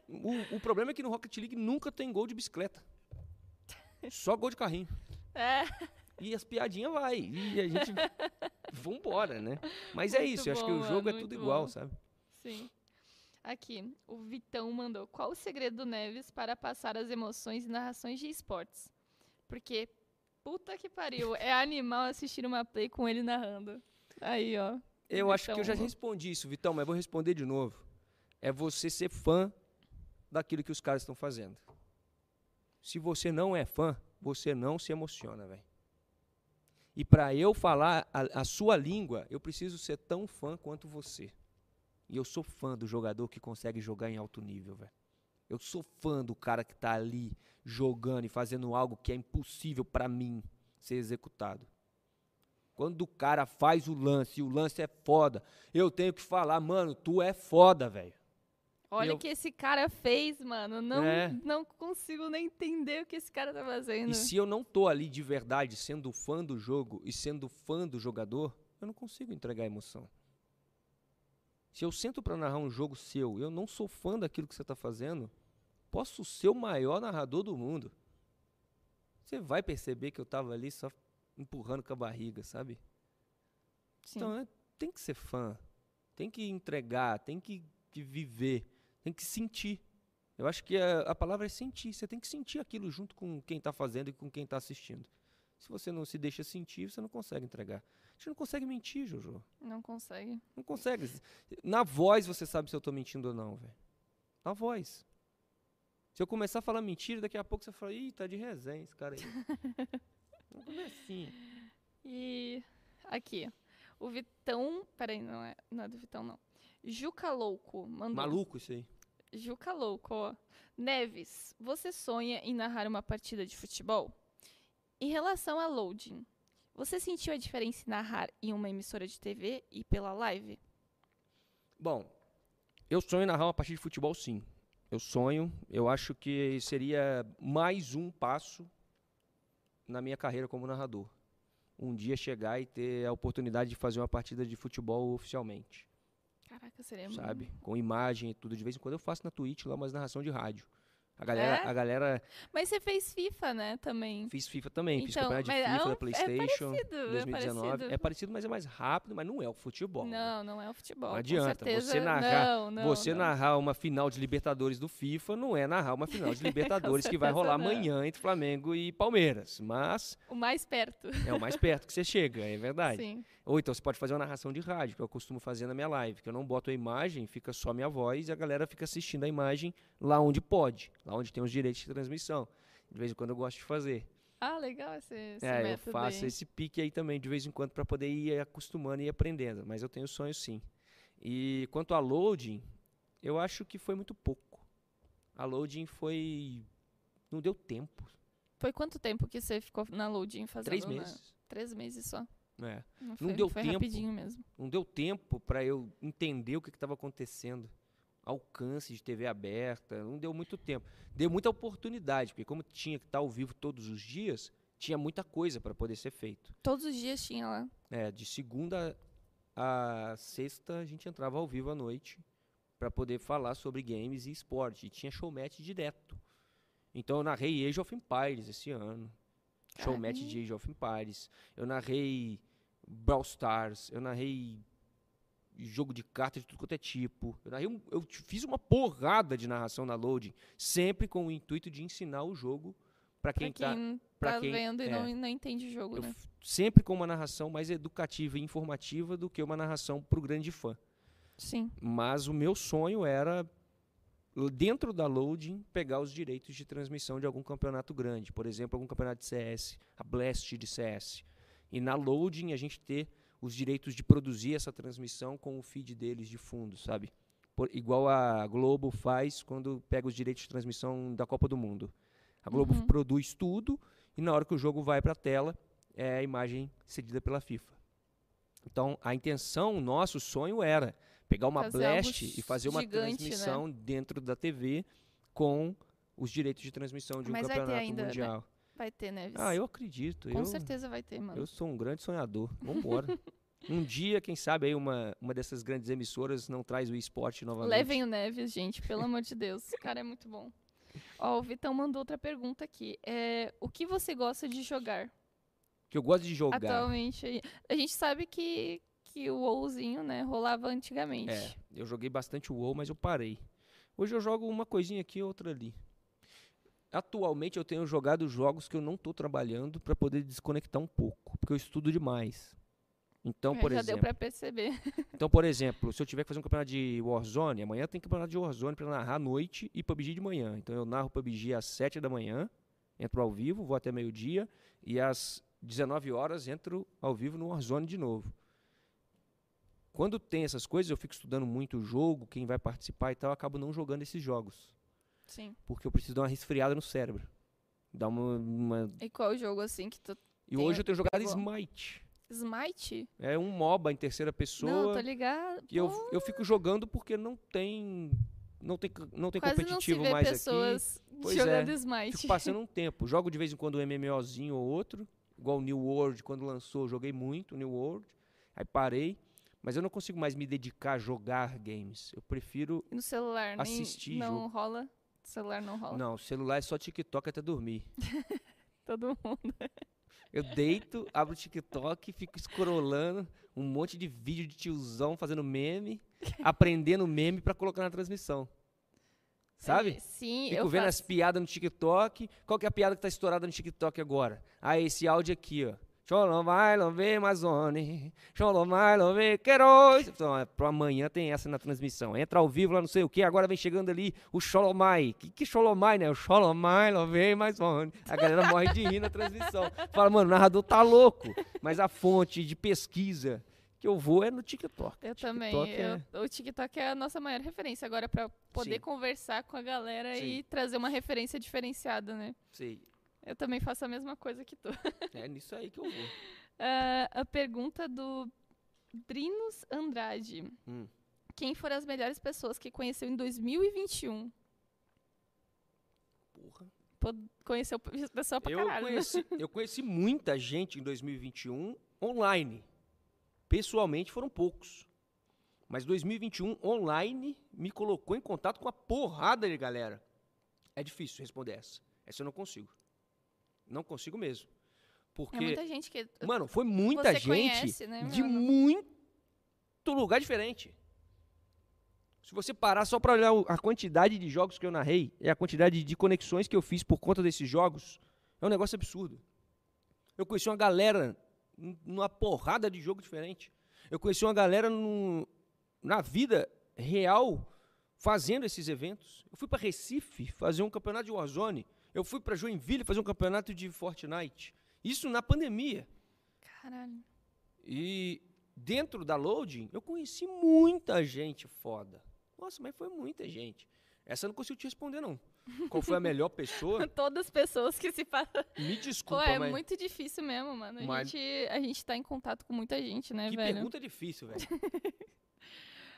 o, o problema é que no Rocket League nunca tem gol de bicicleta. Só gol de carrinho. É, E as piadinhas vai. E a gente. Vambora, né? Mas é Muito isso, eu acho que bom, o jogo é tudo muito igual, bom. sabe? sim. Aqui, o Vitão mandou. Qual o segredo do Neves para passar as emoções e narrações de esportes? Porque, puta que pariu, é animal assistir uma play com ele narrando. Aí, ó. Eu acho que eu já respondi isso, Vitão, mas vou responder de novo. É você ser fã daquilo que os caras estão fazendo. Se você não é fã, você não se emociona, velho. E para eu falar a, a sua língua, eu preciso ser tão fã quanto você. E eu sou fã do jogador que consegue jogar em alto nível, velho. Eu sou fã do cara que tá ali jogando e fazendo algo que é impossível para mim ser executado. Quando o cara faz o lance e o lance é foda, eu tenho que falar, mano, tu é foda, velho. Olha eu- o que esse cara fez, mano. Não, É. não consigo nem entender o que esse cara tá fazendo. E se eu não tô ali de verdade sendo fã do jogo e sendo fã do jogador, eu não consigo entregar emoção. Se eu sento pra narrar um jogo seu e eu não sou fã daquilo que você tá fazendo, posso ser o maior narrador do mundo. Você vai perceber que eu tava ali só empurrando com a barriga, sabe? Sim. Então, é, tem que ser fã, tem que entregar, tem que, que viver, tem que sentir. Eu acho que a, a palavra é sentir. Você tem que sentir aquilo junto com quem está fazendo e com quem está assistindo. Se você não se deixa sentir, você não consegue entregar. A gente não consegue mentir, Jojo. Não consegue. Não consegue. Na voz você sabe se eu estou mentindo ou não, velho. Na voz. Se eu começar a falar mentira, daqui a pouco você fala, ih, tá de resenha esse cara aí. Vamos comecinho. E aqui, o Vitão. Peraí, não é, não é do Vitão, não. Juca Louco mandou. Maluco isso aí. Juca Louco, ó. Neves, você sonha em narrar uma partida de futebol? Em relação a loading, você sentiu a diferença em narrar em uma emissora de TV e pela live? Bom, eu sonho narrar uma partida de futebol, sim. Eu sonho. Eu acho que seria mais um passo na minha carreira como narrador. Um dia chegar e ter a oportunidade de fazer uma partida de futebol oficialmente, Caraca, seria sabe? Com imagem e tudo. De vez em quando eu faço na Twitch lá umas narração de rádio. A galera, É? a galera Mas você fez FIFA, né, também. fiz FIFA também, fiz Então, campeonato de é FIFA um- da é PlayStation parecido, é 2019. parecido. É parecido, mas é mais rápido, mas não é o futebol. né? Não, não é o futebol. Não adianta, você narrar- Não, não, Você não. narrar uma final de Libertadores do FIFA não é narrar uma final de Libertadores que vai rolar amanhã entre Flamengo e Palmeiras. Mas O mais perto. é o mais perto que você chega, é verdade. Sim. Ou então você pode fazer uma narração de rádio, que eu costumo fazer na minha live, que eu não boto a imagem, fica só minha voz e a galera fica assistindo a imagem lá onde pode, lá onde tem os direitos de transmissão. De vez em quando eu gosto de fazer. Ah, legal esse, esse é, eu método faço aí. esse pique aí também, de vez em quando, para poder ir acostumando e ir aprendendo. Mas eu tenho sonho sim. E quanto a loading, eu acho que foi muito pouco. A loading foi. Não deu tempo. Foi quanto tempo que você ficou na loading fazendo? Três né? meses. Três meses só. É. Não, foi, deu foi tempo. rapidinho mesmo. Não deu tempo para eu entender o que estava acontecendo. Alcance de TV aberta, não deu muito tempo. Deu muita oportunidade, porque como tinha que estar ao vivo todos os dias, tinha muita coisa para poder ser feito. Todos os dias tinha lá. É, de segunda a sexta a gente entrava ao vivo à noite para poder falar sobre games e esporte. E tinha showmatch direto. Então eu narrei Age of Empires esse ano. Showmatch de Age of Empires. Eu narrei Brawl Stars. Eu narrei jogo de cartas de tudo quanto é tipo. Eu, narrei um- eu fiz uma porrada de narração na Loading, sempre com o intuito de ensinar o jogo para Pra quem quem, tá tá, pra quem- vendo e é. não, não entende o jogo, né? sempre com uma narração mais educativa e informativa do que uma narração para o grande fã. Sim. Mas o meu sonho era, dentro da loading, pegar os direitos de transmissão de algum campeonato grande. Por exemplo, algum campeonato de CS, a Blast de CS. E na loading a gente ter os direitos de produzir essa transmissão com o feed deles de fundo, sabe? Por- igual a Globo faz quando pega os direitos de transmissão da Copa do Mundo. A Globo Uhum. produz tudo e na hora que o jogo vai para a tela, é a imagem cedida pela FIFA. Então, a intenção, o nosso sonho era pegar uma Fazer blast e fazer uma gigante, né? transmissão dentro da TV com os direitos de transmissão de um Mas vai ter campeonato ainda, né? mundial. Vai ter, Neves. Ah, eu acredito. Com eu, certeza vai ter, mano. eu sou um grande sonhador. Vambora. um dia, quem sabe, aí uma, uma dessas grandes emissoras não traz o esporte novamente. Levem o Neves, gente, pelo amor de Deus. O cara é muito bom. Ó, o Vitão mandou outra pergunta aqui. É, o que você gosta de jogar Que eu gosto de jogar. atualmente? A gente sabe que, que o WoWzinho, né, rolava antigamente. É, eu joguei bastante o WoW, mas eu parei. Hoje eu jogo uma coisinha aqui e outra ali. Atualmente eu tenho jogado jogos que eu não estou trabalhando para poder desconectar um pouco, porque eu estudo demais. Então, É, por já exemplo, deu pra perceber. então, por exemplo, se eu tiver que fazer um campeonato de Warzone, amanhã tem campeonato de Warzone para narrar à noite e PUBG de manhã. Então eu narro PUBG às 7 da manhã, entro ao vivo, vou até meio-dia e às 19 horas entro ao vivo no Warzone de novo. Quando tem essas coisas, eu fico estudando muito o jogo, quem vai participar e tal, eu acabo não jogando esses jogos, Sim. porque eu preciso dar uma resfriada no cérebro. Dar uma, uma- E qual jogo, assim, que tu... E hoje eu tenho jogado pegou. Smite. Smite? É um MOBA em terceira pessoa. Não, tô ligado. que eu, eu fico jogando porque não tem não tem não tem Quase não se competitivo vê mais pessoas Pois jogando é. Smite. aqui. Fico passando um tempo. Jogo de vez em quando um MMOzinho ou outro, igual o New World quando lançou, joguei muito New World. Aí parei, mas eu não consigo mais me dedicar a jogar games. Eu prefiro E no celular, nem, assistir não jogo. rola. celular não rola. não, celular é só TikTok até dormir. Todo mundo. Eu deito, abro o TikTok, fico scrollando um monte de vídeo de tiozão fazendo meme, aprendendo meme pra colocar na transmissão. Sabe? Sim, Fico eu vendo as faço. piadas no TikTok. Qual que é a piada que tá estourada no TikTok agora? Ah, esse áudio aqui, ó. Xolomai, love Amazone. Xolomai, love Queiroz. Então, é, pro amanhã tem essa na transmissão. Entra ao vivo lá, não sei o que. Agora vem chegando ali o Xolomai. Que, que Xolomai, né? O Xolomai, love Amazone. A galera morre de rir na transmissão. Fala, mano, o narrador tá louco. Mas a fonte de pesquisa que eu vou é no TikTok. Eu TikTok também. é- eu- o TikTok é a nossa maior referência agora pra poder Sim. conversar com a galera Sim. e trazer uma referência diferenciada, né? Sei. Eu também faço a mesma coisa que tu. É nisso aí que eu vou. Ah, a pergunta do Brinos Andrade. Hum. Quem foram as melhores pessoas que conheceu em 2021? Porra. Pô, Conheceu p- pessoa pra Eu caralho. né? conheci, eu conheci muita gente em 2021 online. Pessoalmente foram poucos. Mas 2021 online me colocou em contato com a porrada de galera. É difícil responder essa. Essa eu não consigo. Não consigo mesmo. Porque, É muita gente que mano, foi muita gente conhece, né, de muito lugar diferente. Se você parar só pra olhar a quantidade de jogos que eu narrei e a quantidade de conexões que eu fiz por conta desses jogos, é um negócio absurdo. Eu conheci uma galera numa porrada de jogo diferente. Eu conheci uma galera no- na vida real fazendo esses eventos. Eu fui para Recife fazer um campeonato de Warzone. Eu fui para Joinville fazer um campeonato de Fortnite. Isso na pandemia. Caralho. E dentro da loading, eu conheci muita gente foda. Nossa, mas foi muita gente. Essa eu não consigo te responder, não. Qual foi a melhor pessoa? Todas as pessoas que se passam. Me Pô, desculpa, é mas muito difícil mesmo, mano. A, Mas- gente, a gente tá em contato com muita gente, né, que velho? pergunta difícil, velho.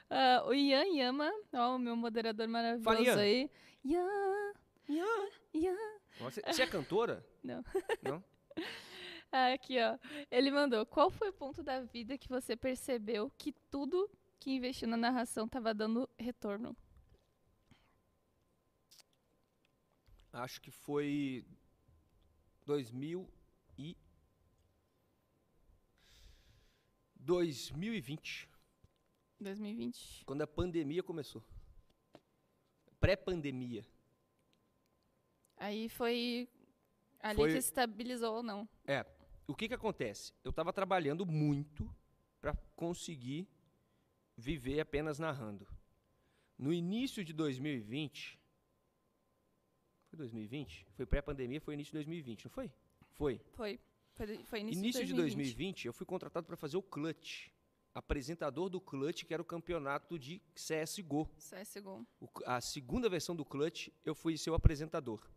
Ah, o Ian Yama, ó, o meu moderador maravilhoso Fala, Ian. aí. Ian, Ian. Você, você é cantora? Não. Não? Ah, aqui, ó. Ele mandou: Qual foi o ponto da vida que você percebeu que tudo que investiu na narração tava dando retorno? Acho que foi 2000 e 2020, 2020. quando a pandemia começou. Pré-pandemia. Aí foi ali Foi- que estabilizou ou não. É, o que que acontece? Eu estava trabalhando muito para conseguir viver apenas narrando. No início de 2020, foi 2020? Foi pré-pandemia, foi início de 2020, não foi? Foi. Foi. Foi, foi início, Início, de de 2020. 2020, eu fui contratado para fazer o Clutch, apresentador do Clutch, que era o campeonato de CS:GO. CSGO. O a segunda versão do Clutch, eu fui seu apresentador.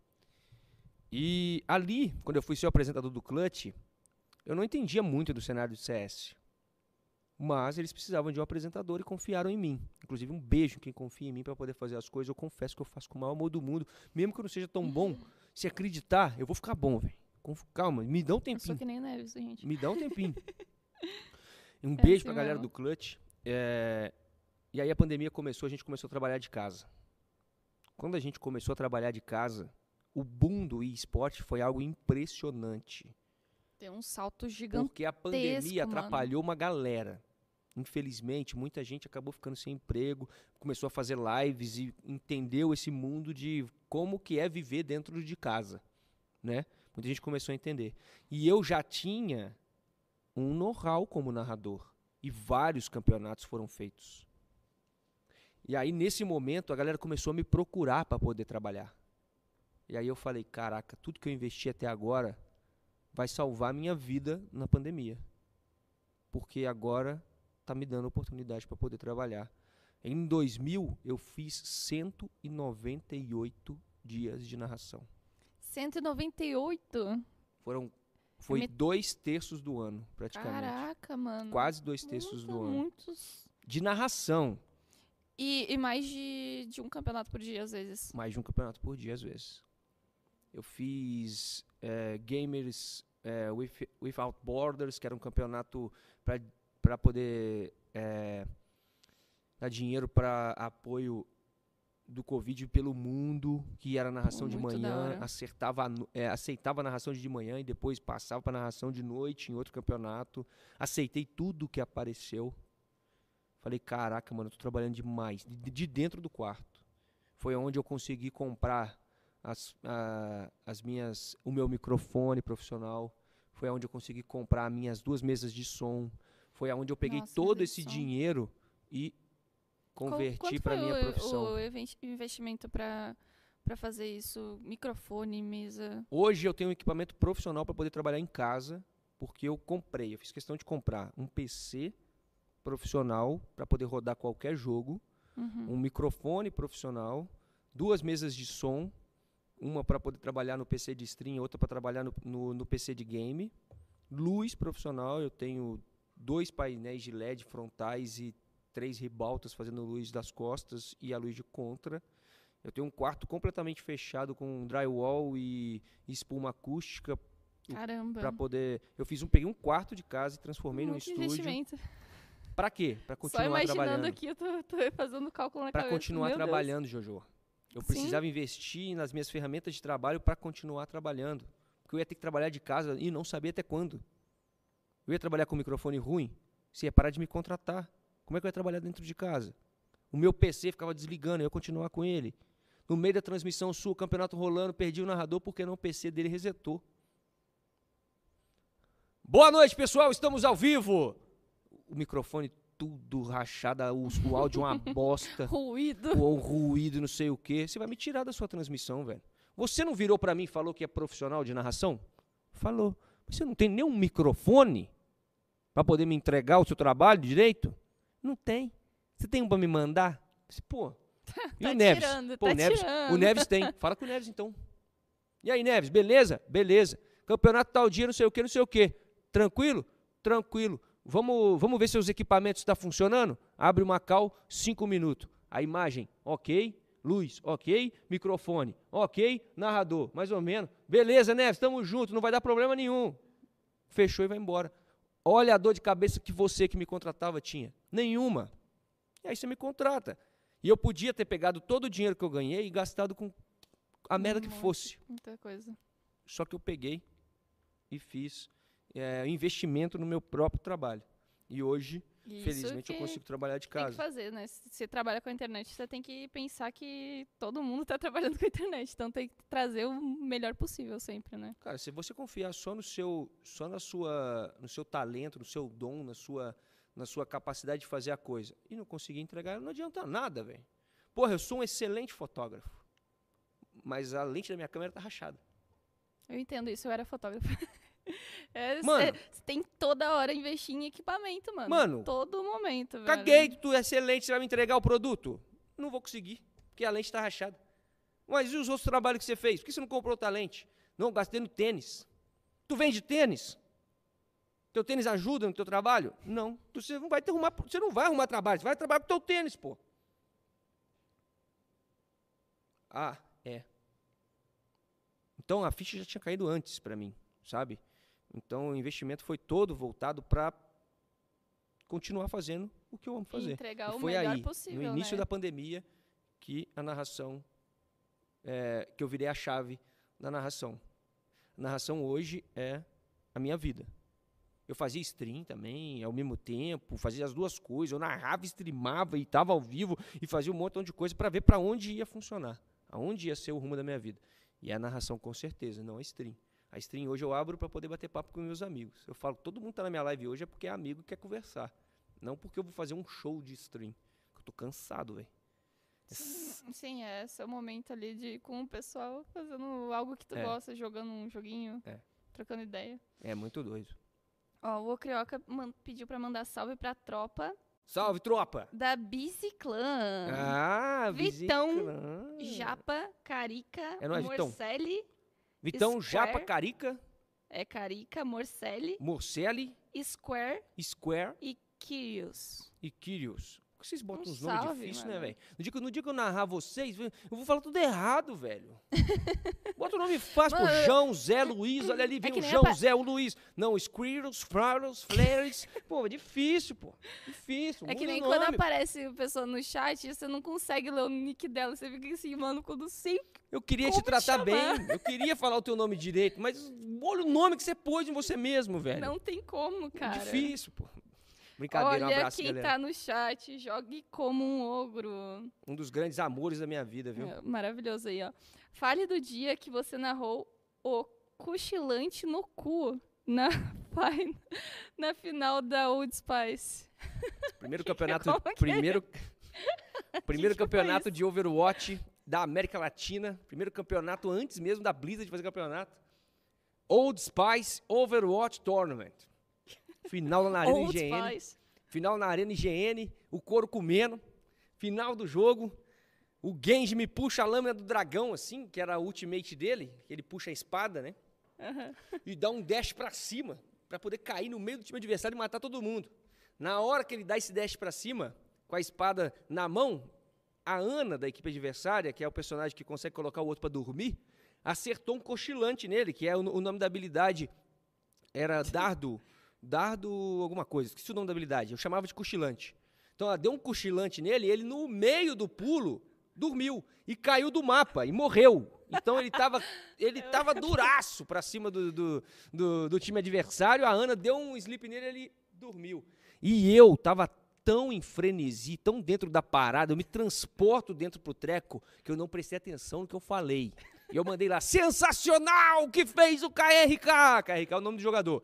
E ali, quando eu fui seu apresentador do Clutch, eu não entendia muito do cenário de CS. Mas eles precisavam de um apresentador e confiaram em mim. Inclusive, um beijo em quem confia em mim para poder fazer as coisas. Eu confesso que eu faço com o maior amor do mundo. Mesmo que eu não seja tão bom, se acreditar, eu vou ficar bom, velho. Calma, me dá um Eu sou tempinho. que nem o Neves, gente. Me dá um tempinho. Um É beijo assim pra galera mesmo. do Clutch. É, E aí a pandemia começou, a gente começou a trabalhar de casa. Quando a gente começou a trabalhar de casa, o boom do esporte foi algo impressionante. Tem um salto gigante. Porque a pandemia mano. atrapalhou uma galera. infelizmente, muita gente acabou ficando sem emprego, começou a fazer lives e entendeu esse mundo de como que é viver dentro de casa, né? Muita gente começou a entender. E eu já tinha um know-how como narrador e vários campeonatos foram feitos. E aí nesse momento a galera começou a me procurar para poder trabalhar. E aí eu falei, caraca, tudo que eu investi até agora vai salvar minha vida na pandemia. Porque agora tá me dando oportunidade para poder trabalhar. Em 2000 eu fiz 198 dias de narração. 198? Foram foi Me- dois terços do ano, praticamente. Caraca, mano. Quase dois terços Muita- do ano. Muitos. De narração. E, e mais de, de um campeonato por dia, às vezes. Mais de um campeonato por dia, às vezes. Eu fiz eh, Gamers eh, With- Without Borders, que era um campeonato para poder eh, dar dinheiro para apoio do Covid pelo mundo, que era narração de manhã, acertava, a eh, aceitava a narração de manhã e depois passava para narração de noite em outro campeonato. Aceitei tudo que apareceu. Falei, caraca, mano, eu tô trabalhando demais. De, de dentro do quarto. Foi onde eu consegui comprar as, a- as minhas, o meu microfone profissional. Foi onde eu consegui comprar minhas duas mesas de som. Foi onde eu peguei Nossa, todo esse som. dinheiro e converti para minha o- profissão. O investimento pra, pra fazer isso? Microfone, mesa. Hoje eu tenho um equipamento profissional para poder trabalhar em casa, porque eu comprei, eu fiz questão de comprar um PC profissional para poder rodar qualquer jogo, Uhum. um microfone profissional, duas mesas de som, uma para poder trabalhar no PC de stream, outra para trabalhar no, no, no PC de game, luz profissional, eu tenho dois painéis de LED frontais e três ribaltas fazendo luz das costas e a luz de contra. Eu tenho um quarto completamente fechado com drywall e espuma acústica Caramba. para poder. Eu fiz um, peguei um quarto de casa e transformei num estúdio. investimento. Para quê? Para Só continuar imaginando trabalhando. aqui, eu tô, tô fazendo cálculo na Para cabeça. continuar Meu Deus. trabalhando, Jojo. Eu Sim. precisava investir nas minhas ferramentas de trabalho para continuar trabalhando. Porque eu ia ter que trabalhar de casa e não sabia até quando. Eu ia trabalhar com microfone ruim, você ia parar de me contratar. Como é que eu ia trabalhar dentro de casa? O meu PC ficava desligando, eu ia continuar com ele. No meio da transmissão sul, campeonato rolando, perdi o narrador porque não o PC dele resetou. Boa noite, pessoal, estamos ao vivo. O microfone tudo rachado, o, o áudio uma bosta Ruído. ou ruído, não sei o quê. Você vai me tirar da sua transmissão, velho. Você não virou pra mim e falou que é profissional de narração? Falou. Você não tem nenhum microfone pra poder me entregar o seu trabalho direito? Não tem. Você tem um pra me mandar? Pô. E Tá o Neves? tirando, Pô, tá o Neves, tirando. o Neves tem. Fala com o Neves então. E aí, Neves, beleza? Beleza. Campeonato tal dia, não sei o quê, não sei o quê. Tranquilo? Tranquilo. Vamos, vamos ver se os equipamentos estão funcionando? Abre uma cal, cinco minutos. A imagem, ok. Luz, ok. Microfone, ok. Narrador, mais ou menos. Beleza, Neves, estamos juntos, não vai dar problema nenhum. Fechou e vai embora. Olha a dor de cabeça que você que me contratava tinha. Nenhuma. E aí você me contrata. E eu podia ter pegado todo o dinheiro que eu ganhei e gastado com a merda que fosse. Muita coisa. Só que eu peguei e fiz é, investimento no meu próprio trabalho. E hoje, Isso felizmente, eu consigo trabalhar de Tem que casa. fazer, né? Se você trabalha com a internet, você tem que pensar que todo mundo tá trabalhando com a internet. Então tem que trazer o melhor possível sempre, né? Cara, se você confiar só no seu, só na sua, no seu talento, no seu dom, na sua, na sua capacidade de fazer a coisa e não conseguir entregar, não adianta nada, velho. Porra, eu sou um excelente fotógrafo, mas a lente da minha câmera tá rachada. Eu entendo isso, eu era fotógrafa. É, Mano. cê- cê tem toda hora investir em equipamento, mano. Mano, Todo momento, velho. Caguei, tu é excelente, você vai me entregar o produto? Não vou conseguir, porque a lente está rachada. Mas e os outros trabalhos que você fez? Por que você não comprou outra lente? Não, gastei no tênis. Tu vende tênis? Teu tênis ajuda no teu trabalho? Não. Tu- Você não vai ter arrumar, você não vai arrumar trabalho, você vai trabalhar com teu tênis, pô. Ah, é. Então a ficha já tinha caído antes para mim, sabe? Então o investimento foi todo voltado para continuar fazendo o que eu amo E fazer. entregar E o foi melhor aí, possível, no início né? da pandemia, que a narração, é, que eu virei a chave da narração. A narração hoje é a minha vida. Eu fazia stream também, ao mesmo tempo, fazia as duas coisas. Eu narrava, streamava e estava ao vivo e fazia um montão de coisa para ver para onde ia funcionar, aonde ia ser o rumo da minha vida. E é a narração com certeza, não a stream. A stream hoje eu abro para poder bater papo com meus amigos. Eu falo, todo mundo tá na minha live hoje é porque é amigo que quer conversar. Não porque eu vou fazer um show de stream. Eu tô cansado, velho. Sim, sim, é esse é o momento ali de ir com o pessoal fazendo algo que tu É. gosta, jogando um joguinho, É. trocando ideia. É muito doido. Ó, o Ocrioca pediu pra mandar salve pra tropa Salve, tropa! da Biciclã. Ah, Vitão, Visiclã. Japa, Carica, É nóis. Morcelli. Vitão, Japa, Square. Carica, É Carica, Morcelli, Morcelli, Square Square e Kyrios. e Kyrios. Por que vocês botam Um uns nomes difíceis, né, velho? No, dia que- no dia que eu narrar vocês, eu vou falar tudo errado, velho. Bota o nome fácil, pô. Mano, João, Zé, Luiz, olha ali, é vem que o João, apa- Zé, o Luiz. Não, Squirrels, Fraros, Flares. pô, é difícil, pô. Difícil. É que nem quando aparece a pessoa no chat, você não consegue ler o nick dela. Você fica assim, mano, quando sempre. Eu queria te tratar te bem, eu queria falar o teu nome direito, mas olha o nome que você pôs em você mesmo, velho. Não tem como, cara. É Difícil, pô. Brincadeira, um Olha abraço, quem galera. tá no chat, jogue como um ogro. Um dos grandes amores da minha vida, viu? É, maravilhoso aí, ó. Fale do dia que você narrou o cochilante no cu na, na final da Old Spice. Primeiro campeonato, que é? primeiro, primeiro que campeonato de Overwatch da América Latina, primeiro campeonato antes mesmo da Blizzard de fazer campeonato. Old Spice Overwatch Tournament. Final na Arena IGN. Final na Arena IGN, o couro comendo. Final do jogo. O Genji me puxa a lâmina do dragão, assim, que era a ultimate dele. que Ele puxa a espada, né? Aham. e dá um dash pra cima, pra poder cair no meio do time adversário e matar todo mundo. Na hora que ele dá esse dash pra cima, com a espada na mão, a Ana da equipe adversária, que é o personagem que consegue colocar o outro pra dormir, acertou um cochilante nele, que é o, o nome da habilidade era dardo, dardo alguma coisa, esqueci o nome da habilidade, eu chamava de cochilante. Então ela deu um cochilante nele e ele no meio do pulo dormiu e caiu do mapa e morreu. Então ele tava, ele tava duraço pra cima do, do, do, do time adversário, a Ana deu um sleep nele e ele dormiu. E eu tava tão em frenesi, tão dentro da parada, eu me transporto dentro pro treco, que eu não prestei atenção no que eu falei. E eu mandei lá, sensacional que fez o KRK! KRK é o nome do jogador.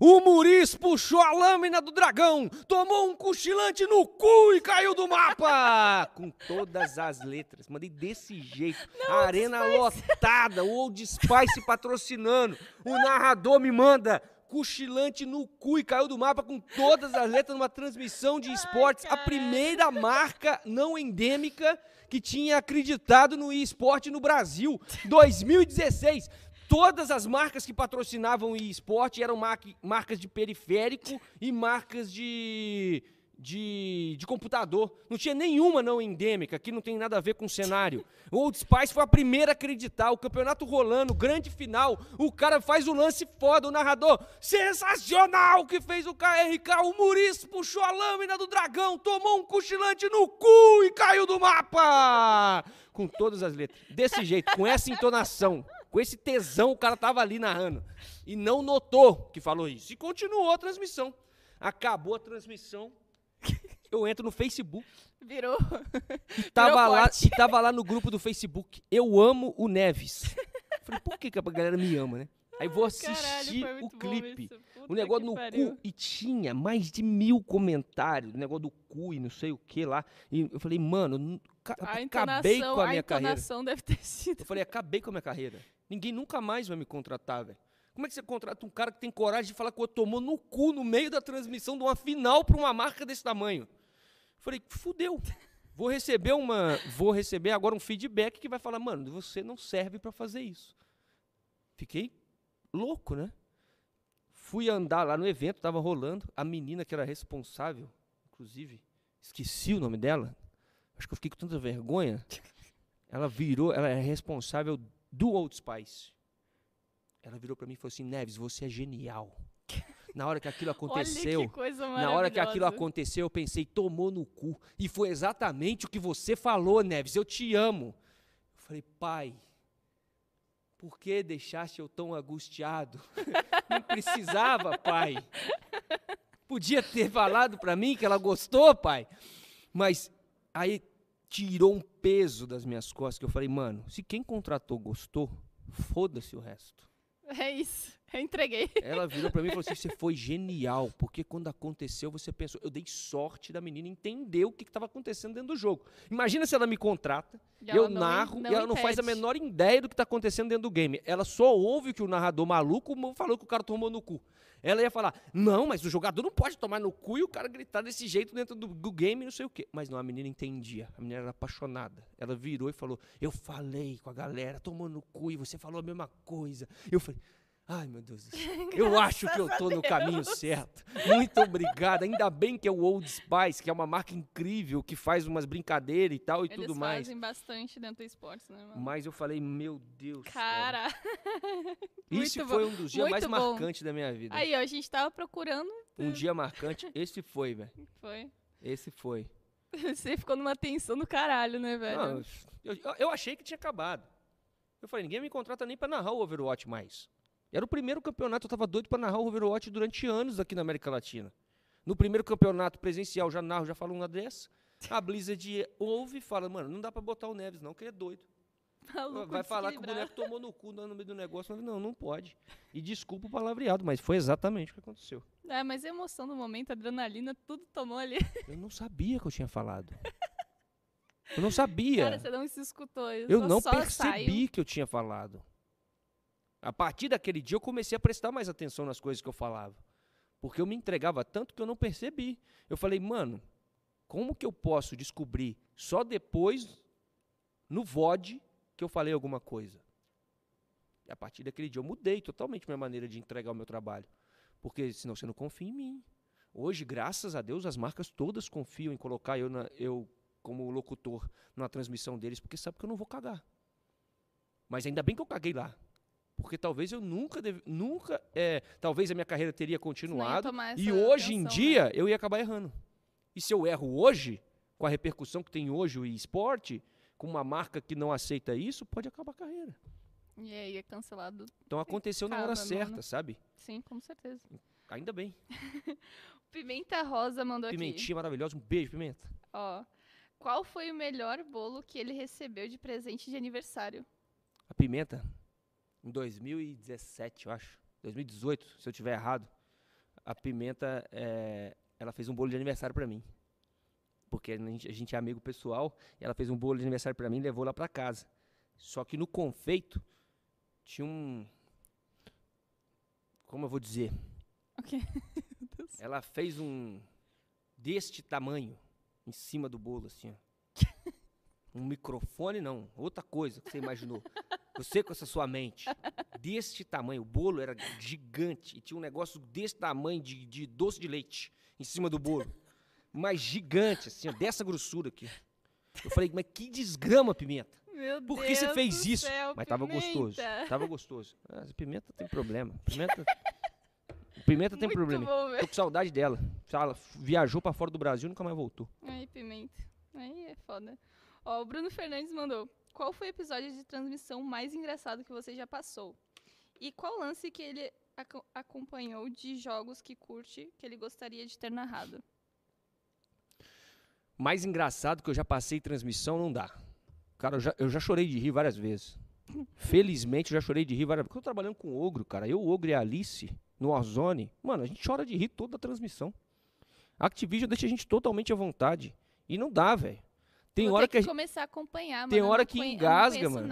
O Muris puxou a lâmina do dragão, tomou um cochilante no cu e caiu do mapa! Com todas as letras. Mandei desse jeito. a arena lotada, o Old Spice patrocinando. O narrador me manda cochilante no cu e caiu do mapa com todas as letras numa transmissão de esportes. a caralho. primeira marca não endêmica que tinha acreditado no esporte no Brasil. 2016. Todas as marcas que patrocinavam o esporte eram marca- marcas de periférico e marcas de, de, de computador. Não tinha nenhuma não endêmica, que não tem nada a ver com o cenário. O Old Spice foi a primeira a acreditar. O campeonato rolando, grande final. O cara faz o lance foda, o narrador. Sensacional que fez o KRK. O Muris puxou a lâmina do dragão, tomou um cochilante no cu e caiu do mapa. Com todas as letras. Desse jeito, com essa entonação. Com esse tesão, o cara tava ali narrando. E não notou que falou isso. E continuou a transmissão. Acabou a transmissão. Eu entro no Facebook. Virou. E tava, Virou lá, e tava lá no grupo do Facebook. Eu amo o Neves. Falei, por que, que a galera me ama, né? Aí vou assistir Caralho, o clipe. O negócio no pariu. cu. E tinha mais de mil comentários. O negócio do cu e não sei o que lá. E eu falei, mano, A acabei com a minha carreira. entonação deve ter sido. Eu falei, acabei com a minha carreira. Ninguém nunca mais vai me contratar, velho. Como é que você contrata um cara que tem coragem de falar que eu tomou no cu no meio da transmissão de uma final pra uma marca desse tamanho? Falei, fudeu. Vou receber uma, vou receber agora um feedback que vai falar, mano, você não serve pra fazer isso. Fiquei louco, né? Fui andar lá no evento, tava rolando, a menina que era responsável, inclusive, esqueci o nome dela. Acho que eu fiquei com tanta vergonha. Ela virou, ela é responsável do Old Spice. Ela virou pra mim e falou assim: Neves, você é genial. Na hora que aquilo aconteceu, que na hora que aquilo aconteceu, eu pensei, tomou no cu. E foi exatamente o que você falou, Neves. Eu te amo. Eu falei, pai, Por que deixaste eu tão angustiado? Não precisava, pai. Podia ter falado pra mim que ela gostou, pai. Mas aí tirou um peso das minhas costas que eu falei, mano, se quem contratou gostou, foda-se o resto. É isso. Eu entreguei. Ela virou pra mim e falou assim: você foi genial, porque quando aconteceu, você pensou. Eu dei sorte da menina entender o que estava acontecendo dentro do jogo. Imagina se ela me contrata, E eu não- narro não e ela não faz a menor ideia do que está acontecendo dentro do game. Ela só ouve o que o narrador maluco falou que o cara tomou no cu. Ela ia falar: não, mas o jogador não pode tomar no cu e o cara gritar desse jeito dentro do, do game, não sei o quê. Mas não, a menina entendia. A menina era apaixonada. Ela virou e falou: eu falei com a galera, tomou no cu e você falou a mesma coisa. Eu falei. Ai, meu Deus do céu. Eu acho que eu tô no caminho certo. Muito obrigado. Ainda bem que é o Old Spice, que é uma marca incrível, que faz umas brincadeiras e tal e Eles tudo mais. fazem bastante dentro do esporte, né, mano? Mas eu falei, meu Deus. cara. Cara. Esse muito foi um dos dias mais Muito bom. marcantes da minha vida. Aí, ó, a gente tava procurando. Um dia marcante, esse foi, velho. Foi. Esse foi. Você ficou numa tensão do caralho, né, velho? Não, eu- eu achei que tinha acabado. Eu falei, ninguém me contrata nem pra narrar o Overwatch mais. Era o primeiro campeonato, eu tava doido pra narrar o Overwatch durante anos aqui na América Latina. No primeiro campeonato presencial, já narro, já falo uma dessa. A Blizzard ouve e fala, mano, não dá pra botar o Neves não, que ele é doido. Maluco, Vai falar que o boneco tomou no cu no meio do negócio. Eu Não, não pode. E desculpa o palavreado, mas foi exatamente o que aconteceu. É, mas a emoção do momento, a adrenalina, tudo tomou ali. Eu não sabia que eu tinha falado. Eu não sabia. Cara, você não se escutou. Eu só- não percebi saiu. que eu tinha falado. A partir daquele dia eu comecei a prestar mais atenção nas coisas que eu falava. Porque eu me entregava tanto que eu não percebi. Eu falei, mano, como que eu posso descobrir só depois, no VOD, que eu falei alguma coisa? E a partir daquele dia eu mudei totalmente minha maneira de entregar o meu trabalho. Porque senão você não confia em mim. Hoje, graças a Deus, as marcas todas confiam em colocar eu, na- eu como locutor na transmissão deles, porque sabe que eu não vou cagar. Mas ainda bem que eu caguei lá. Porque talvez eu nunca, deve- nunca, é, talvez a minha carreira teria continuado. E hoje em atenção, né? dia eu ia acabar errando. E se eu erro hoje, com a repercussão que tem hoje o esporte, com uma marca que não aceita isso, pode acabar a carreira. E aí é cancelado. Então aconteceu na hora certa, mano. sabe? Sim, com certeza. Ainda bem. Pimenta Rosa mandou aqui. Pimentinha maravilhosa, um beijo, Pimenta. Ó. Qual foi o melhor bolo que ele recebeu de presente de aniversário? A Pimenta, em 2017, eu acho, 2018, se eu tiver errado, a Pimenta, é, ela fez um bolo de aniversário pra mim. Porque a gente, a gente é amigo pessoal, e ela fez um bolo de aniversário pra mim e levou lá pra casa. Só que no confeito tinha um. Como eu vou dizer? Ok. Ela fez um. deste tamanho em cima do bolo, assim, ó. Um microfone, não. Outra coisa que você imaginou. Você com essa sua mente. Deste tamanho. O bolo era gigante. E tinha um negócio desse tamanho de, de doce de leite em cima do bolo. Mas gigante, assim, ó, dessa grossura aqui. Eu falei, mas que desgrama, pimenta. Meu Por Deus que você fez isso? céu, Mas tava Pimenta. gostoso. Tava gostoso. Ah, pimenta tem problema. Pimenta. Pimenta tem Muito problema. bom. Tô com saudade dela. Ela viajou pra fora do Brasil e nunca mais voltou. Aí, Pimenta. Aí é foda. Ó, o Bruno Fernandes mandou. Qual foi o episódio de transmissão mais engraçado que você já passou? E qual lance que ele aco- acompanhou de jogos que curte, que ele gostaria de ter narrado? Mais engraçado que eu já passei transmissão não dá. Cara, eu já, eu já chorei de rir várias vezes. Felizmente eu já chorei de rir várias vezes. Porque eu tô trabalhando com o Ogro, cara. Eu, o Ogro e a Alice, no Warzone. Mano, a gente chora de rir toda a transmissão. A Activision deixa a gente totalmente à vontade. E não dá, velho. Tem Vou hora que a gente. começar a acompanhar, mano. tem hora que engasga, mano.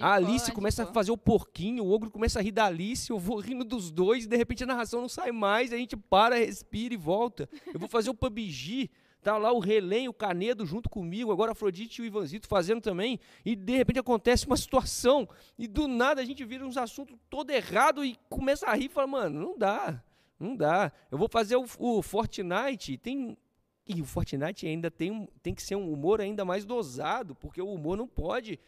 A Alice começa a fazer o porquinho, o ogro começa a rir da Alice, eu vou rindo dos dois, e de repente a narração não sai mais, a gente para, respira e volta. Eu vou fazer o PUBG, tá lá o Relém, o Canedo junto comigo, agora Afrodite e o Ivanzito fazendo também, e de repente acontece uma situação, e do nada a gente vira uns assuntos todo errado e começa a rir e fala, mano, não dá, não dá. Eu vou fazer o, o Fortnite, tem. E o Fortnite ainda tem, tem que ser um humor ainda mais dosado, porque o humor não pode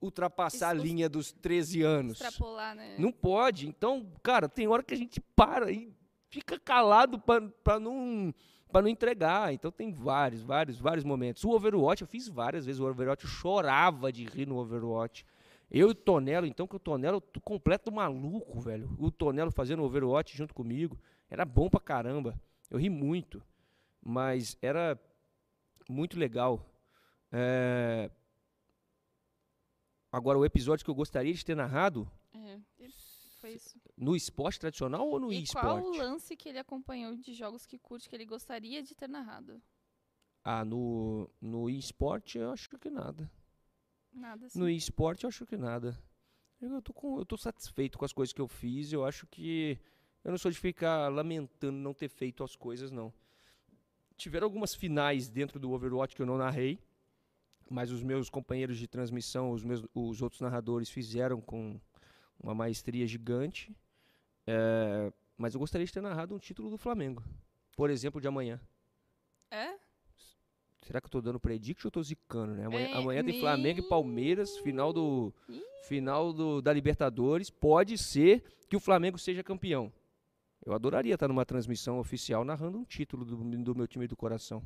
ultrapassar a Isso- linha dos 13 anos. Extrapolar, né? Não pode. Então, cara, tem hora que a gente para e fica calado pra- pra não para não entregar. Então tem vários, vários, vários momentos. O Overwatch eu fiz várias vezes o Overwatch, eu chorava de rir no Overwatch. Eu e o Tonelo, então, que o Tonelo, completo maluco, velho. O Tonelo fazendo Overwatch junto comigo. Era bom pra caramba. Eu ri muito. Mas era muito legal. É, Agora, o episódio que eu gostaria de ter narrado, É, foi isso. no esporte tradicional ou no e qual o esporte? lance que ele acompanhou de jogos que curte que ele gostaria de ter narrado? Ah, no, no esporte eu acho que nada. Nada assim. No esporte eu acho que nada. Eu tô, com, eu tô satisfeito com as coisas que eu fiz. Eu acho que. Eu não sou de ficar lamentando não ter feito as coisas, não. Tiveram algumas finais dentro do Overwatch que eu não narrei. Mas os meus companheiros de transmissão, os, meus, os outros narradores fizeram com uma maestria gigante. É, mas eu gostaria de ter narrado um título do Flamengo. Por exemplo, de amanhã. É? Será que eu tô dando prediction ou tô zicando, né? Amanhã, É, amanhã tem Flamengo e me- Palmeiras, final do final do, da Libertadores. Pode ser que o Flamengo seja campeão. Eu adoraria estar numa transmissão oficial narrando um título do, do meu time do coração.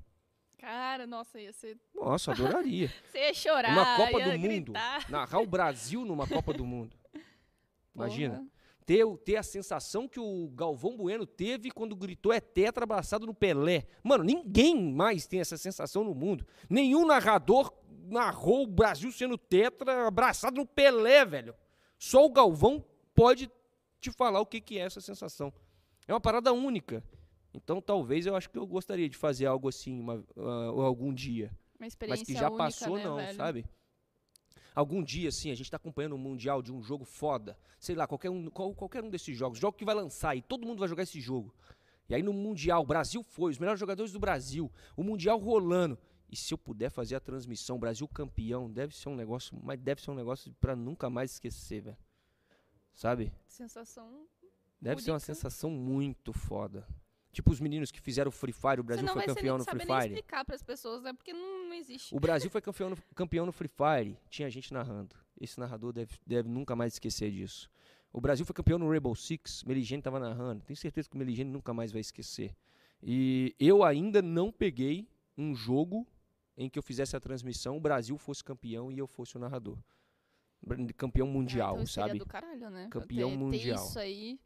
Cara, nossa, ia ser. Nossa, adoraria. Você ia chorar. Uma Copa ia do Mundo. gritar. Narrar o Brasil numa Copa do Mundo. Imagina. Porra. Ter, ter a sensação que o Galvão Bueno teve quando gritou é tetra abraçado no Pelé. Mano, ninguém mais tem essa sensação no mundo. Nenhum narrador narrou o Brasil sendo tetra abraçado no Pelé, velho. Só o Galvão pode te falar o que, que é essa sensação. É uma parada única. Então talvez eu acho que eu gostaria de fazer algo assim uma- ah, algum dia. Uma experiência Mas que já única, passou, né, não, velho? sabe? Algum dia, assim, a gente tá acompanhando um mundial de um jogo foda. Sei lá, qualquer um, qual- qualquer um desses jogos. Jogo que vai lançar e todo mundo vai jogar esse jogo. E aí no Mundial, o Brasil foi, os melhores jogadores do Brasil. O Mundial rolando. E se eu puder fazer a transmissão, Brasil campeão, deve ser um negócio, mas deve ser um negócio pra nunca mais esquecer, velho. Sabe? Sensação. Deve ser uma sensação muito foda. Tipo os meninos que fizeram o Free Fire, o Brasil não foi vai campeão no Free saber nem Fire. explicar pras pessoas, né? Porque não, não existe. O Brasil foi campeão no, campeão no Free Fire, tinha gente narrando. Esse narrador deve, deve nunca mais esquecer disso. O Brasil foi campeão no Rainbow Six, Meligene estava narrando. Tenho certeza que o Meligene nunca mais vai esquecer. E eu ainda não peguei um jogo em que eu fizesse a transmissão, o Brasil fosse campeão e eu fosse o narrador. Campeão Ah, mundial, então sabe? do caralho, né? Campeão mundial. Ter isso aí.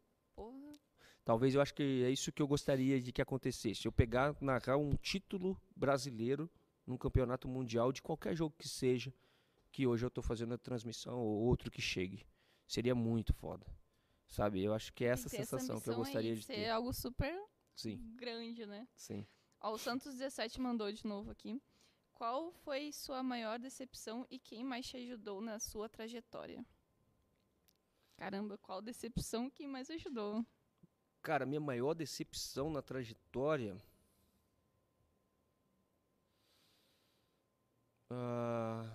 Talvez eu acho que é isso que eu gostaria de que acontecesse. Eu pegar, narrar um título brasileiro num campeonato mundial de qualquer jogo que seja, que hoje eu estou fazendo a transmissão ou outro que chegue. Seria muito foda. Sabe? Eu acho que é essa sensação que eu gostaria de ser ter. algo super Sim, grande, né? sim. Ó, o Santos 17 mandou de novo aqui. Qual foi sua maior decepção e quem mais te ajudou na sua trajetória? Caramba, qual decepção quem mais ajudou? Cara, minha maior decepção na trajetória. Ah,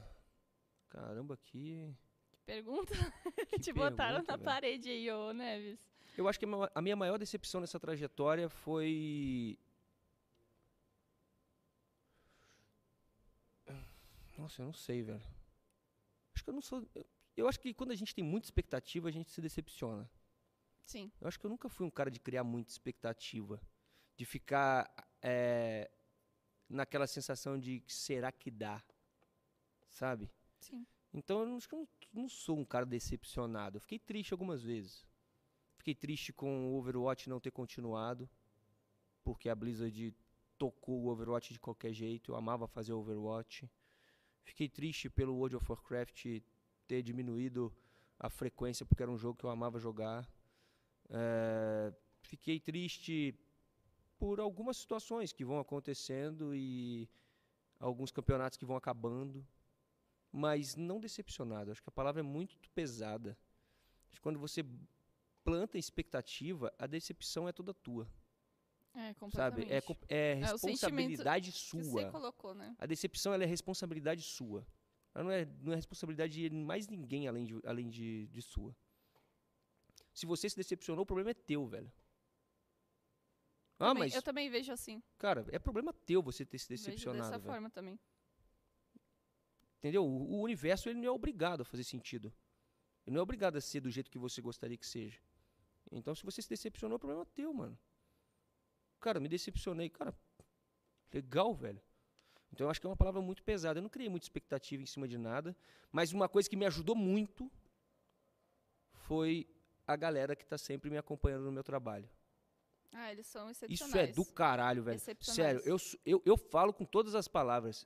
caramba, que. Que pergunta? que te botaram pergunta, na velho. parede aí, ô Neves. Eu acho que a minha maior decepção nessa trajetória foi. Nossa, eu não sei, velho. Acho que eu não sou. Eu acho que quando a gente tem muita expectativa, a gente se decepciona. Sim. Eu acho que eu nunca fui um cara de criar muita expectativa. De ficar eh, naquela sensação de será que dá? Sabe? Sim. Então eu acho que eu não, não sou um cara decepcionado. Eu fiquei triste algumas vezes. Fiquei triste com o Overwatch não ter continuado. Porque a Blizzard tocou o Overwatch de qualquer jeito. Eu amava fazer Overwatch. Fiquei triste pelo World of Warcraft ter diminuído a frequência porque era um jogo que eu amava jogar. Eh, fiquei triste por algumas situações que vão acontecendo e alguns campeonatos que vão acabando mas não decepcionado. Acho que a palavra é muito pesada. Acho que quando você planta expectativa, a decepção é toda tua, É, sabe? completamente. É, co- é É sentimento responsabilidade você sua. colocou, né? A decepção ela é responsabilidade sua. Ela não é, não é responsabilidade de mais ninguém além, de, além de, de sua. Se você se decepcionou, o problema é teu, velho. Ah, Também- mas, Eu também vejo assim. cara, é problema teu você ter se Vejo decepcionado, dessa velho. forma também. Entendeu? O, o universo ele não é obrigado a fazer sentido. Ele não é obrigado a ser do jeito que você gostaria que seja. Então, se você se decepcionou, o problema é teu, mano. Cara, me decepcionei. Cara, legal, velho. Então eu acho que é uma palavra muito pesada. Eu não criei muita expectativa em cima de nada, mas uma coisa que me ajudou muito foi a galera que está sempre me acompanhando no meu trabalho. Ah, eles são Isso excepcionais. é do caralho, velho. Sério, eu, eu, eu falo com todas as palavras.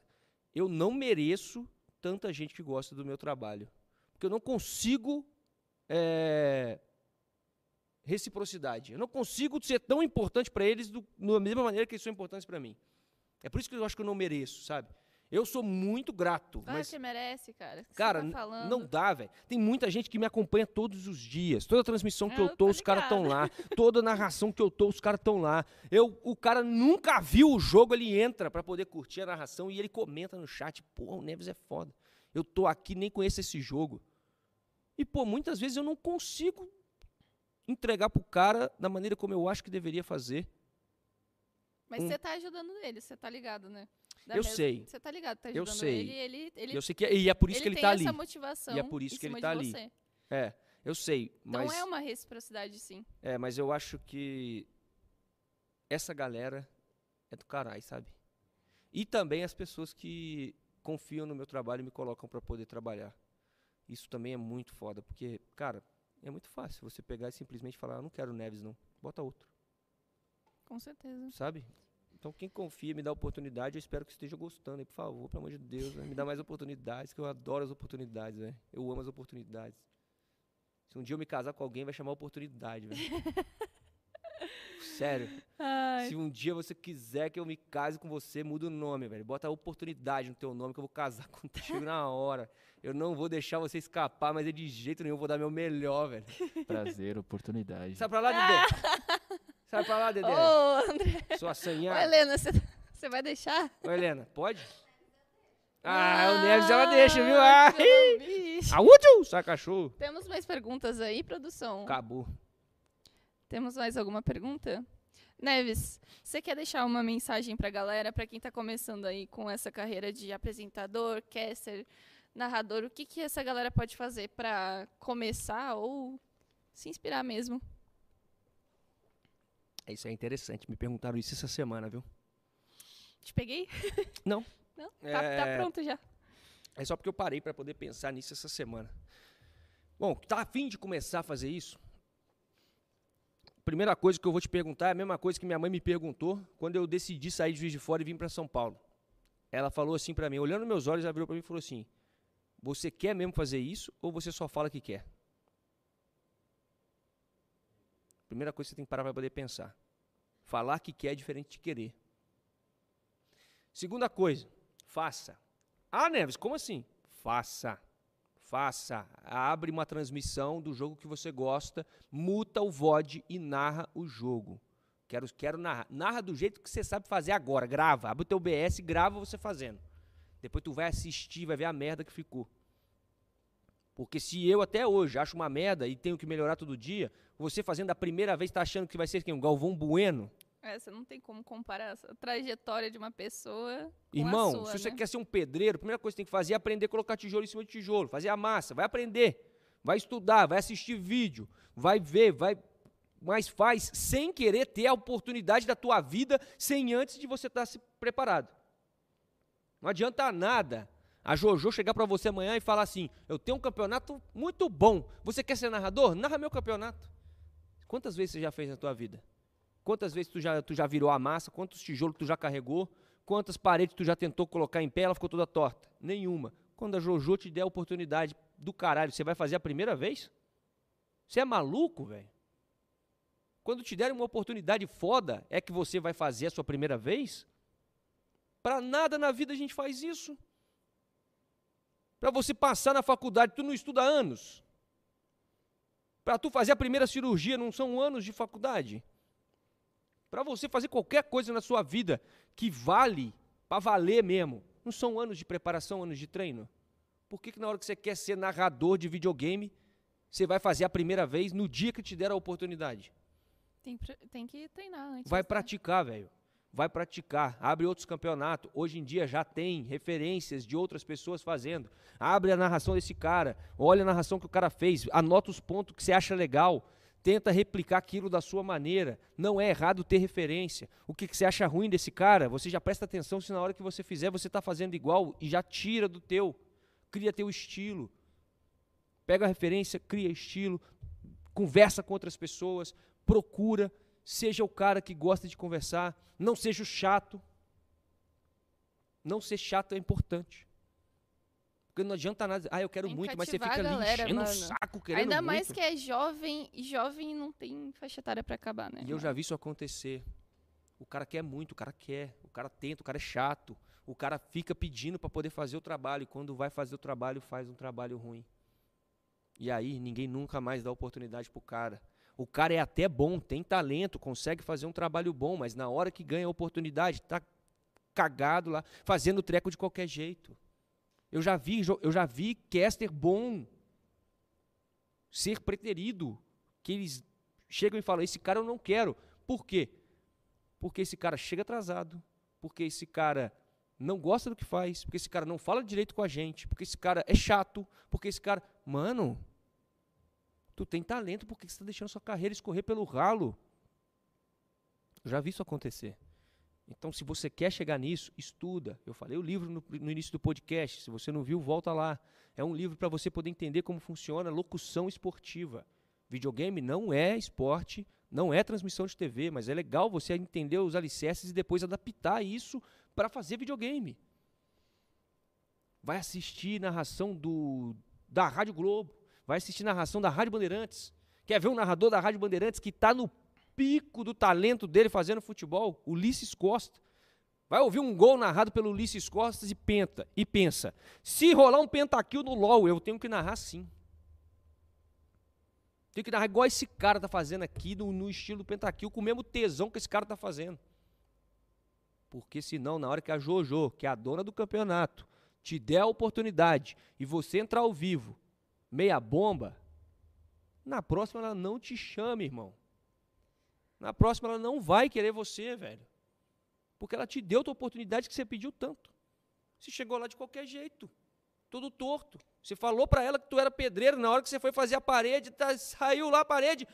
Eu não mereço tanta gente que gosta do meu trabalho. Porque eu não consigo. é, reciprocidade. Eu não consigo ser tão importante para eles do, da mesma maneira que eles são importantes para mim. É por isso que eu acho que eu não mereço, sabe? Eu sou muito grato, Claro mas que merece, cara. Você Cara, tá não dá, velho. Tem muita gente que me acompanha todos os dias. Toda transmissão que Eu eu tô, tô os caras estão lá. Toda narração que eu tô, os caras estão lá. Eu, o cara nunca viu o jogo, ele entra pra poder curtir a narração e ele comenta no chat. Pô, o Neves é foda. Eu tô aqui, nem conheço esse jogo. E, pô, muitas vezes eu não consigo entregar pro cara da maneira como eu acho que deveria fazer. Mas um- você tá ajudando ele, você tá ligado, né? Da Eu mesma- sei. Você tá ligado, tá Eu ajudando sei. ele, ele, ele, eu sei que é, e é por isso ele que ele tem tá ali. essa motivação E é por isso que ele tá ali. você. É, eu sei, Então mas é uma reciprocidade, sim. É, mas eu acho que essa galera é do caralho, sabe? E também as pessoas que confiam no meu trabalho e me colocam pra poder trabalhar. Isso também é muito foda, porque, cara, é muito fácil você pegar e simplesmente falar, eu não quero Neves não, bota outro, Com certeza. sabe? Então quem confia, me dá oportunidade, eu espero que esteja gostando aí, por favor, pelo amor de Deus, né? me dá mais oportunidades, que eu adoro as oportunidades, velho. Eu amo as oportunidades. Se um dia eu me casar com alguém, vai chamar oportunidade, velho. Sério. Ai, Se um dia você quiser que eu me case com você, muda o nome, velho. Bota a oportunidade no teu nome que eu vou casar contigo na hora. Eu não vou deixar você escapar, mas é de jeito nenhum, eu vou dar meu melhor, velho. Prazer, oportunidade. Sai pra lá, Dedê. Sai pra lá, Dedê. Ô, André. Sua Ô, sanhada. Helena, você, você vai deixar? Ô, Helena, pode? Ah, o Neves ela deixa, viu? Ai, Ah, ah, útil. Temos mais perguntas aí, produção? Acabou. Temos mais alguma pergunta? Neves, você quer deixar uma mensagem pra galera, pra quem tá começando aí com essa carreira de apresentador, caster, narrador? O que que essa galera pode fazer pra começar ou se inspirar mesmo? É, Isso é interessante. Me perguntaram isso essa semana, viu? Te peguei? Não. Não? Tá, tá É, pronto já. É só porque eu parei para poder pensar nisso essa semana. Bom, tá afim de começar a fazer isso? Primeira coisa que eu vou te perguntar é a mesma coisa que minha mãe me perguntou quando eu decidi sair de Juiz de Fora e vir para São Paulo. Ela falou assim para mim, olhando meus olhos, ela virou para mim e falou assim: "Você quer mesmo fazer isso ou você só fala que quer?" Primeira coisa que você tem que parar para poder pensar. Falar que quer é diferente de querer. Segunda coisa, faça. Ah, Neves, como assim? Faça. Faça. Abre uma transmissão do jogo que você gosta, muta o VOD e narra o jogo. Quero, quero narrar. Narra do jeito que você sabe fazer agora. Grava. Abre o teu BS e grava você fazendo. Depois tu vai assistir, vai ver a merda que ficou. Porque se eu até hoje acho uma merda e tenho que melhorar todo dia, você fazendo a primeira vez tá achando que vai ser quem? Um Galvão Bueno? É, você não tem como comparar essa trajetória de uma pessoa com Irmão, a sua, se você né? quer ser um pedreiro, a primeira coisa que você tem que fazer é aprender a colocar tijolo em cima de tijolo, fazer a massa, vai aprender, vai estudar, vai assistir vídeo, vai ver, vai, mas faz sem querer ter a oportunidade da tua vida sem antes de você estar se preparado. Não adianta nada a Jojo chegar para você amanhã e falar assim: "Eu tenho um campeonato muito bom. Você quer ser narrador? Narra meu campeonato." Quantas vezes você já fez na tua vida? Quantas vezes tu já, tu já virou a massa? Quantos tijolos tu já carregou? Quantas paredes tu já tentou colocar em pé? Ela ficou toda torta? Nenhuma. Quando a Jojo te der a oportunidade do caralho, você vai fazer a primeira vez? Você é maluco, velho? Quando te derem uma oportunidade foda, é que você vai fazer a sua primeira vez? Pra nada na vida a gente faz isso. Pra você passar na faculdade, tu não estuda anos. Pra tu fazer a primeira cirurgia, não são anos de faculdade. Para você fazer qualquer coisa na sua vida que vale, para valer mesmo, não são anos de preparação, anos de treino? Por que, que na hora que você quer ser narrador de videogame, você vai fazer a primeira vez no dia que te der a oportunidade? Tem, tem que treinar antes. Vai né? praticar, velho. Vai praticar. Abre outros campeonatos. Hoje em dia já tem referências de outras pessoas fazendo. Abre a narração desse cara. Olha a narração que o cara fez. Anota os pontos que você acha legal. Tenta replicar aquilo da sua maneira. Não é errado ter referência. O que, que você acha ruim desse cara, você já presta atenção se na hora que você fizer você está fazendo igual e já tira do teu. Cria teu estilo. Pega a referência, cria estilo, conversa com outras pessoas, procura, seja o cara que gosta de conversar, não seja o chato. Não ser chato é importante. Porque não adianta nada. Ah, eu quero muito, mas você fica ali galera, enchendo o mano. saco, querendo Ainda muito. mais que é jovem, e jovem não tem faixa etária pra acabar, né? E eu já vi isso acontecer. O cara quer muito, o cara quer, o cara tenta, o cara é chato. O cara fica pedindo para poder fazer o trabalho e quando vai fazer o trabalho, faz um trabalho ruim. E aí ninguém nunca mais dá oportunidade pro cara. O cara é até bom, tem talento, consegue fazer um trabalho bom, mas na hora que ganha a oportunidade, tá cagado lá, fazendo treco de qualquer jeito. Eu já vi, eu já vi caster bom ser preterido, que eles chegam e falam: "Esse cara eu não quero". Por quê? Porque esse cara chega atrasado, porque esse cara não gosta do que faz, porque esse cara não fala direito com a gente, porque esse cara é chato, porque esse cara, mano, tu tem talento, por que você está deixando sua carreira escorrer pelo ralo? Eu já vi isso acontecer. Então, se você quer chegar nisso, estuda. Eu falei o livro no, no início do podcast. Se você não viu, volta lá. É um livro para você poder entender como funciona a locução esportiva. Videogame não é esporte, não é transmissão de TV, mas é legal você entender os alicerces e depois adaptar isso para fazer videogame. Vai assistir narração do, da Rádio Globo, vai assistir narração da Rádio Bandeirantes. Quer ver um narrador da Rádio Bandeirantes que está no pico do talento dele fazendo futebol? Ulisses Costa. Vai ouvir um gol narrado pelo Ulisses Costa e penta e pensa: se rolar um pentakill no LoL, eu tenho que narrar sim. Tenho que narrar igual esse cara tá fazendo aqui, no, no estilo pentakill, com o mesmo tesão que esse cara tá fazendo. Porque senão, na hora que a Jojo, que é a dona do campeonato, te der a oportunidade e você entrar ao vivo, meia bomba, na próxima ela não te chama, irmão. Na próxima ela não vai querer você, velho. Porque ela te deu a oportunidade que você pediu tanto. Você chegou lá de qualquer jeito, todo torto. Você falou pra ela que tu era pedreiro, na hora que você foi fazer a parede, tá- saiu lá a parede.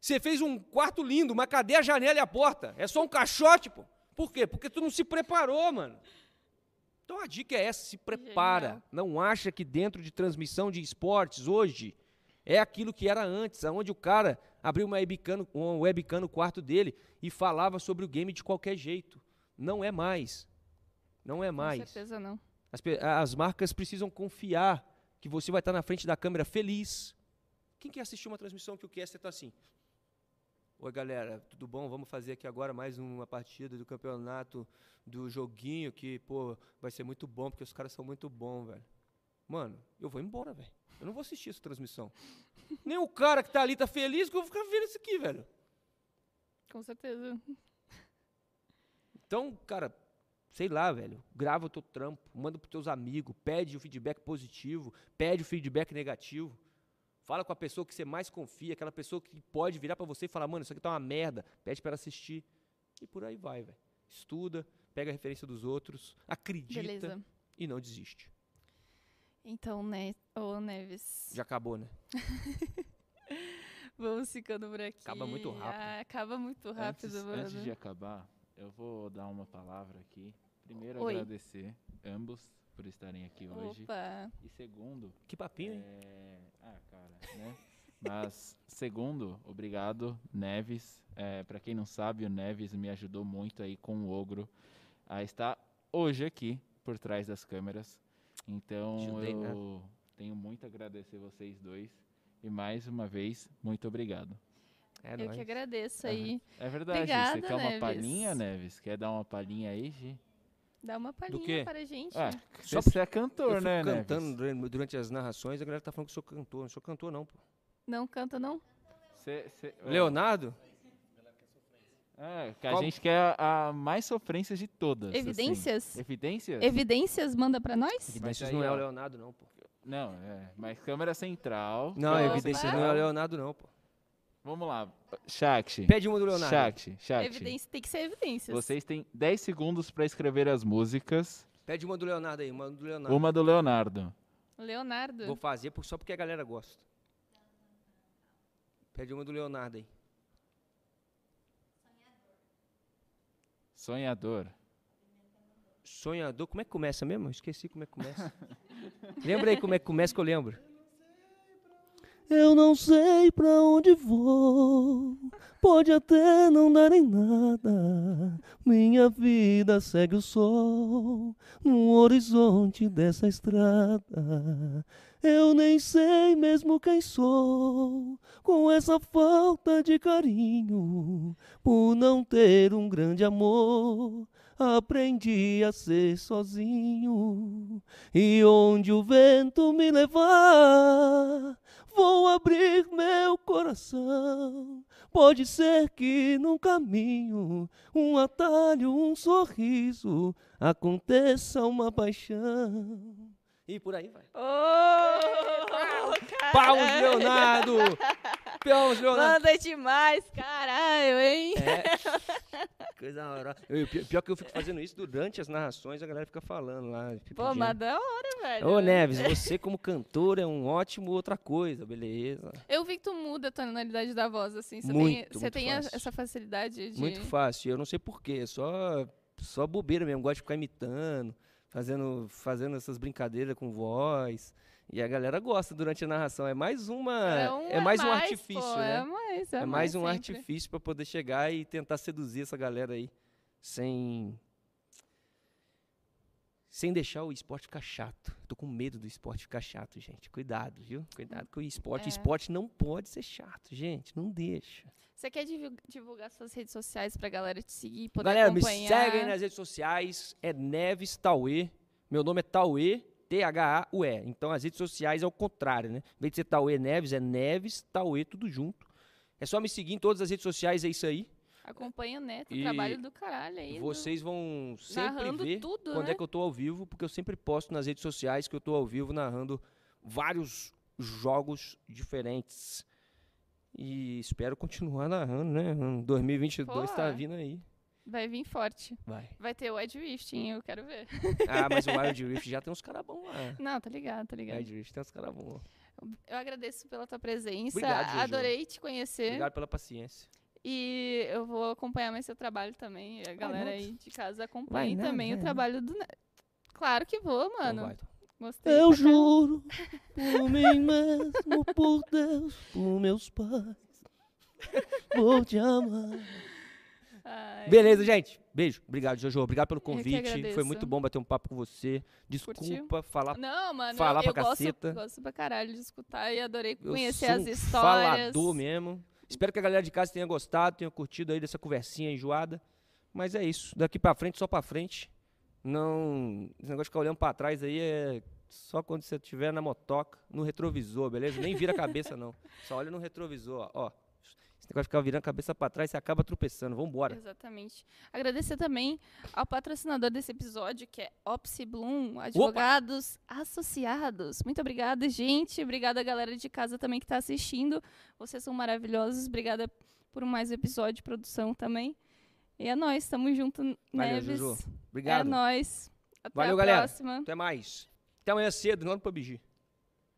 Você fez um quarto lindo, mas cadê a janela e a porta? É só um caixote, pô. Por quê? Porque tu não se preparou, mano. Então a dica é essa, se prepara. Genial. Não acha que dentro de transmissão de esportes hoje é aquilo que era antes, onde o cara abriu uma webcam, no- uma webcam no quarto dele e falava sobre o game de qualquer jeito. Não é mais. Não é Com mais. certeza não. As, as marcas precisam confiar que você vai estar na frente da câmera feliz. Quem quer assistir uma transmissão que o caster está assim? Oi, galera, tudo bom? Vamos fazer aqui agora mais uma partida do campeonato do joguinho que, pô, vai ser muito bom, porque os caras são muito bons, velho. Mano, eu vou embora, velho. Eu não vou assistir essa transmissão. Nem o cara que tá ali tá feliz que eu vou ficar vendo isso aqui, velho. Com certeza. Então, cara, sei lá, velho, grava o teu trampo, manda pros teus amigos, pede o feedback positivo, pede o feedback negativo. Fala com a pessoa que você mais confia, aquela pessoa que pode virar pra você e falar, mano, isso aqui tá uma merda, pede pra ela assistir. E por aí vai, velho. Estuda, pega a referência dos outros, acredita Beleza. e não desiste. Então, né, ô Neves, Já acabou, né? vamos ficando por aqui. Acaba muito rápido. Ah, acaba muito rápido, antes, mano. antes de acabar, eu vou dar uma palavra aqui. Primeiro, Oi. agradecer ambos por estarem aqui hoje. Opa, E segundo, Que papinho, hein? É, Ah, cara, né? Mas, segundo, obrigado, Neves. É, para quem não sabe, o Neves me ajudou muito aí com o Ogro a estar hoje aqui por trás das câmeras. Então, Ajudei, né? eu tenho muito a agradecer vocês dois. E mais uma vez, muito obrigado. É eu nóis. que agradeço aí. É verdade, Obrigada, você quer uma Neves. palhinha, Neves? Quer dar uma palhinha aí, Gi? Dá uma palhinha para a gente. Ah, Só você é Eu cantor, fico né, cantando Neves? durante, durante as narrações, a galera tá falando que eu sou cantor. Não sou cantor, não, pô. Não canta, não? Cê- cê- ó, Leonardo? É, que a Qual- gente quer a mais sofrência de todas. assim. Evidências? Evidências? Evidências manda pra nós? Evidências aí, não é o ó. Leonardo, não, pô. Não, é. Mas câmera central. Não, câmera Opa. evidências não é o Leonardo, não, pô. Vamos lá. Shakti. Pede uma do Leonardo. Shakti. Shakti. Evidência, tem que ser evidências. Vocês têm 10 segundos para escrever as músicas. Pede uma do Leonardo aí, uma do Leonardo. Uma do Leonardo. Leonardo. Vou fazer por- só porque a galera gosta. Pede uma do Leonardo aí. Sonhador. Sonhador, como é que começa mesmo? Eu Esqueci como é que começa. Lembra aí como é que começa que eu lembro. Eu não sei pra onde vou, pode até não dar em nada. Minha vida segue o sol no horizonte dessa estrada. Eu nem sei mesmo quem sou, com essa falta de carinho, por não ter um grande amor. Aprendi a ser sozinho, e onde o vento me levar, vou abrir meu coração. Pode ser que num caminho, um atalho, um sorriso, aconteça uma paixão. E por aí vai. Ô, Palmas, Leonardo! Palmas, Leonardo! Manda demais, caralho, hein? É. Coisa horrorosa. Eu- Pior que eu fico fazendo isso durante as narrações, a galera fica falando lá. fica Pô, pedindo. mas da hora, velho. Ô, Neves, você como cantor é um ótimo outra coisa, beleza. Eu vi que tu muda a tonalidade da voz, assim. Você Muito, tem, você muito tem fácil. essa facilidade de. Muito fácil. Eu não sei porquê, só, só bobeira mesmo. Gosto de ficar imitando, fazendo, fazendo essas brincadeiras com voz. E a galera gosta durante a narração. É mais uma. É, um a mais um mais, artifício, pô, né? É mais, é É mais um sempre. artifício para poder chegar e tentar seduzir essa galera aí sem sem deixar o esporte ficar chato. Tô com medo do esporte ficar chato, gente. Cuidado, viu? Cuidado com o esporte. É. O esporte não pode ser chato, gente. Não deixa. Você quer divul- divulgar suas redes sociais pra galera te seguir, poder Galera, me acompanhar? segue aí nas redes sociais. É Neves Tauê. Meu nome é Tauê, T-H-A-U-E. Então as redes sociais é o contrário, né? Em vez de ser Tauê Neves, é Neves Tauê, tudo junto. É só me seguir em todas as redes sociais, é isso aí. Acompanha o Neto, E trabalho do caralho aí. Vocês vão sempre ver tudo, quando né? é que eu tô ao vivo, porque eu sempre posto nas redes sociais que eu tô ao vivo narrando vários jogos diferentes. E espero continuar narrando, né? 2022 tá Porra. vindo aí. Vai vir forte. Vai. Vai ter o Wild Rift, hein? Eu quero ver. Ah, mas o Wild Rift já tem uns caras bons lá. Não, tá ligado, tá ligado. Wild Rift tem uns caras bons. Eu agradeço pela tua presença. Obrigado, Jojo. Adorei te conhecer. Obrigado pela paciência. E eu vou acompanhar mais seu trabalho também. A galera aí de casa acompanhe nada, também vai o trabalho do. Claro que vou, Então mano. vai, então. Gostei. Eu juro por mim mesmo, por Deus, por meus pais. Vou te amar. Ai, Beleza, gente. Beijo. Obrigado, Jojo. Obrigado pelo convite. Foi muito bom bater um papo com você. Desculpa falar. Não, mano, falar eu, eu pra gosto, caceta. gosto pra caralho de escutar e adorei Eu conhecer sou as histórias. Falador mesmo. Espero que a galera de casa tenha gostado, tenha curtido aí dessa conversinha enjoada. Mas é isso. Daqui pra frente, só pra frente. Não. Esse negócio de ficar olhando pra trás aí é só quando você estiver na motoca, no retrovisor, beleza? Nem vira a cabeça, não. Só olha no retrovisor, ó. ó. Esse negócio de ficar virando a cabeça pra trás, você acaba tropeçando. Vambora. Exatamente. Agradecer também ao patrocinador desse episódio, que é Opsi Bloom, advogados associados. Muito obrigada, gente. Obrigada, galera de casa também que está assistindo. Vocês são maravilhosos. Obrigada por mais um episódio de produção também. E é nóis, tamo junto, Valeu, Neves. Jojo. É Obrigado. nóis. Até Valeu, a galera. próxima. Até mais. Até amanhã cedo, lá no PUBG.